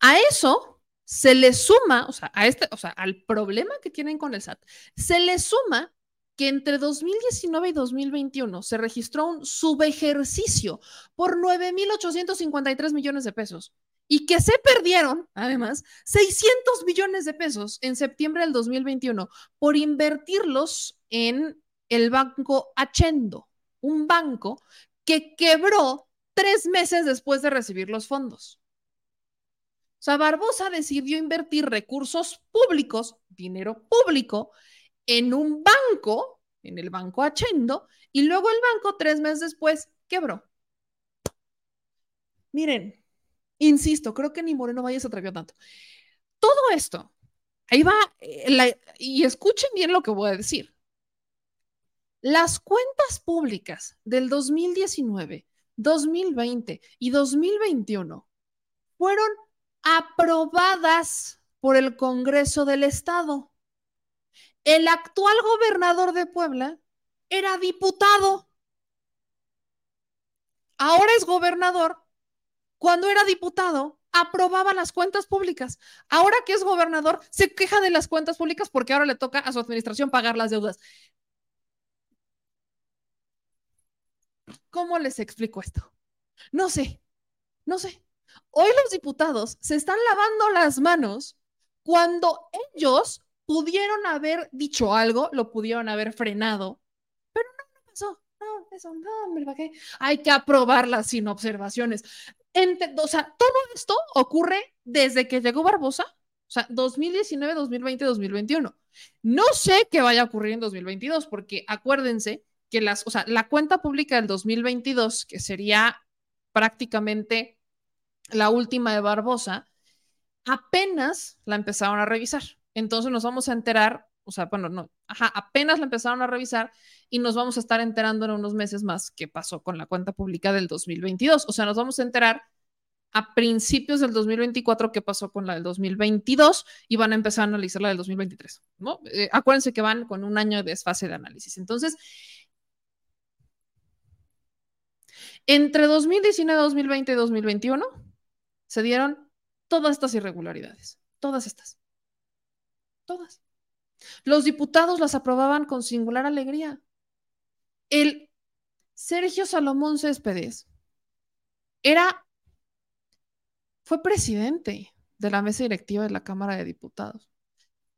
A eso se le suma, o sea, a este, o sea, al problema que tienen con el SAT, se le suma que entre 2019 y 2021 se registró un subejercicio por 9.853 millones de pesos y que se perdieron, además, 600 millones de pesos en septiembre del 2021 por invertirlos en el banco Achendo, un banco que quebró tres meses después de recibir los fondos. O sea, Barbosa decidió invertir recursos públicos, dinero público, en un banco, en el banco Achendo, y luego el banco tres meses después quebró. Miren, Insisto, creo que ni Moreno Valle se atrevió tanto. Todo esto, ahí va, eh, y escuchen bien lo que voy a decir. Las cuentas públicas del 2019, 2020 y 2021 fueron aprobadas por el Congreso del Estado. El actual gobernador de Puebla era diputado. Ahora es gobernador cuando era diputado, aprobaba las cuentas públicas. Ahora que es gobernador, se queja de las cuentas públicas porque ahora le toca a su administración pagar las deudas. ¿Cómo les explico esto? No sé, no sé. Hoy los diputados se están lavando las manos cuando ellos pudieron haber dicho algo, lo pudieron haber frenado, pero no, no pasó. No, eso no, hombre, ¿para qué? Hay que aprobarlas sin observaciones o sea, todo esto ocurre desde que llegó Barbosa, o sea, 2019, 2020, 2021. No sé qué vaya a ocurrir en 2022, porque acuérdense que las, o sea, la cuenta pública del 2022, que sería prácticamente la última de Barbosa, apenas la empezaron a revisar. Entonces nos vamos a enterar, o sea, bueno, no, ajá, apenas la empezaron a revisar y nos vamos a estar enterando en unos meses más qué pasó con la cuenta pública del 2022. O sea, nos vamos a enterar a principios del 2024 qué pasó con la del 2022 y van a empezar a analizar la del 2023. ¿no? Eh, acuérdense que van con un año de desfase de análisis. Entonces, entre 2019, 2020 y 2021 se dieron todas estas irregularidades, todas estas, todas. Los diputados las aprobaban con singular alegría. El Sergio Salomón Céspedes era, fue presidente de la mesa directiva de la Cámara de Diputados.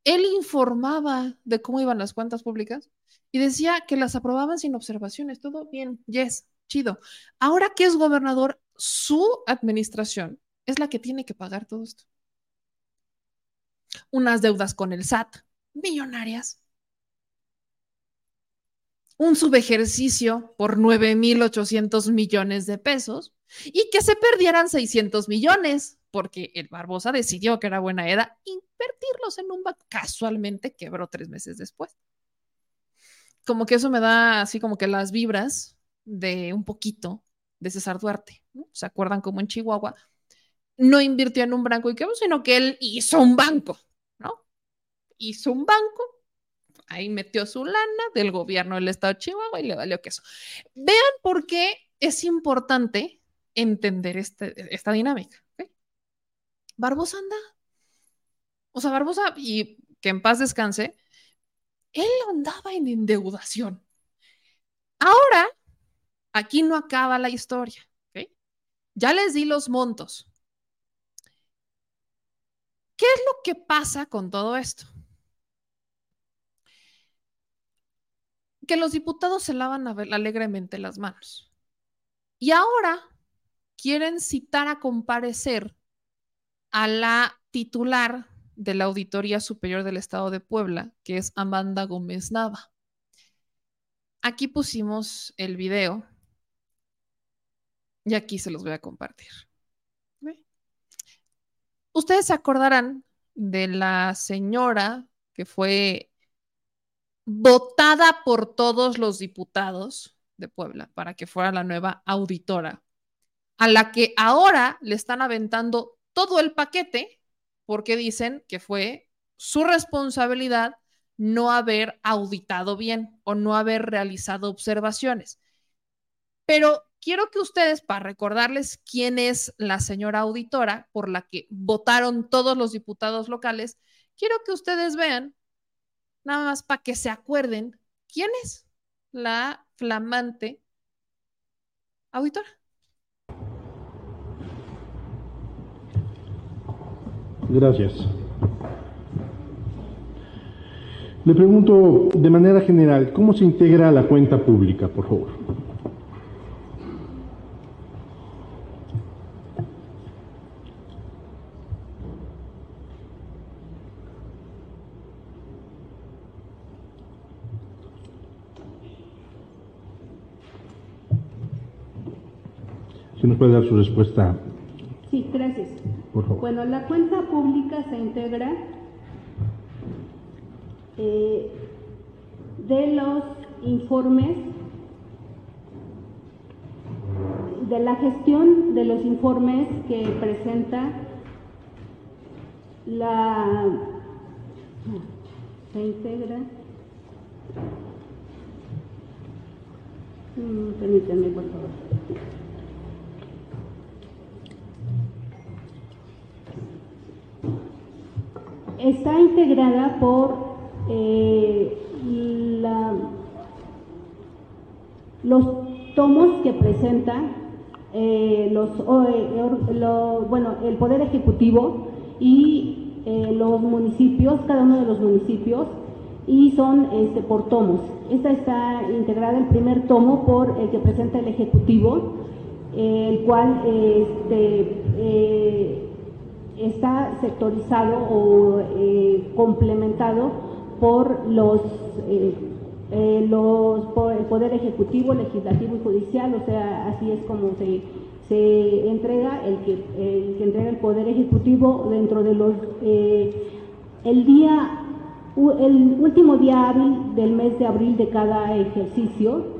Él informaba de cómo iban las cuentas públicas y decía que las aprobaban sin observaciones. Todo bien, yes, chido. Ahora que es gobernador, su administración es la que tiene que pagar todo esto. Unas deudas con el SAT, millonarias. Un subejercicio por 9.800 millones de pesos y que se perdieran 600 millones porque el Barbosa decidió que era buena edad invertirlos en un banco. Casualmente quebró tres meses después. Como que eso me da así como que las vibras de un poquito de César Duarte. ¿Se acuerdan como en Chihuahua? No invirtió en un banco y quebró, sino que él hizo un banco hizo un banco, ahí metió su lana del gobierno del estado de Chihuahua y le valió queso. Vean por qué es importante entender este, esta dinámica. Barbosa anda. O sea, Barbosa, y que en paz descanse, él andaba en endeudación. Ahora, aquí no acaba la historia. Ya les di los montos. ¿Qué es lo que pasa con todo esto? que los diputados se lavan alegremente las manos. Y ahora quieren citar a comparecer a la titular de la Auditoría Superior del Estado de Puebla, que es Amanda Gómez Nava. Aquí pusimos el video y aquí se los voy a compartir. Ustedes se acordarán de la señora que fue votada por todos los diputados de Puebla para que fuera la nueva auditora, a la que ahora le están aventando todo el paquete porque dicen que fue su responsabilidad no haber auditado bien o no haber realizado observaciones. Pero quiero que ustedes, para recordarles quién es la señora auditora por la que votaron todos los diputados locales, quiero que ustedes vean nada más para que se acuerden quién es la flamante auditora. Gracias. Le pregunto de manera general, ¿cómo se integra la cuenta pública, por favor? Si nos puede dar su respuesta. Sí, gracias. Por favor. Bueno, la cuenta pública se integra eh, de los informes, de la gestión de los informes que presenta la... Se integra... Mm, permítanme, por favor. Está integrada por eh, los tomos que presenta eh, los, eh, bueno, el Poder Ejecutivo y los municipios, cada uno de los municipios, y son este, por tomos. Esta está integrada el primer tomo por el que presenta el Ejecutivo, el cual este, está sectorizado o eh, complementado por los, eh, eh, los por el Poder Ejecutivo, Legislativo y Judicial, o sea, así es como se, se entrega el que, el que entrega el Poder Ejecutivo dentro de los... El día, el último día hábil del mes de abril de cada ejercicio,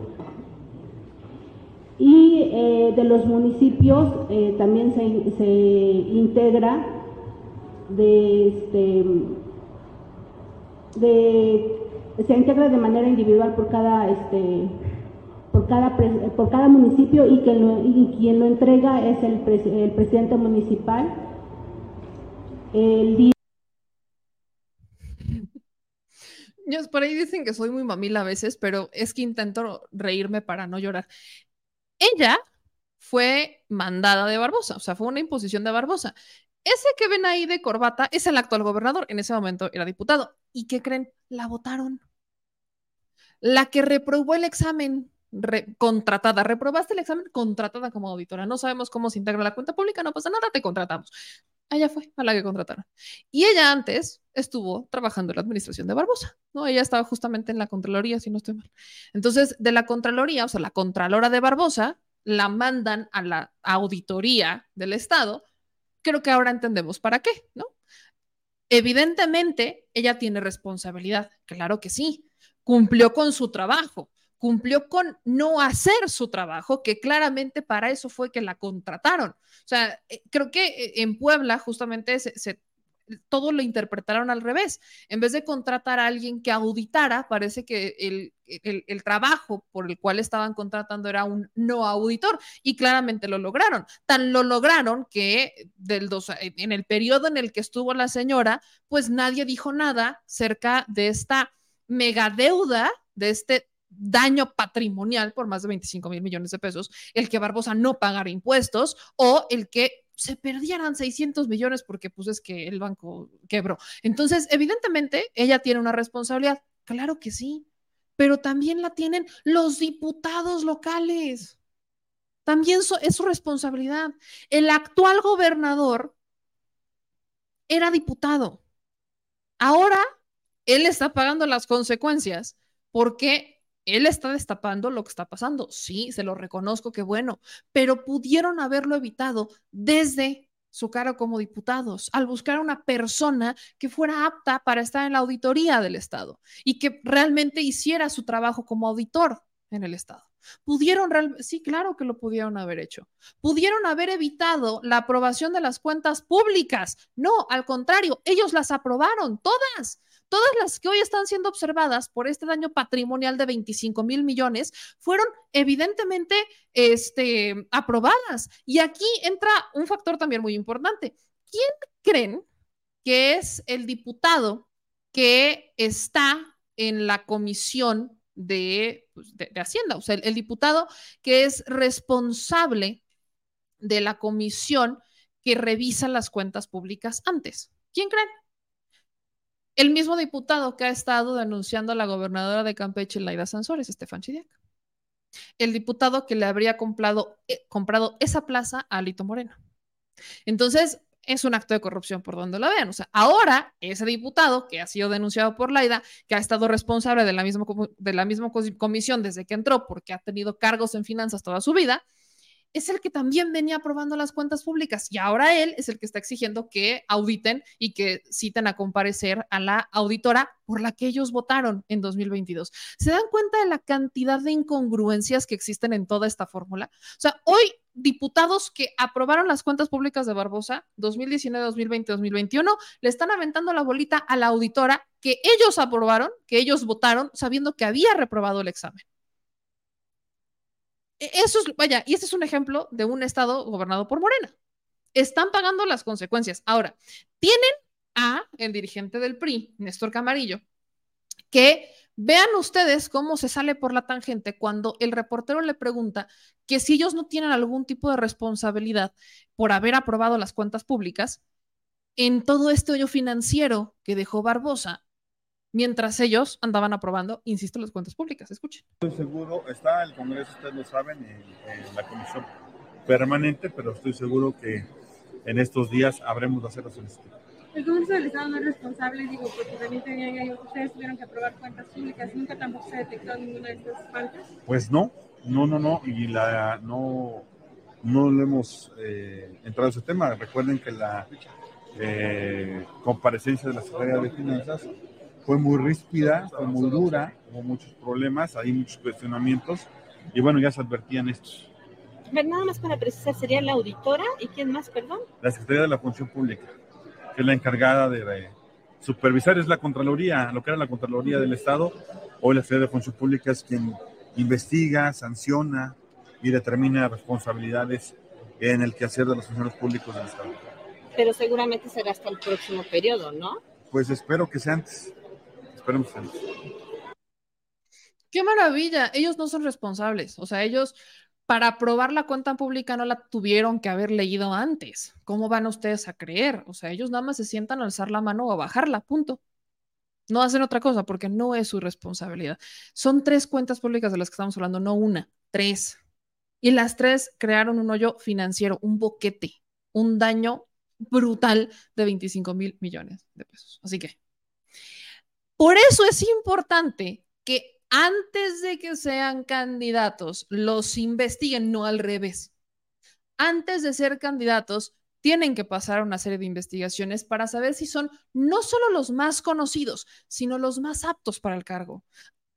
y eh, de los municipios eh, también se, se, integra de, este, de se integra de manera individual por cada este por cada por cada municipio y, que quien lo entrega es el, el presidente municipal el día por ahí dicen que soy muy mamila a veces, pero es que intento reírme para no llorar. Ella fue mandada de Barbosa, o sea, fue una imposición de Barbosa. Ese que ven ahí de corbata es el actual gobernador, en ese momento era diputado. ¿Y qué creen? La votaron. La que reprobó el examen, contratada. ¿Reprobaste el examen? Contratada como auditora. No sabemos cómo se integra la cuenta pública, no pasa nada, te contratamos. Ella fue a la que contrataron. Y ella antes estuvo trabajando en la administración de Barbosa, ¿no? Ella estaba justamente en la Contraloría, si no estoy mal. Entonces, de la Contraloría, o sea, la Contralora de Barbosa, la mandan a la auditoría del Estado. Creo que ahora entendemos para qué, ¿no? Evidentemente, ella tiene responsabilidad, claro que sí, cumplió con su trabajo, cumplió con no hacer su trabajo, que claramente para eso fue que la contrataron. O sea, eh, creo que eh, en Puebla justamente se, todo lo interpretaron al revés. En vez de contratar a alguien que auditara, parece que el, el, trabajo por el cual estaban contratando era un no auditor y claramente lo lograron. Tan lo lograron que del dos, en el periodo en el que estuvo la señora, pues nadie dijo nada cerca de esta megadeuda, de este daño patrimonial por más de 25 mil millones de pesos, el que Barbosa no pagara impuestos o el que se perdieran 600 millones porque pues es que el banco quebró. Entonces, evidentemente, ella tiene una responsabilidad. Claro que sí, pero también la tienen los diputados locales. También es su responsabilidad. El actual gobernador era diputado. Ahora él está pagando las consecuencias porque él está destapando lo que está pasando. Sí, se lo reconozco, que bueno, pero pudieron haberlo evitado desde su cargo como diputados, al buscar una persona que fuera apta para estar en la auditoría del Estado y que realmente hiciera su trabajo como auditor en el Estado. Pudieron, sí, claro que lo pudieron haber hecho. Pudieron haber evitado la aprobación de las cuentas públicas. No, al contrario, ellos las aprobaron, todas todas las que hoy están siendo observadas por este daño patrimonial de 25 mil millones fueron evidentemente este, aprobadas. Y aquí entra un factor también muy importante. ¿Quién creen que es el diputado que está en la comisión de, pues, Hacienda? O sea, el, el diputado que es responsable de la comisión que revisa las cuentas públicas antes. ¿Quién creen? El mismo diputado que ha estado denunciando a la gobernadora de Campeche, Laida Sansores, Estefan Chidiac. El diputado que le habría comprado, eh, comprado esa plaza a Alito Moreno. Entonces, es un acto de corrupción por donde la vean. O sea, ahora ese diputado que ha sido denunciado por Laida, que ha estado responsable de la misma, de la misma comisión desde que entró, porque ha tenido cargos en finanzas toda su vida, es el que también venía aprobando las cuentas públicas y ahora él es el que está exigiendo que auditen y que citen a comparecer a la auditora por la que ellos votaron en 2022. ¿Se dan cuenta de la cantidad de incongruencias que existen en toda esta fórmula? O sea, hoy diputados que aprobaron las cuentas públicas de Barbosa 2019, 2020, 2021 le están aventando la bolita a la auditora que ellos aprobaron, que ellos votaron sabiendo que había reprobado el examen. E, eso es, vaya, y este es un ejemplo de un estado gobernado por Morena. Están pagando las consecuencias. Ahora, tienen a el dirigente del PRI, Néstor Camarillo, que vean ustedes cómo se sale por la tangente cuando el reportero le pregunta que si ellos no tienen algún tipo de responsabilidad por haber aprobado las cuentas públicas en todo este hoyo financiero que dejó Barbosa mientras ellos andaban aprobando, insisto, las cuentas públicas. Escuchen. Estoy seguro, está el Congreso, ustedes lo saben, en, la comisión permanente, pero estoy seguro que en estos días habremos de hacer la solicitud. el Congreso del Estado no es responsable, digo, porque también tenían, ustedes tuvieron que aprobar cuentas públicas, nunca tampoco se detectó ninguna de estas faltas. Pues no, no, no, no, y la no, no le hemos eh, entrado a ese tema. Recuerden que la eh, comparecencia de la Secretaría de Finanzas fue muy ríspida, fue muy dura, hubo muchos problemas, hay muchos cuestionamientos, y bueno, ya se advertían estos. Nada más para precisar, ¿sería la auditora y quién más, perdón? La Secretaría de la Función Pública, que es la encargada de supervisar, es la Contraloría, lo que era la Contraloría del Estado, hoy la Secretaría de Función Pública es quien investiga, sanciona y determina responsabilidades en el quehacer de los funcionarios públicos del Estado. Pero seguramente será hasta el próximo periodo, ¿no? Pues espero que sea antes. Esperemos. Qué maravilla. Ellos no son responsables. O sea, ellos para aprobar la cuenta pública no la tuvieron que haber leído antes. ¿Cómo van ustedes a creer? O sea, ellos nada más se sientan a alzar la mano o a bajarla, punto. No hacen otra cosa porque no es su responsabilidad. Son tres cuentas públicas de las que estamos hablando, no una, tres. Y las tres crearon un hoyo financiero, un boquete, un daño brutal de 25 mil millones de pesos. Así que, por eso es importante que antes de que sean candidatos, los investiguen, no al revés. Antes de ser candidatos, tienen que pasar una serie de investigaciones para saber si son no solo los más conocidos, sino los más aptos para el cargo.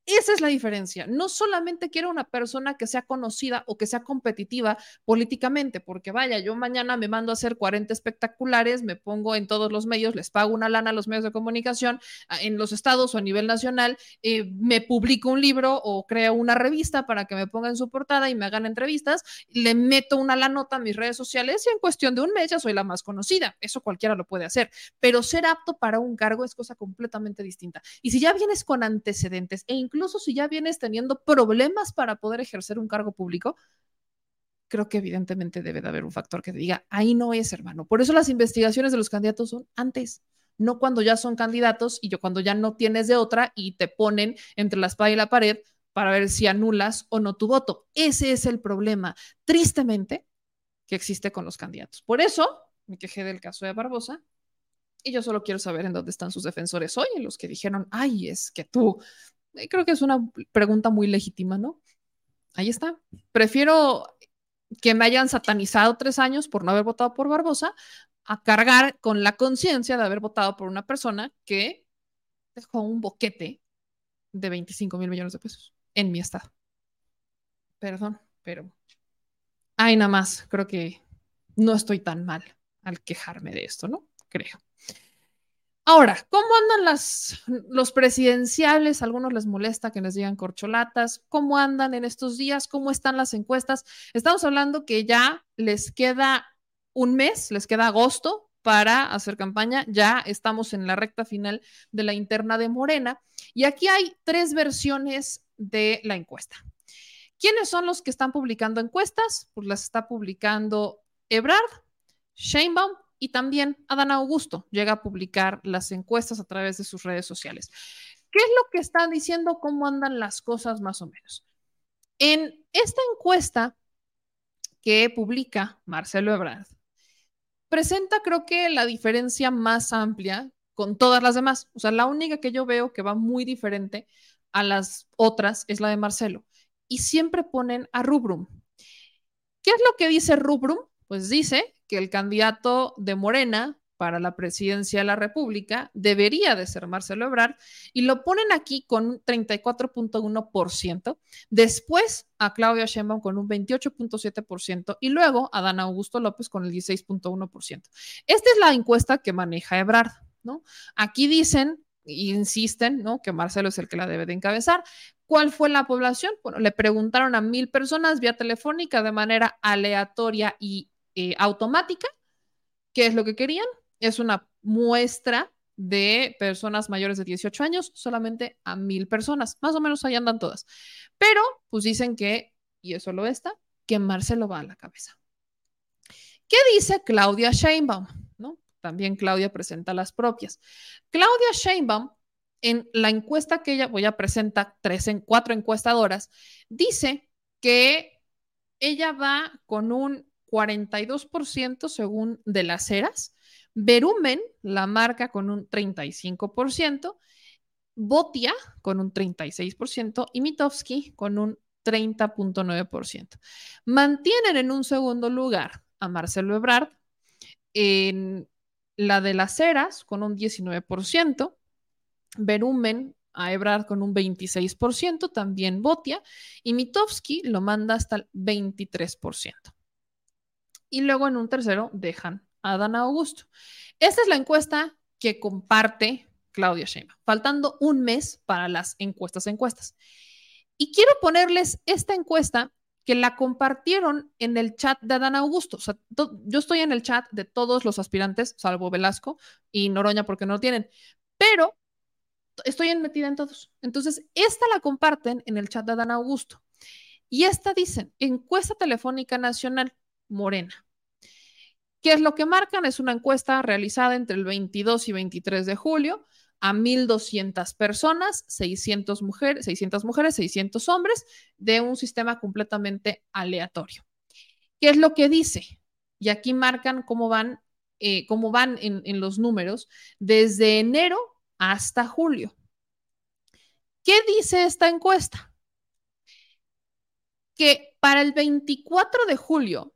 Esa es la diferencia. No solamente quiero una persona que sea conocida o que sea competitiva políticamente, porque vaya, yo mañana me mando a hacer 40 espectaculares, me pongo en todos los medios, les pago una lana a los medios de comunicación en los estados o a nivel nacional, eh, me publico un libro o creo una revista para que me ponga en su portada y me hagan entrevistas, le meto una la nota a mis redes sociales y en cuestión de un mes ya soy la más conocida. Eso cualquiera lo puede hacer, pero ser apto para un cargo es cosa completamente distinta. Y si ya vienes con antecedentes e incluso incluso si ya vienes teniendo problemas para poder ejercer un cargo público, creo que evidentemente debe de haber un factor que te diga, ahí no es, hermano. Por eso las investigaciones de los candidatos son antes, no cuando ya son candidatos y yo cuando ya no tienes de otra y te ponen entre la espada y la pared para ver si anulas o no tu voto. Ese es el problema, tristemente, que existe con los candidatos. Por eso me quejé del caso de Barbosa y yo solo quiero saber en dónde están sus defensores hoy, en los que dijeron, ay, es que tú creo que es una pregunta muy legítima, ¿no? Ahí está. Prefiero que me hayan satanizado tres años por no haber votado por Barbosa a cargar con la conciencia de haber votado por una persona que dejó un boquete de 25 mil millones de pesos en mi estado. Perdón, pero ay, nada más, creo que no estoy tan mal al quejarme de esto, ¿no? Creo. Ahora, ¿cómo andan las, los presidenciales? algunos les molesta que les digan corcholatas. ¿Cómo andan en estos días? ¿Cómo están las encuestas? Estamos hablando que ya les queda un mes, les queda agosto para hacer campaña. Ya estamos en la recta final de la interna de Morena. Y aquí hay tres versiones de la encuesta. ¿Quiénes son los que están publicando encuestas? Pues las está publicando Ebrard, Sheinbaum y también Adán Augusto llega a publicar las encuestas a través de sus redes sociales. ¿Qué es lo que están diciendo? ¿Cómo andan las cosas más o menos? En esta encuesta que publica Marcelo Ebrard, presenta creo que la diferencia más amplia con todas las demás. O sea, la única que yo veo que va muy diferente a las otras es la de Marcelo. Y siempre ponen a Rubrum. ¿Qué es lo que dice Rubrum? Pues dice que el candidato de Morena para la presidencia de la República debería de ser Marcelo Ebrard y lo ponen aquí con un 34.1%, después a Claudia Sheinbaum con un 28.7% y luego a Dan Augusto López con el 16.1%. Esta es la encuesta que maneja Ebrard, ¿no? Aquí dicen insisten, ¿no? Que Marcelo es el que la debe de encabezar. ¿Cuál fue la población? Bueno, le preguntaron a mil personas vía telefónica de manera aleatoria y eh, automática. ¿Qué es lo que querían? Es una muestra de personas mayores de 18 años, solamente a mil personas. Más o menos ahí andan todas. Pero, pues dicen que, y eso lo está, que Marcelo va a la cabeza. ¿Qué dice Claudia Sheinbaum? ¿No? También Claudia presenta las propias. Claudia Sheinbaum, en la encuesta que ella, voy a presentar tres en cuatro encuestadoras, dice que ella va con un 42% según de las eras, Berumen la marca con un 35%, Botia con un 36% y Mitofsky con un 30.9%. Mantienen en un segundo lugar a Marcelo Ebrard en la de las Heras con un 19%, Berumen a Ebrard con un 26%, también Botia, y Mitofsky lo manda hasta el 23%. Y luego en un tercero dejan a Dan Augusto. Esta es la encuesta que comparte Claudia Sheinbaum, faltando un mes para las encuestas encuestas. Y quiero ponerles esta encuesta que la compartieron en el chat de Adán Augusto. Yo estoy en el chat de todos los aspirantes, salvo Velasco y Noroña porque no lo tienen, pero estoy metida en todos. Entonces, esta la comparten en el chat de Adán Augusto. Y esta dicen, encuesta telefónica nacional, Morena. ¿Qué es lo que marcan? Es una encuesta realizada entre el 22 y 23 de julio a 1.200 personas, 600 mujeres, 600 mujeres, 600 hombres, de un sistema completamente aleatorio. ¿Qué es lo que dice? Y aquí marcan cómo van, eh, cómo van en, en los números desde enero hasta julio. ¿Qué dice esta encuesta? Que para el 24 de julio,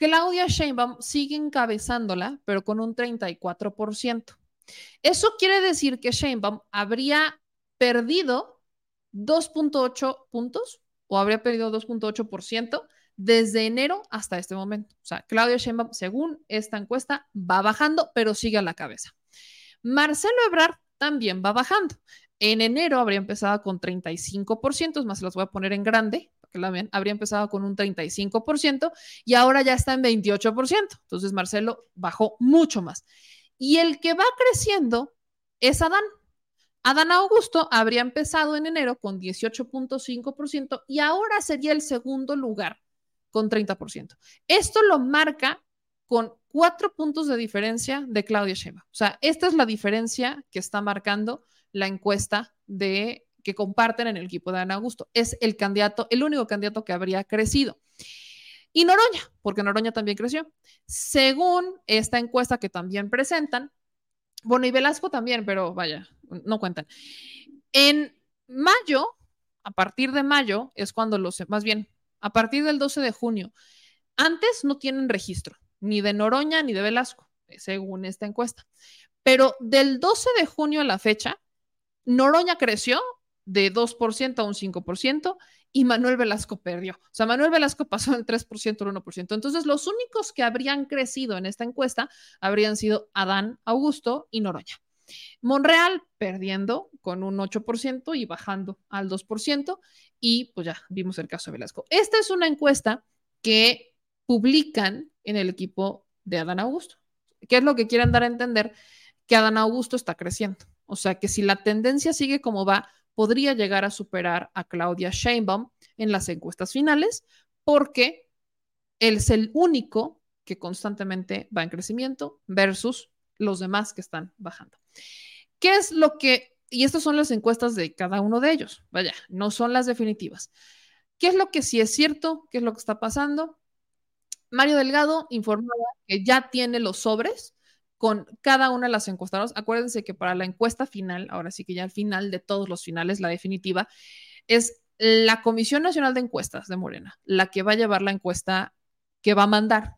Claudia Sheinbaum sigue encabezándola, pero con un 34%. Eso quiere decir que Sheinbaum habría perdido 2.8 puntos o habría perdido 2.8% desde enero hasta este momento. O sea, Claudia Sheinbaum, según esta encuesta, va bajando, pero sigue a la cabeza. Marcelo Ebrard también va bajando. En enero habría empezado con 35%, más se los voy a poner en grande, para que la vean, habría empezado con un 35% y ahora ya está en 28%. Entonces Marcelo bajó mucho más. Y el que va creciendo es Adán. Adán Augusto habría empezado en enero con 18.5% y ahora sería el segundo lugar con 30%. Esto lo marca con cuatro puntos de diferencia de Claudia Sheinbaum. O sea, esta es la diferencia que está marcando la encuesta de que comparten en el equipo de Ana Augusto. Es el candidato, el único candidato que habría crecido. Y Noroña, porque Noroña también creció. Según esta encuesta que también presentan, bueno, y Velasco también, pero vaya, no cuentan. En mayo, a partir de mayo, es cuando los, más bien, a partir del 12 de junio, antes no tienen registro ni de Noroña ni de Velasco, según esta encuesta. Pero del 12 de junio a la fecha, Noroña creció de 2% a un 5% y Manuel Velasco perdió. O sea, Manuel Velasco *laughs* pasó del 3% al 1%. Entonces, los únicos que habrían crecido en esta encuesta habrían sido Adán, Augusto y Noroña. Monreal perdiendo con un 8% y bajando al 2%. Y pues ya vimos el caso de Velasco. Esta es una encuesta que publican en el equipo de Adán Augusto. ¿Qué es lo que quieren dar a entender? Que Adán Augusto está creciendo. O sea, que si la tendencia sigue como va, podría llegar a superar a Claudia Sheinbaum en las encuestas finales, porque él es el único que constantemente va en crecimiento versus los demás que están bajando. ¿Qué es lo que, y estas son las encuestas de cada uno de ellos, vaya, no son las definitivas. ¿Qué es lo que sí es cierto? ¿Qué es lo que está pasando? Mario Delgado informaba que ya tiene los sobres con cada una de las encuestadoras. Acuérdense que para la encuesta final, ahora sí que ya al final de todos los finales, la definitiva, es la Comisión Nacional de Encuestas de Morena, la que va a llevar la encuesta que va a mandar.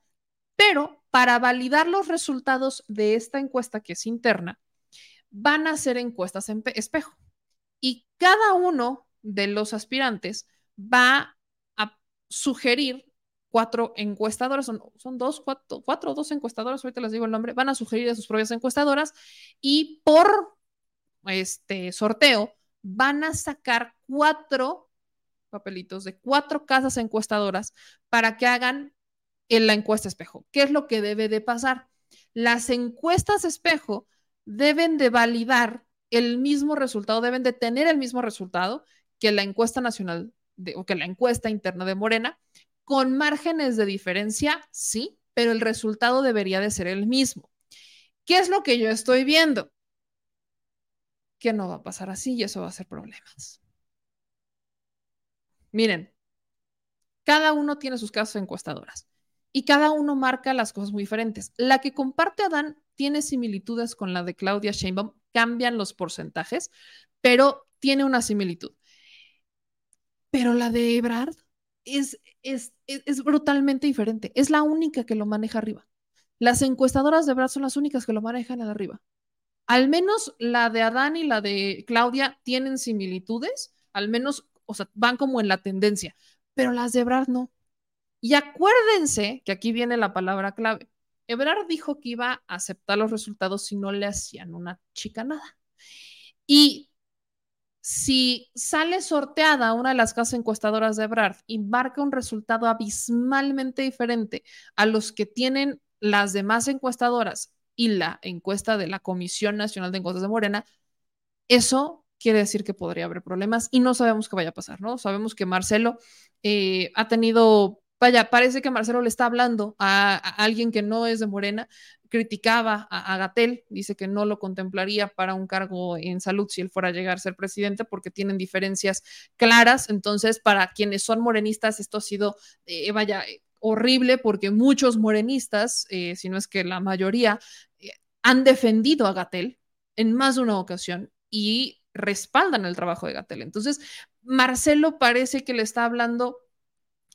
Pero para validar los resultados de esta encuesta que es interna, van a hacer encuestas en espejo. Y cada uno de los aspirantes va a sugerir cuatro encuestadoras, son, son dos, cuatro, cuatro o dos encuestadoras, ahorita les digo el nombre, van a sugerir a sus propias encuestadoras y por este sorteo van a sacar cuatro papelitos de cuatro casas encuestadoras para que hagan la encuesta espejo. ¿Qué es lo que debe de pasar? Las encuestas espejo deben de validar el mismo resultado, deben de tener el mismo resultado que la encuesta nacional de, o que la encuesta interna de Morena, con márgenes de diferencia, sí, pero el resultado debería de ser el mismo. ¿Qué es lo que yo estoy viendo? Que no va a pasar así y eso va a ser problemas. Miren, cada uno tiene sus casas encuestadoras. y cada uno marca las cosas muy diferentes. La que comparte Adán tiene similitudes con la de Claudia Sheinbaum, cambian los porcentajes, pero tiene una similitud. Pero la de Ebrard es, es, es, brutalmente diferente. Es la única que lo maneja arriba. Las encuestadoras de Ebrard son las únicas que lo manejan arriba. Al menos la de Adán y la de Claudia tienen similitudes, al menos, o sea, van como en la tendencia, pero las de Ebrard no. Y acuérdense que aquí viene la palabra clave. Ebrard dijo que iba a aceptar los resultados si no le hacían una chica nada. Y si sale sorteada una de las casas encuestadoras de Ebrard y marca un resultado abismalmente diferente a los que tienen las demás encuestadoras y la encuesta de la Comisión Nacional de Encuestas de Morena, eso quiere decir que podría haber problemas y no sabemos qué vaya a pasar, ¿no? Sabemos que Marcelo eh, ha tenido, vaya, parece que Marcelo le está hablando a, alguien que no es de Morena, criticaba a, Gatel, dice que no lo contemplaría para un cargo en salud si él fuera a llegar a ser presidente porque tienen diferencias claras, entonces para quienes son morenistas esto ha sido, eh, vaya, horrible porque muchos morenistas, eh, si no es que la mayoría, eh, han defendido a Gatel en más de una ocasión y respaldan el trabajo de Gatel. Entonces, Marcelo parece que le está hablando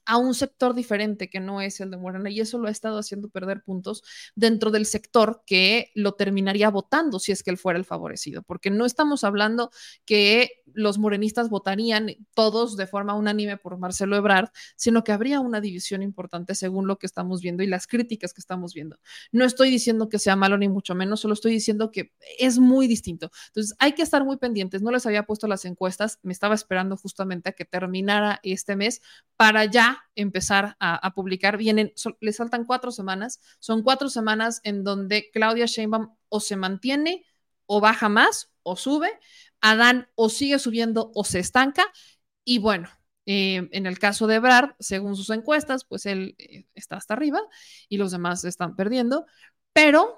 a un sector diferente que no es el de Morena y eso lo ha estado haciendo perder puntos dentro del sector que lo terminaría votando si es que él fuera el favorecido, porque no estamos hablando que los morenistas votarían todos de forma unánime por Marcelo Ebrard, sino que habría una división importante según lo que estamos viendo y las críticas que estamos viendo. No estoy diciendo que sea malo ni mucho menos, solo estoy diciendo que es muy distinto. Entonces hay que estar muy pendientes. No les había puesto las encuestas, me estaba esperando justamente a que terminara este mes para ya empezar a, publicar. Vienen, les faltan cuatro semanas. Son cuatro semanas en donde Claudia Sheinbaum o se mantiene o baja más o sube. Adán o sigue subiendo o se estanca. Y bueno, eh, en el caso de Brad, según sus encuestas, pues él eh, está hasta arriba y los demás están perdiendo. Pero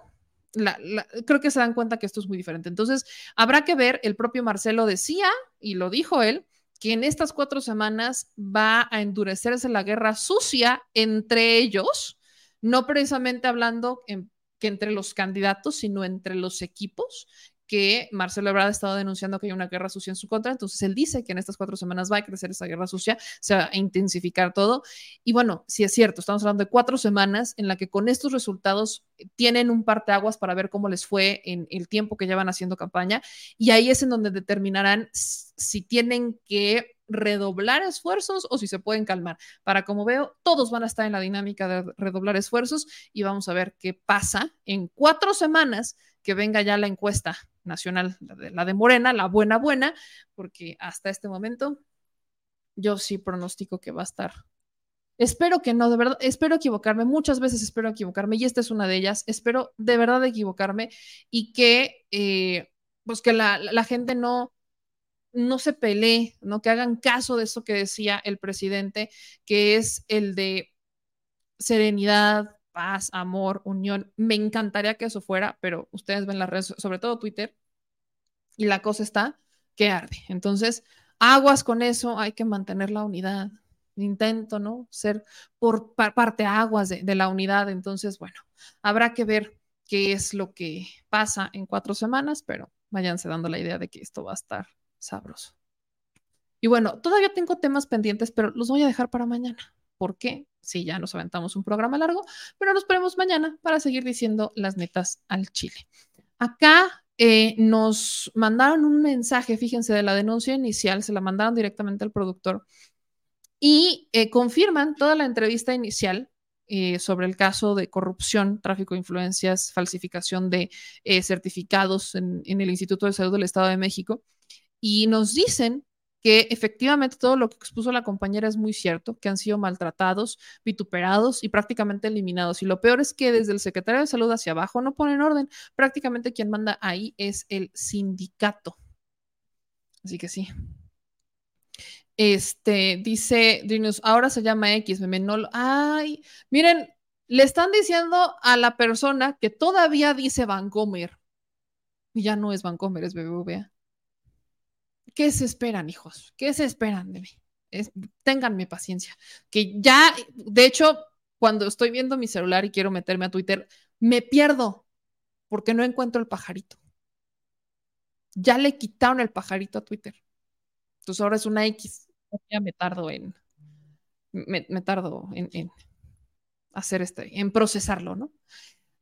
creo que se dan cuenta que esto es muy diferente. Entonces, habrá que ver, el propio Marcelo decía, y lo dijo él, que en estas cuatro semanas va a endurecerse la guerra sucia entre ellos, no precisamente hablando que entre los candidatos, sino entre los equipos que Marcelo Ebrard ha estado denunciando que hay una guerra sucia en su contra. Entonces, él dice que en estas cuatro semanas va a crecer esa guerra sucia, se va a intensificar todo. Y bueno, si es cierto, estamos hablando de cuatro semanas en la que con estos resultados tienen un parteaguas para ver cómo les fue en el tiempo que llevan haciendo campaña. Y ahí es en donde determinarán si tienen que redoblar esfuerzos o si se pueden calmar. Para como veo, todos van a estar en la dinámica de redoblar esfuerzos y vamos a ver qué pasa en cuatro semanas que venga ya la encuesta nacional, la de, Morena, la buena, buena, porque hasta este momento yo sí pronostico que va a estar. Espero que no, de verdad, espero equivocarme, muchas veces espero equivocarme y esta es una de ellas, espero de verdad equivocarme y que, eh, pues que la, la gente no, no se pelee, ¿no? Que hagan caso de eso que decía el presidente, que es el de serenidad, paz, amor, unión. Me encantaría que eso fuera, pero ustedes ven las redes, sobre todo Twitter, y la cosa está que arde. Entonces, aguas con eso, hay que mantener la unidad. Intento, ¿no? Ser por parte aguas de, de la unidad. Entonces, bueno, habrá que ver qué es lo que pasa en cuatro semanas, pero váyanse dando la idea de que esto va a estar sabroso. Y bueno, todavía tengo temas pendientes, pero los voy a dejar para mañana. ¿Por qué? Sí, ya nos aventamos un programa largo, pero nos veremos mañana para seguir diciendo las netas al chile. Acá eh, nos mandaron un mensaje, fíjense, de la denuncia inicial, se la mandaron directamente al productor y eh, confirman toda la entrevista inicial eh, sobre el caso de corrupción, tráfico de influencias, falsificación de certificados en, en el Instituto de Salud del Estado de México y nos dicen que efectivamente todo lo que expuso la compañera es muy cierto, que han sido maltratados, vituperados y prácticamente eliminados. Y lo peor es que desde el secretario de salud hacia abajo no ponen orden. Prácticamente quien manda ahí es el sindicato. Así que sí. Este dice Drinus, ahora se llama X, meme. No ay, miren, le están diciendo a la persona que todavía dice Vancomer. Y ya no es Vancomer, es BBVA. ¿Qué se esperan, hijos? ¿Qué se esperan de mí? Es, ténganme paciencia. Que ya, de hecho, cuando estoy viendo mi celular y quiero meterme a Twitter, me pierdo porque no encuentro el pajarito. Ya le quitaron el pajarito a Twitter. Entonces ahora es una X. Ya me tardo en, me, tardo en, hacer este, en procesarlo, ¿no?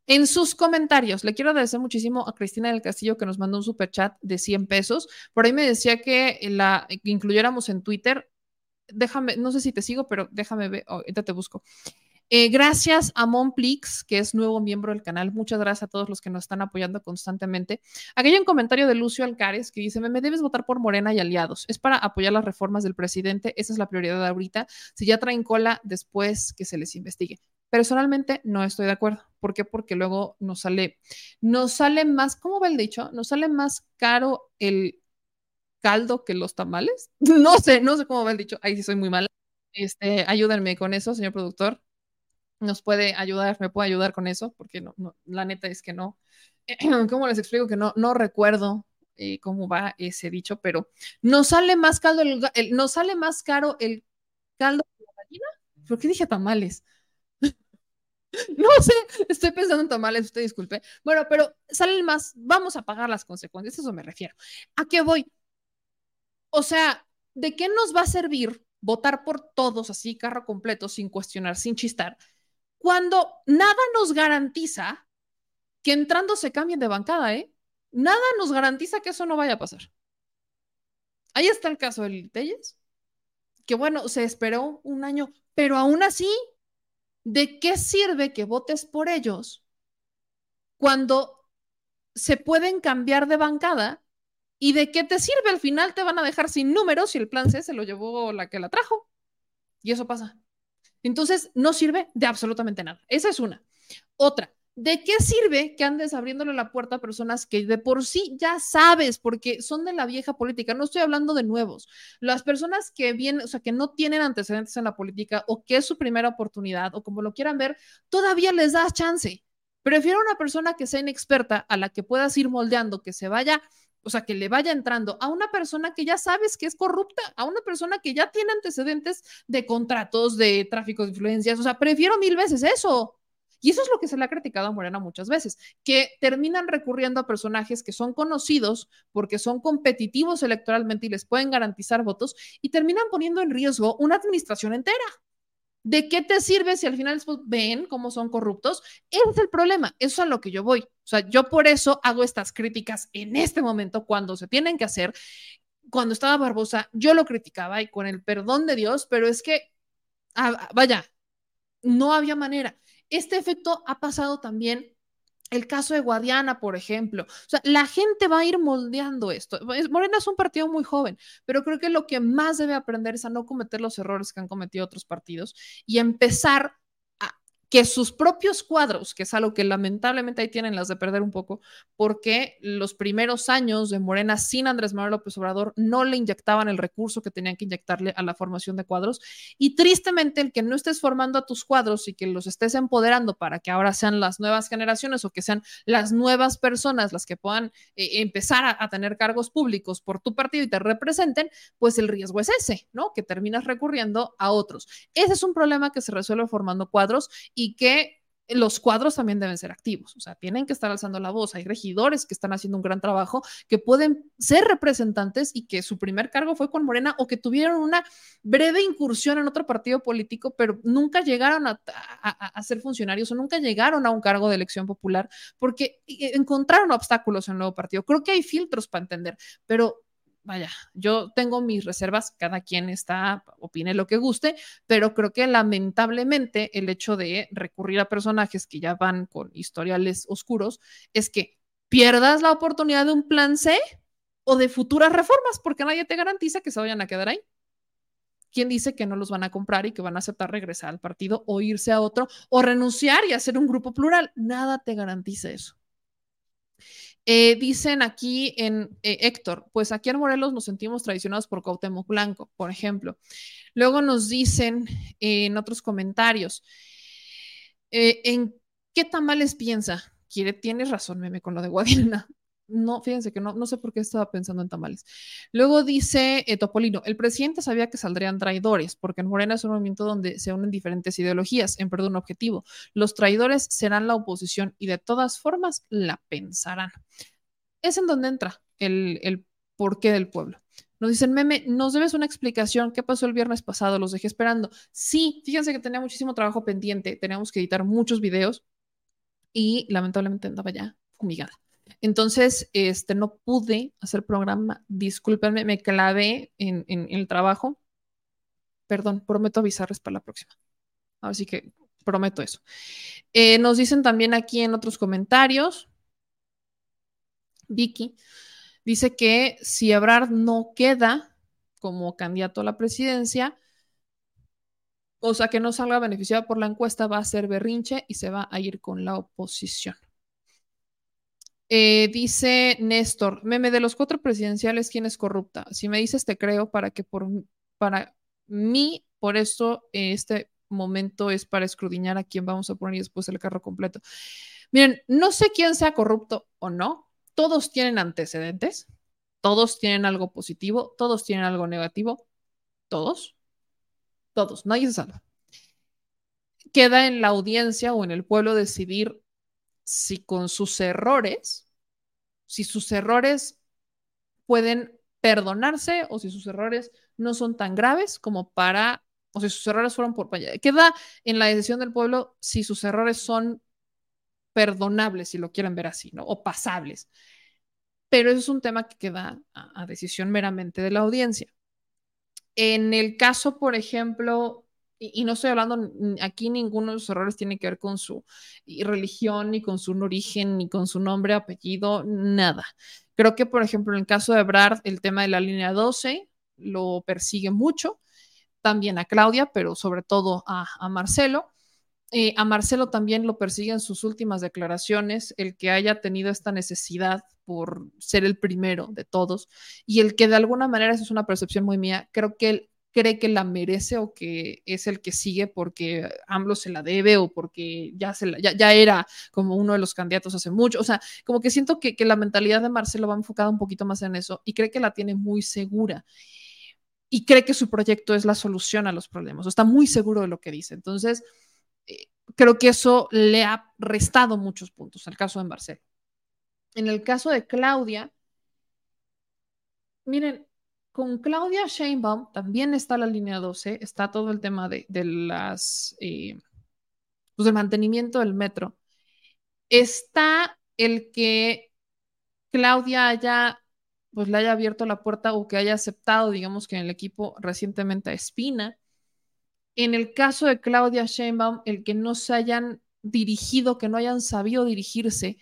En sus comentarios, le quiero agradecer muchísimo a Cristina del Castillo que nos mandó un super chat de 100 pesos. Por ahí me decía que incluyéramos en Twitter. Déjame, no sé si te sigo, pero déjame ver, ahorita te busco. Eh, gracias a Monplix, que es nuevo miembro del canal. Muchas gracias a todos los que nos están apoyando constantemente. Aquí hay un comentario de Lucio Alcares que dice: Me debes votar por Morena y aliados. Es para apoyar las reformas del presidente. Esa es la prioridad ahorita. Si ya traen cola, después que se les investigue. Personalmente no estoy de acuerdo. ¿Por qué? Porque luego nos sale, nos sale más, ¿cómo va el dicho? Nos sale más caro el caldo que los tamales. *laughs* No sé, no sé cómo va el dicho. Ahí sí soy muy mala. Este, ayúdenme con eso, señor productor nos puede ayudar, me puede ayudar con eso, porque no, la neta es que no. *clears throat* ¿Cómo les explico que no, no recuerdo eh, cómo va ese dicho? Pero nos sale más caldo el, nos sale más caro el caldo de la gallina. ¿Por qué dije tamales? *laughs* No sé, estoy pensando en tamales, usted disculpe. Bueno, pero salen más, vamos a pagar las consecuencias, eso me refiero. ¿A qué voy? O sea, ¿de qué nos va a servir votar por todos así, carro completo, sin cuestionar, sin chistar, cuando nada nos garantiza que entrando se cambien de bancada, ¿eh? Nada nos garantiza que eso no vaya a pasar. Ahí está el caso del Telles, que bueno, se esperó un año, pero aún así, ¿de qué sirve que votes por ellos cuando se pueden cambiar de bancada? ¿Y de qué te sirve? Al final te van a dejar sin números si el plan C se lo llevó la que la trajo. Y eso pasa. Entonces, no sirve de absolutamente nada. Esa es una. Otra, ¿de qué sirve que andes abriéndole la puerta a personas que de por sí ya sabes, porque son de la vieja política? No estoy hablando de nuevos. Las personas que vienen, o sea, que no tienen antecedentes en la política o que es su primera oportunidad o como lo quieran ver, todavía les das chance. Prefiero una persona que sea inexperta a la que puedas ir moldeando, que se vaya o sea, que le vaya entrando a una persona que ya sabes que es corrupta, a una persona que ya tiene antecedentes de contratos, de tráfico de influencias, o sea, prefiero mil veces eso. Y eso es lo que se le ha criticado a Morena muchas veces, que terminan recurriendo a personajes que son conocidos porque son competitivos electoralmente y les pueden garantizar votos y terminan poniendo en riesgo una administración entera. ¿De qué te sirve si al final ven cómo son corruptos? Ese es el problema, eso es a lo que yo voy. O sea, yo por eso hago estas críticas en este momento cuando se tienen que hacer. Cuando estaba Barbosa, yo lo criticaba y con el perdón de Dios, pero es que, ah, vaya, no había manera. Este efecto ha pasado también el caso de Guadiana, por ejemplo. O sea, la gente va a ir moldeando esto. Morena es un partido muy joven, pero creo que lo que más debe aprender es a no cometer los errores que han cometido otros partidos y empezar que sus propios cuadros, que es algo que lamentablemente ahí tienen las de perder un poco, porque los primeros años de Morena sin Andrés Manuel López Obrador no le inyectaban el recurso que tenían que inyectarle a la formación de cuadros. Y tristemente el que no estés formando a tus cuadros y que los estés empoderando para que ahora sean las nuevas generaciones o que sean las nuevas personas las que puedan eh, empezar a, a tener cargos públicos por tu partido y te representen, pues el riesgo es ese, ¿no? Que terminas recurriendo a otros. Ese es un problema que se resuelve formando cuadros y que los cuadros también deben ser activos, o sea, tienen que estar alzando la voz. Hay regidores que están haciendo un gran trabajo, que pueden ser representantes y que su primer cargo fue con Morena o que tuvieron una breve incursión en otro partido político, pero nunca llegaron a, a ser funcionarios o nunca llegaron a un cargo de elección popular porque encontraron obstáculos en el nuevo partido. Creo que hay filtros para entender, pero vaya, yo tengo mis reservas, cada quien está, opine lo que guste, pero creo que lamentablemente el hecho de recurrir a personajes que ya van con historiales oscuros es que pierdas la oportunidad de un plan C o de futuras reformas, porque nadie te garantiza que se vayan a quedar ahí. ¿Quién dice que no los van a comprar y que van a aceptar regresar al partido o irse a otro o renunciar y hacer un grupo plural? Nada te garantiza eso. Eh, dicen aquí en eh, Héctor, pues aquí en Morelos nos sentimos traicionados por Cuauhtémoc Blanco, por ejemplo. Luego nos dicen en otros comentarios, eh, ¿en qué tamales piensa? Quiere, tienes razón, meme, con lo de Guadiana. No, fíjense que no, no sé por qué estaba pensando en tamales. Luego dice eh, Topolino, el presidente sabía que saldrían traidores, porque en Morena es un movimiento donde se unen diferentes ideologías en perder un objetivo. Los traidores serán la oposición y de todas formas la pensarán. Es en donde entra el, el porqué del pueblo. Nos dicen, meme, nos debes una explicación. ¿Qué pasó el viernes pasado? Los dejé esperando. Sí, fíjense que tenía muchísimo trabajo pendiente. Teníamos que editar muchos videos y lamentablemente andaba ya fumigada. Entonces, este, no pude hacer programa. Discúlpenme, me clavé en, el trabajo. Perdón, prometo avisarles para la próxima. Así que prometo eso. Eh, nos dicen también aquí en otros comentarios. Vicky dice que si Ebrard no queda como candidato a la presidencia, o sea, que no salga beneficiado por la encuesta, va a ser berrinche y se va a ir con la oposición. Eh, dice Néstor, meme de los cuatro presidenciales, ¿quién es corrupta? Si me dices, te creo para que por para mí, por eso este momento es para escrudiñar a quién vamos a poner y después el carro completo. Miren, no sé quién sea corrupto o no, todos tienen antecedentes, todos tienen algo positivo, todos tienen algo negativo, todos, todos, nadie se salva. Queda en la audiencia o en el pueblo decidir si con sus errores, si sus errores pueden perdonarse o si sus errores no son tan graves como para, o si sus errores fueron por... Queda en la decisión del pueblo si sus errores son perdonables, si lo quieren ver así, ¿no? O pasables. Pero eso es un tema que queda a, a decisión meramente de la audiencia. En el caso, por ejemplo, y, no estoy hablando aquí, ninguno de los errores tiene que ver con su religión, ni con su origen, ni con su nombre, apellido, nada. Creo que, por ejemplo, en el caso de Brad, el tema de la línea 12 lo persigue mucho, también a Claudia, pero sobre todo a, Marcelo. Eh, a Marcelo también lo persigue en sus últimas declaraciones, el que haya tenido esta necesidad por ser el primero de todos y el que de alguna manera, esa es una percepción muy mía, creo que él cree que la merece o que es el que sigue porque AMLO se la debe o porque ya, se ya, era como uno de los candidatos hace mucho. O sea, como que siento que, que la mentalidad de Marcelo va enfocada un poquito más en eso y cree que la tiene muy segura y cree que su proyecto es la solución a los problemas. O está muy seguro de lo que dice. Entonces, eh, creo que eso le ha restado muchos puntos al caso de Marcelo. En el caso de Claudia, miren, con Claudia Sheinbaum también está la línea 12, está todo el tema de, las, eh, pues del mantenimiento del metro. Está el que Claudia haya, pues le haya abierto la puerta o que haya aceptado, digamos que en el equipo recientemente a Espina. En el caso de Claudia Sheinbaum, el que no se hayan dirigido, que no hayan sabido dirigirse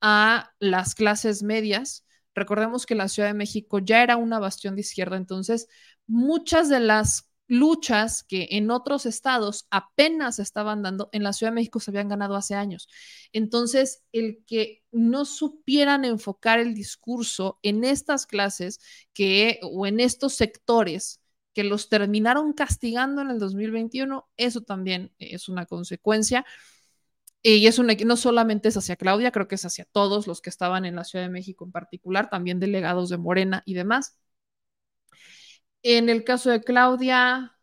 a las clases medias, Recordemos que la Ciudad de México ya era una bastión de izquierda, entonces muchas de las luchas que en otros estados apenas estaban dando, en la Ciudad de México se habían ganado hace años. Entonces, el que no supieran enfocar el discurso en estas clases que, o en estos sectores que los terminaron castigando en el 2021, eso también es una consecuencia. Y es no solamente es hacia Claudia, creo que es hacia todos los que estaban en la Ciudad de México en particular, también delegados de Morena y demás. En el caso de Claudia,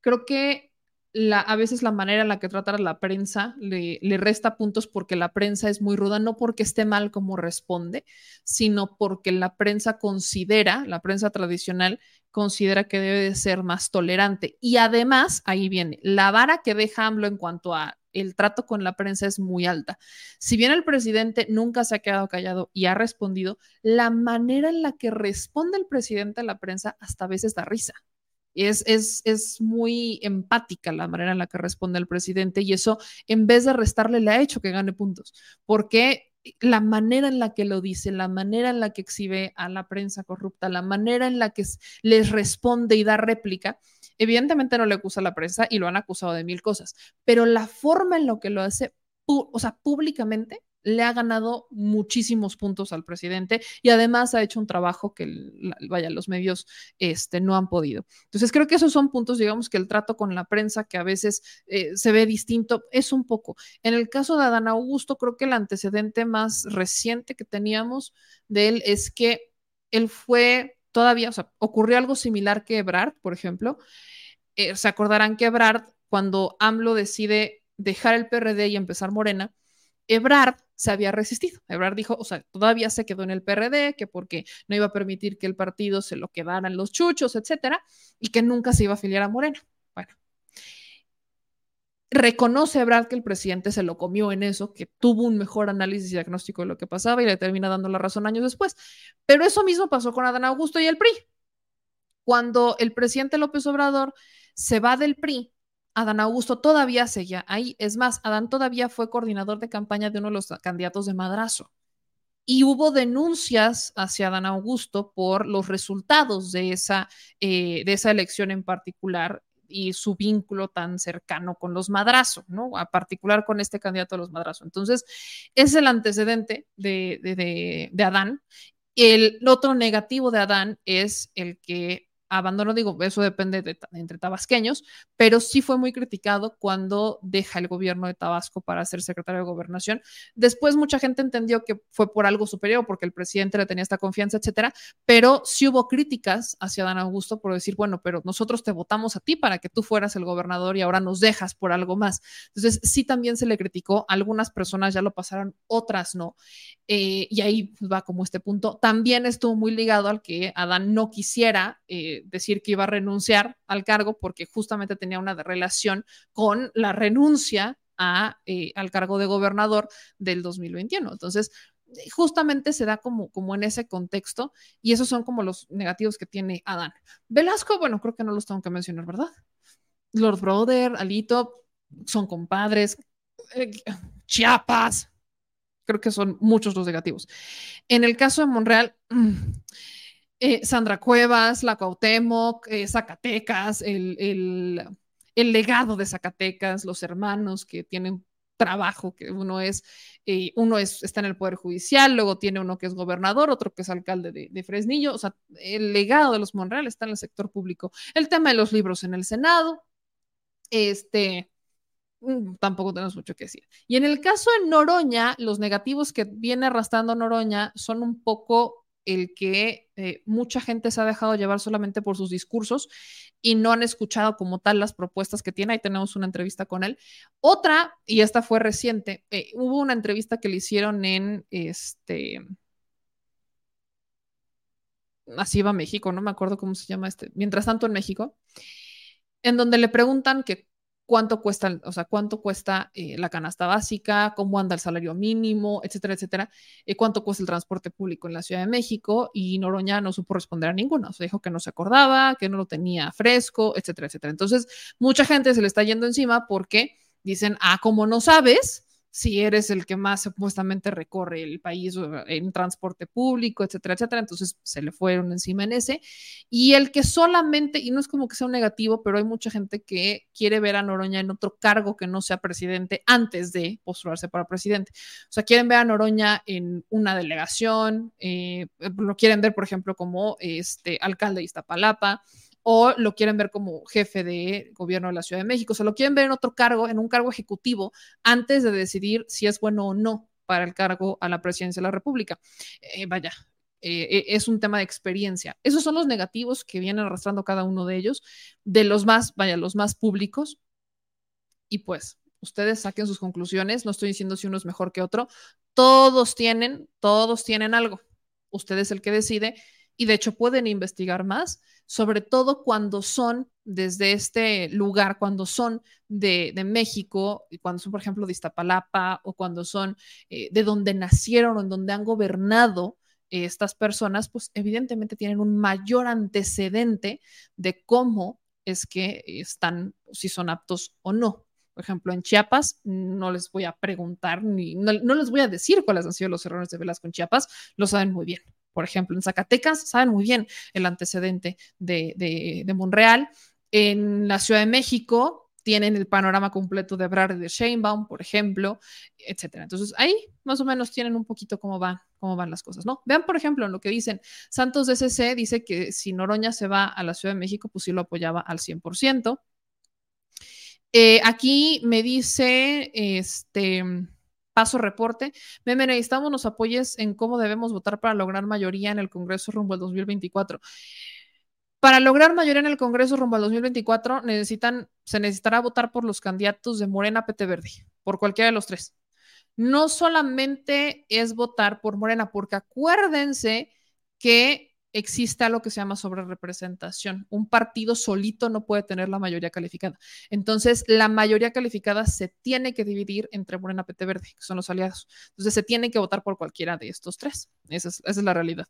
creo que la, a veces la manera en la que trata la prensa le, le, resta puntos porque la prensa es muy ruda, no porque esté mal como responde, sino porque la prensa considera, la prensa tradicional considera que debe de ser más tolerante. Y además, ahí viene, la vara que deja AMLO en cuanto a el trato con la prensa es muy alta. Si bien el presidente nunca se ha quedado callado y ha respondido, la manera en la que responde el presidente a la prensa hasta a veces da risa. Es, es, es, muy empática la manera en la que responde el presidente y eso en vez de restarle le ha hecho que gane puntos, porque la manera en la que lo dice, la manera en la que exhibe a la prensa corrupta, la manera en la que les responde y da réplica, Evidentemente no le acusa a la prensa y lo han acusado de mil cosas, pero la forma en la que lo hace, o sea, públicamente, le ha ganado muchísimos puntos al presidente y además ha hecho un trabajo que, los medios este, no han podido. Entonces, creo que esos son puntos, digamos, que el trato con la prensa, que a veces eh, se ve distinto, es un poco. En el caso de Adán Augusto, creo que el antecedente más reciente que teníamos de él es que él fue todavía, o sea, ocurrió algo similar que Ebrard, por ejemplo. Eh, se acordarán que Ebrard, cuando AMLO decide dejar el PRD y empezar Morena, Ebrard se había resistido. Ebrard dijo, o sea, todavía se quedó en el PRD, que porque no iba a permitir que el partido se lo quedaran los chuchos, etcétera, y que nunca se iba a afiliar a Morena. Reconoce Ebrard que el presidente se lo comió en eso, que tuvo un mejor análisis y diagnóstico de lo que pasaba y le termina dando la razón años después. Pero eso mismo pasó con Adán Augusto y el PRI. Cuando el presidente López Obrador se va del PRI, Adán Augusto todavía seguía ahí. Es más, Adán todavía fue coordinador de campaña de uno de los candidatos de Madrazo. Y hubo denuncias hacia Adán Augusto por los resultados de esa, eh, de esa elección en particular y su vínculo tan cercano con los Madrazo, ¿no? A particular con este candidato de los Madrazo. Entonces, es el antecedente de, de, de Adán. El otro negativo de Adán es el que abandono, digo, eso depende de, entre tabasqueños, pero sí fue muy criticado cuando deja el gobierno de Tabasco para ser secretario de gobernación. Después mucha gente entendió que fue por algo superior, porque el presidente le tenía esta confianza, etcétera, pero sí hubo críticas hacia Dan Augusto por decir, bueno, pero nosotros te votamos a ti para que tú fueras el gobernador y ahora nos dejas por algo más. Entonces, sí también se le criticó, algunas personas ya lo pasaron, otras no. Eh, y ahí va como este punto. También estuvo muy ligado al que Adán no quisiera. Eh, decir que iba a renunciar al cargo porque justamente tenía una relación con la renuncia a, eh, al cargo de gobernador del 2021. Entonces, justamente se da como, como en ese contexto y esos son como los negativos que tiene Adán. Velasco, bueno, creo que no los tengo que mencionar, ¿verdad? Lord Brother, Alito, son compadres, eh, Chiapas, creo que son muchos los negativos. En el caso de Monreal, eh, Sandra Cuevas, la Cuauhtémoc, eh, Zacatecas, el, legado de Zacatecas, los hermanos que tienen trabajo, que uno es, eh, uno es, está en el Poder Judicial, luego tiene uno que es gobernador, otro que es alcalde de, Fresnillo, o sea, el legado de los Monreal está en el sector público. El tema de los libros en el Senado, este, mm, tampoco tenemos mucho que decir. Y en el caso de Noroña, los negativos que viene arrastrando Noroña son un poco el que eh, mucha gente se ha dejado llevar solamente por sus discursos y no han escuchado como tal las propuestas que tiene. Ahí tenemos una entrevista con él. Otra, y esta fue reciente, eh, hubo una entrevista que le hicieron en este... Así va México, no me acuerdo cómo se llama este. Mientras tanto en México, en donde le preguntan que cuánto cuesta, o sea, cuánto cuesta eh, la canasta básica, cómo anda el salario mínimo, etcétera, etcétera, eh, cuánto cuesta el transporte público en la Ciudad de México y Noroña no supo responder a ninguna, o sea, dijo que no se acordaba, que no lo tenía fresco, etcétera, etcétera. Entonces, mucha gente se le está yendo encima porque dicen, ah, como no sabes, si eres el que más supuestamente recorre el país en transporte público, etcétera, etcétera. Entonces se le fueron encima en ese. Y el que solamente, y no es como que sea un negativo, pero hay mucha gente que quiere ver a Noroña en otro cargo que no sea presidente antes de postularse para presidente. O sea, quieren ver a Noroña en una delegación, eh, lo quieren ver, por ejemplo, como este alcalde de Iztapalapa o lo quieren ver como jefe de gobierno de la Ciudad de México, o sea, lo quieren ver en otro cargo, en un cargo ejecutivo, antes de decidir si es bueno o no para el cargo a la presidencia de la República. Eh, vaya, eh, eh, es un tema de experiencia. Esos son los negativos que vienen arrastrando cada uno de ellos, de los más, vaya, los más públicos. Y pues, ustedes saquen sus conclusiones. No estoy diciendo si uno es mejor que otro. Todos tienen, todos tienen algo. Usted es el que decide y de hecho pueden investigar más sobre todo cuando son desde este lugar, cuando son de, México, y cuando son, por ejemplo, de Iztapalapa o cuando son eh, de donde nacieron o en donde han gobernado eh, estas personas, pues evidentemente tienen un mayor antecedente de cómo es que están, si son aptos o no. Por ejemplo, en Chiapas, no les voy a preguntar ni no, no les voy a decir cuáles han sido los errores de Velasco en Chiapas, lo saben muy bien por ejemplo, en Zacatecas, saben muy bien el antecedente de, Monreal. En la Ciudad de México, tienen el panorama completo de Ebrard y de Sheinbaum, por ejemplo, etcétera. Entonces, ahí más o menos tienen un poquito cómo van, cómo van las cosas, ¿no? Vean, por ejemplo, lo que dicen. Santos DCC dice que si Noroña se va a la Ciudad de México, pues sí lo apoyaba al 100%. Eh, aquí me dice, este, paso reporte, Meme, necesitamos nos apoyes en cómo debemos votar para lograr mayoría en el Congreso rumbo al 2024. Para lograr mayoría en el Congreso rumbo al 2024, necesitan, se necesitará votar por los candidatos de Morena PT Verde, por cualquiera de los tres. No solamente es votar por Morena, porque acuérdense que existe algo que se llama sobrerepresentación. Un partido solito no puede tener la mayoría calificada. Entonces, la mayoría calificada se tiene que dividir entre Morena PT Verde, que son los aliados. Entonces, se tiene que votar por cualquiera de estos tres. Esa es, la realidad.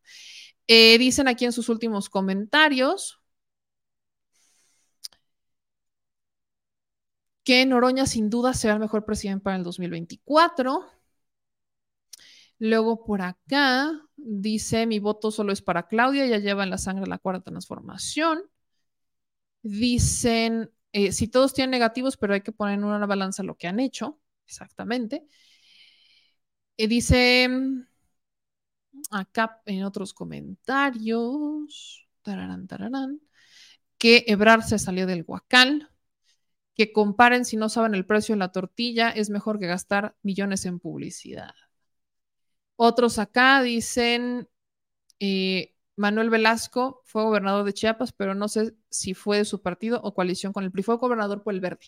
Eh, dicen aquí en sus últimos comentarios que Noroña sin duda será el mejor presidente para el 2024. Luego por acá dice, mi voto solo es para Claudia, ya lleva en la sangre la cuarta transformación. Dicen, eh, si todos tienen negativos, pero hay que poner en una balanza lo que han hecho, exactamente. Y dice, acá en otros comentarios, tararán, tararán, que Ebrar se salió del huacal, que comparen si no saben el precio de la tortilla, es mejor que gastar millones en publicidad. Otros acá dicen, eh, Manuel Velasco fue gobernador de Chiapas, pero no sé si fue de su partido o coalición con el PRI. Fue gobernador por el Verde.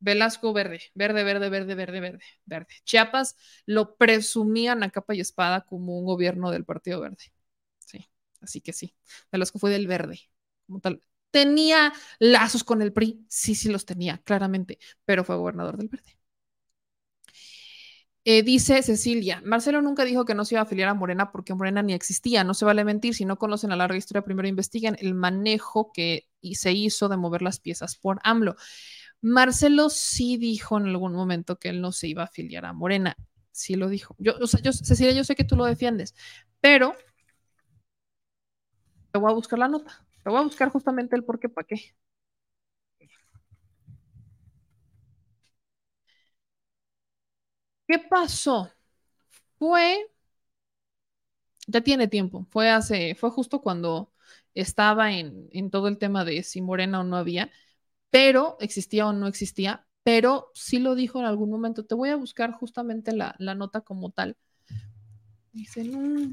Velasco verde, verde, verde, verde, verde, verde, verde. Chiapas lo presumían a capa y espada como un gobierno del Partido Verde. Sí, así que sí. Velasco fue del verde. ¿Tenía lazos con el PRI? Sí, sí los tenía, claramente, pero fue gobernador del verde. Eh, dice Cecilia, Marcelo nunca dijo que no se iba a afiliar a Morena porque Morena ni existía. No se vale mentir. Si no conocen la larga historia, primero investiguen el manejo que se hizo de mover las piezas por AMLO. Marcelo sí dijo en algún momento que él no se iba a afiliar a Morena. Sí lo dijo. Yo, o sea, yo, Cecilia, yo sé que tú lo defiendes, pero te voy a buscar la nota. Te voy a buscar justamente el por qué, para qué. ¿Qué pasó? Fue, ya tiene tiempo, fue hace, fue justo cuando estaba en, todo el tema de si Morena o no había, pero existía o no existía, pero sí lo dijo en algún momento. Te voy a buscar justamente la, la nota como tal. Dice, no,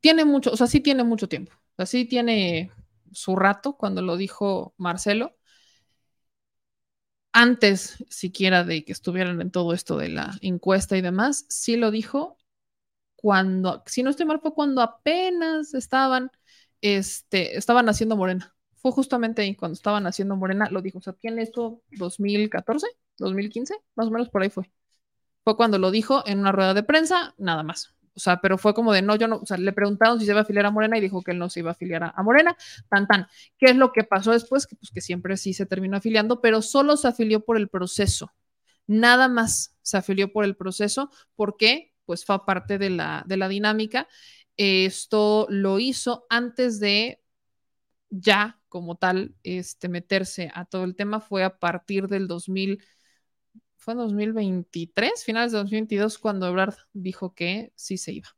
Tiene mucho, o sea, sí tiene mucho tiempo. O sea, sí tiene su rato cuando lo dijo Marcelo. Antes siquiera de que estuvieran en todo esto de la encuesta y demás, sí lo dijo cuando, si no estoy mal, fue cuando apenas estaban, este, estaban haciendo Morena. Fue justamente ahí cuando estaban haciendo Morena, lo dijo. O sea, ¿tiene esto 2014, 2015? Más o menos por ahí fue. Fue cuando lo dijo en una rueda de prensa, nada más. O sea, pero fue como de no, yo no, o sea, le preguntaron si se iba a afiliar a Morena y dijo que él no se iba a afiliar a, Morena, tan tan. ¿Qué es lo que pasó después? Que pues que siempre sí se terminó afiliando, pero solo se afilió por el proceso. Nada más se afilió por el proceso. ¿Por qué? Pues fue parte de la, de la dinámica. Esto lo hizo antes de ya como tal este, meterse a todo el tema. Fue a partir del 2000 fue en 2023, finales de 2022, cuando Ebrard dijo que sí se iba.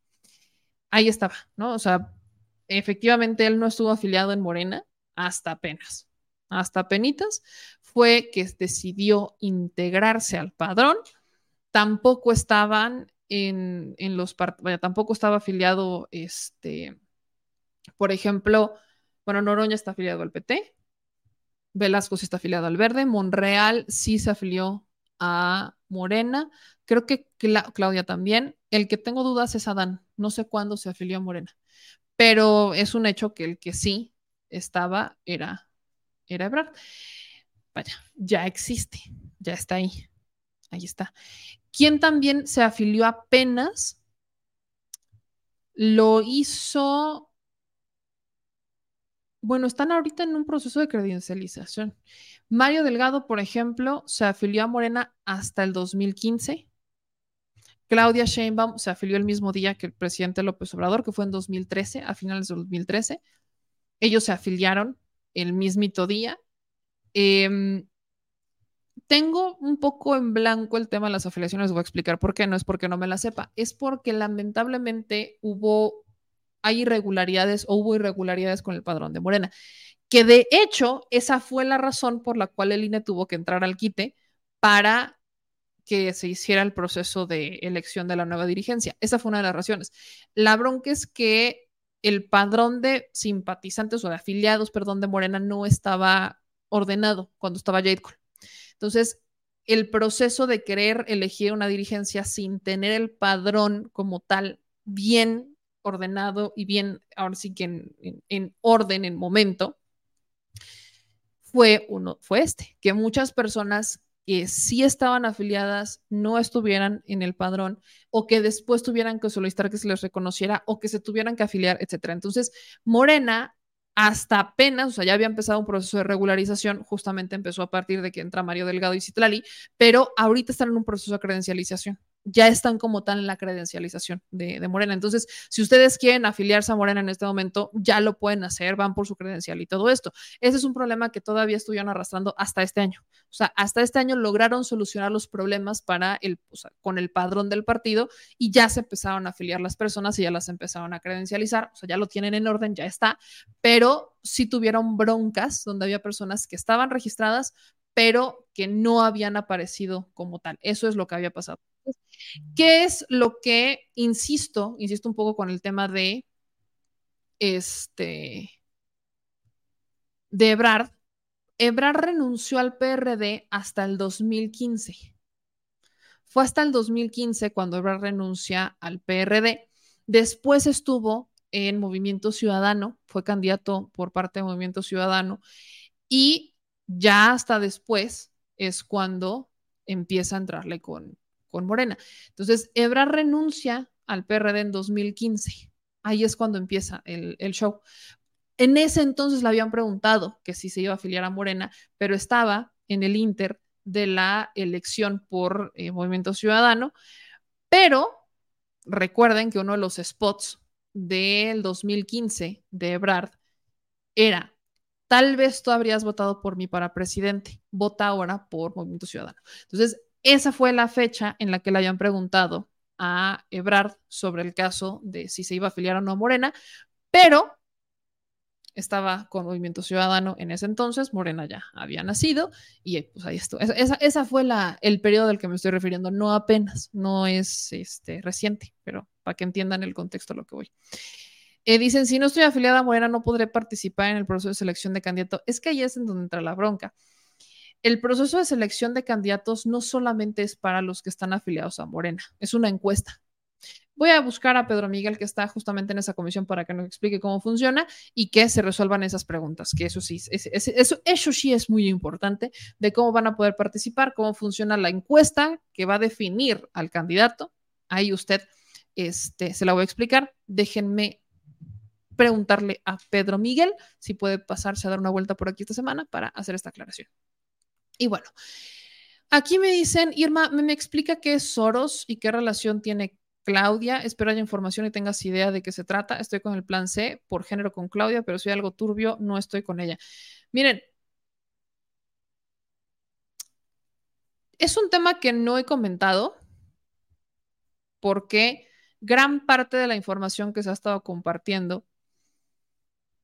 Ahí estaba, ¿no? O sea, efectivamente él no estuvo afiliado en Morena hasta apenas. Hasta penitas fue que decidió integrarse al padrón. Tampoco estaban en, los partidos, tampoco estaba afiliado, este, por ejemplo, bueno, Noroña está afiliado al PT, Velasco sí está afiliado al Verde, Monreal sí se afilió a Morena. Creo que Claudia también. El que tengo dudas es Adán. No sé cuándo se afilió a Morena, pero es un hecho que el que sí estaba era, era. Vaya, ya existe, ya está ahí. Ahí está. ¿Quién también se afilió apenas? Lo hizo Bueno, están ahorita en un proceso de credencialización. Mario Delgado, por ejemplo, se afilió a Morena hasta el 2015. Claudia Sheinbaum se afilió el mismo día que el presidente López Obrador, que fue en 2013, a finales de 2013. Ellos se afiliaron el mismito día. Em, tengo un poco en blanco el tema de las afiliaciones, voy a explicar por qué, no es porque no me la sepa, es porque lamentablemente hubo, hay irregularidades o hubo irregularidades con el padrón de Morena, que de hecho esa fue la razón por la cual el INE tuvo que entrar al quite para que se hiciera el proceso de elección de la nueva dirigencia. Esa fue una de las razones. La bronca es que el padrón de simpatizantes o de afiliados, perdón, de Morena no estaba ordenado cuando estaba Jade Cole. Entonces, el proceso de querer elegir una dirigencia sin tener el padrón como tal bien ordenado y bien, ahora sí que en, en orden, en momento, fue uno, fue este, que muchas personas que sí estaban afiliadas no estuvieran en el padrón o que después tuvieran que solicitar que se les reconociera o que se tuvieran que afiliar, etcétera. Entonces, Morena hasta apenas, o sea, ya había empezado un proceso de regularización, justamente empezó a partir de que entra Mario Delgado y Citlali, pero ahorita están en un proceso de credencialización ya están como tal en la credencialización de, Morena. Entonces, si ustedes quieren afiliarse a Morena en este momento, ya lo pueden hacer, van por su credencial y todo esto. Ese es un problema que todavía estuvieron arrastrando hasta este año. O sea, hasta este año lograron solucionar los problemas para el, con el padrón del partido y ya se empezaron a afiliar las personas y ya las empezaron a credencializar. O sea, ya lo tienen en orden, ya está, pero sí tuvieron broncas donde había personas que estaban registradas, pero que no habían aparecido como tal. Eso es lo que había pasado. ¿Qué es lo que, insisto, insisto un poco con el tema de, este, de Ebrard? Ebrard renunció al PRD hasta el 2015. Fue hasta el 2015 cuando Ebrard renuncia al PRD. Después estuvo en Movimiento Ciudadano, fue candidato por parte de Movimiento Ciudadano y ya hasta después es cuando empieza a entrarle con, con Morena. Entonces, Ebra renuncia al PRD en 2015. Ahí es cuando empieza el, show. En ese entonces le habían preguntado que si se iba a afiliar a Morena, pero estaba en el Inter de la elección por eh, Movimiento Ciudadano. Pero recuerden que uno de los spots del 2015 de Ebrard era, tal vez tú habrías votado por mí para presidente, vota ahora por Movimiento Ciudadano. Entonces, esa fue la fecha en la que le habían preguntado a Ebrard sobre el caso de si se iba a afiliar o no a Morena, pero estaba con Movimiento Ciudadano en ese entonces, Morena ya había nacido y pues ahí estuvo. Esa, esa fue la, el periodo al que me estoy refiriendo, no apenas, no es este, reciente, pero para que entiendan el contexto a lo que voy. Eh, dicen, si no estoy afiliada a Morena, no podré participar en el proceso de selección de candidato. Es que ahí es en donde entra la bronca el proceso de selección de candidatos no solamente es para los que están afiliados a Morena, es una encuesta. Voy a buscar a Pedro Miguel, que está justamente en esa comisión, para que nos explique cómo funciona y que se resuelvan esas preguntas, que eso sí, eso, eso sí es muy importante, de cómo van a poder participar, cómo funciona la encuesta que va a definir al candidato. Ahí usted este, se la voy a explicar. Déjenme preguntarle a Pedro Miguel si puede pasarse a dar una vuelta por aquí esta semana para hacer esta aclaración. Y bueno, aquí me dicen, Irma, ¿me, explica qué es Soros y qué relación tiene Claudia? Espero haya información y tengas idea de qué se trata. Estoy con el plan C por género con Claudia, pero hay algo turbio, no estoy con ella. Miren, es un tema que no he comentado porque gran parte de la información que se ha estado compartiendo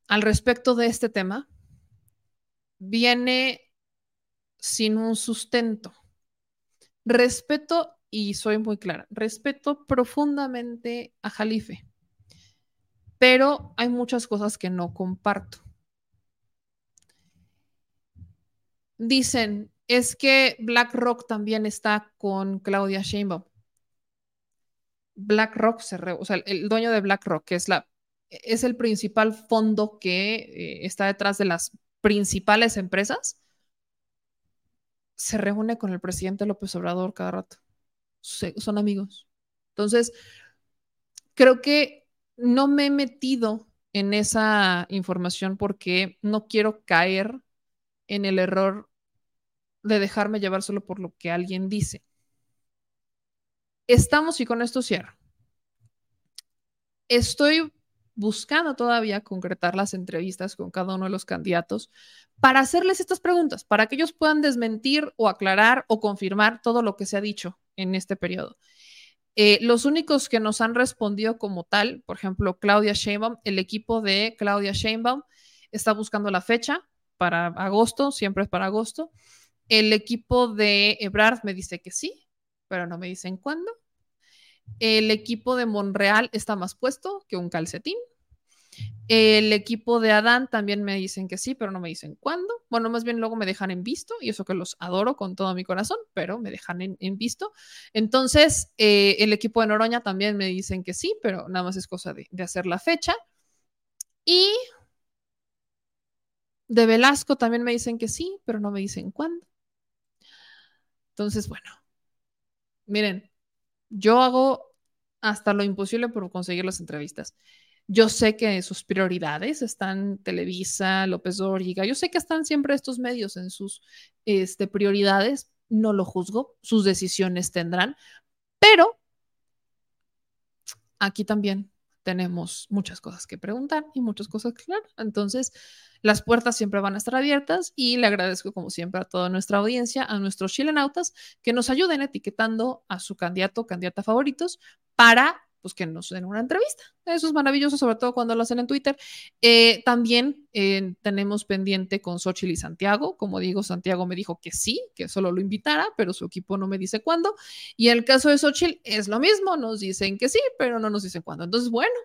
al respecto de este tema viene sin un sustento. Respeto, y soy muy clara, respeto profundamente a Jalife, pero hay muchas cosas que no comparto. Dicen, es que BlackRock también está con Claudia Sheinbaum. BlackRock se o sea, el dueño de BlackRock, que es la es el principal fondo que eh, está detrás de las principales empresas, se reúne con el presidente López Obrador cada rato. son amigos. Entonces, creo que no me he metido en esa información porque no quiero caer en el error de dejarme llevar solo por lo que alguien dice. Estamos, y con esto cierro. Estoy buscando todavía concretar las entrevistas con cada uno de los candidatos para hacerles estas preguntas, para que ellos puedan desmentir o aclarar o confirmar todo lo que se ha dicho en este periodo. Eh, los únicos que nos han respondido como tal, por ejemplo, Claudia Sheinbaum, el equipo de Claudia Sheinbaum está buscando la fecha para agosto, siempre es para agosto. El equipo de Ebrard me dice que sí, pero no me dicen cuándo. El equipo de Monreal está más puesto que un calcetín. El equipo de Adán también me dicen que sí, pero no me dicen cuándo. Bueno, más bien luego me dejan en visto, y eso que los adoro con todo mi corazón, pero me dejan en, visto. Entonces, eh, el equipo de Noroña también me dicen que sí, pero nada más es cosa de, de hacer la fecha. Y de Velasco también me dicen que sí, pero no me dicen cuándo. Entonces, bueno, miren, yo hago hasta lo imposible por conseguir las entrevistas. Yo sé que sus prioridades están Televisa, López Dóriga, yo sé que están siempre estos medios en sus este, prioridades, no lo juzgo, sus decisiones tendrán, pero aquí también tenemos muchas cosas que preguntar y muchas cosas que hablar. Entonces, las puertas siempre van a estar abiertas y le agradezco como siempre a toda nuestra audiencia, a nuestros chilenautas, que nos ayuden etiquetando a su candidato o candidata favoritos para pues que nos den una entrevista. Eso es maravilloso, sobre todo cuando lo hacen en Twitter. Eh, también eh, tenemos pendiente con Xochitl y Santiago. Como digo, Santiago me dijo que sí, que solo lo invitara, pero su equipo no me dice cuándo. Y el caso de Xochitl es lo mismo, nos dicen que sí, pero no nos dicen cuándo. Entonces, bueno,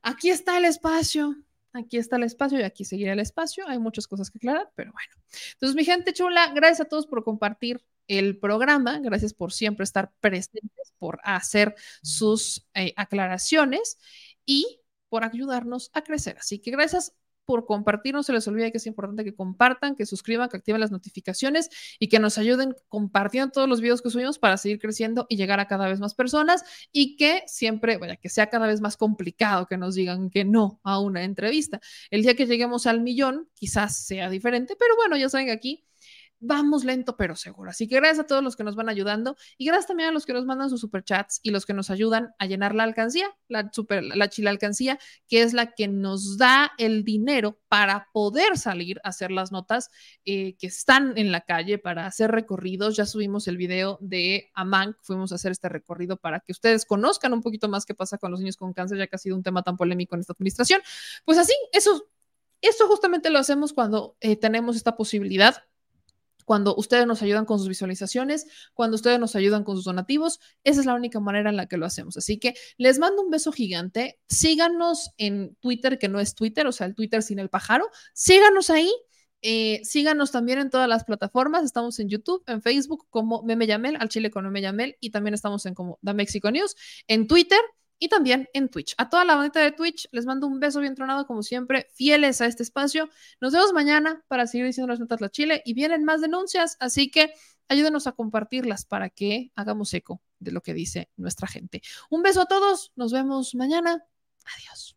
aquí está el espacio Aquí está el espacio y aquí seguirá el espacio. Hay muchas cosas que aclarar, pero bueno. Entonces, mi gente chula, gracias a todos por compartir el programa. Gracias por siempre estar presentes, por hacer sus eh, aclaraciones y por ayudarnos a crecer. Así que gracias por compartir. No se les olvide que es importante que compartan, que suscriban, que activen las notificaciones y que nos ayuden compartiendo todos los videos que subimos para seguir creciendo y llegar a cada vez más personas y que siempre, vaya, que sea cada vez más complicado que nos digan que no a una entrevista. El día que lleguemos al millón, quizás sea diferente, pero bueno, ya saben que aquí vamos lento pero seguro. Así que gracias a todos los que nos van ayudando y gracias también a los que nos mandan sus superchats y los que nos ayudan a llenar la alcancía, la, super, la chila alcancía, que es la que nos da el dinero para poder salir a hacer las notas eh, que están en la calle, para hacer recorridos. Ya subimos el video de Amán, fuimos a hacer este recorrido para que ustedes conozcan un poquito más qué pasa con los niños con cáncer, ya que ha sido un tema tan polémico en esta administración. Pues así, eso, eso justamente lo hacemos cuando eh, tenemos esta posibilidad cuando ustedes nos ayudan con sus visualizaciones, cuando ustedes nos ayudan con sus donativos. Esa es la única manera en la que lo hacemos. Así que les mando un beso gigante. Síganos en Twitter, que no es Twitter, o sea, el Twitter sin el pájaro. Síganos ahí. Eh, síganos también en todas las plataformas. Estamos en YouTube, en Facebook como Meme Yamel, al Chile con Meme Yamel, y también estamos en como The Mexico News, en Twitter y también en Twitch. A toda la bandita de Twitch les mando un beso bien tronado, como siempre, fieles a este espacio. Nos vemos mañana para seguir diciendo las notas la Chile y vienen más denuncias, así que ayúdenos a compartirlas para que hagamos eco de lo que dice nuestra gente. Un beso a todos, nos vemos mañana. Adiós.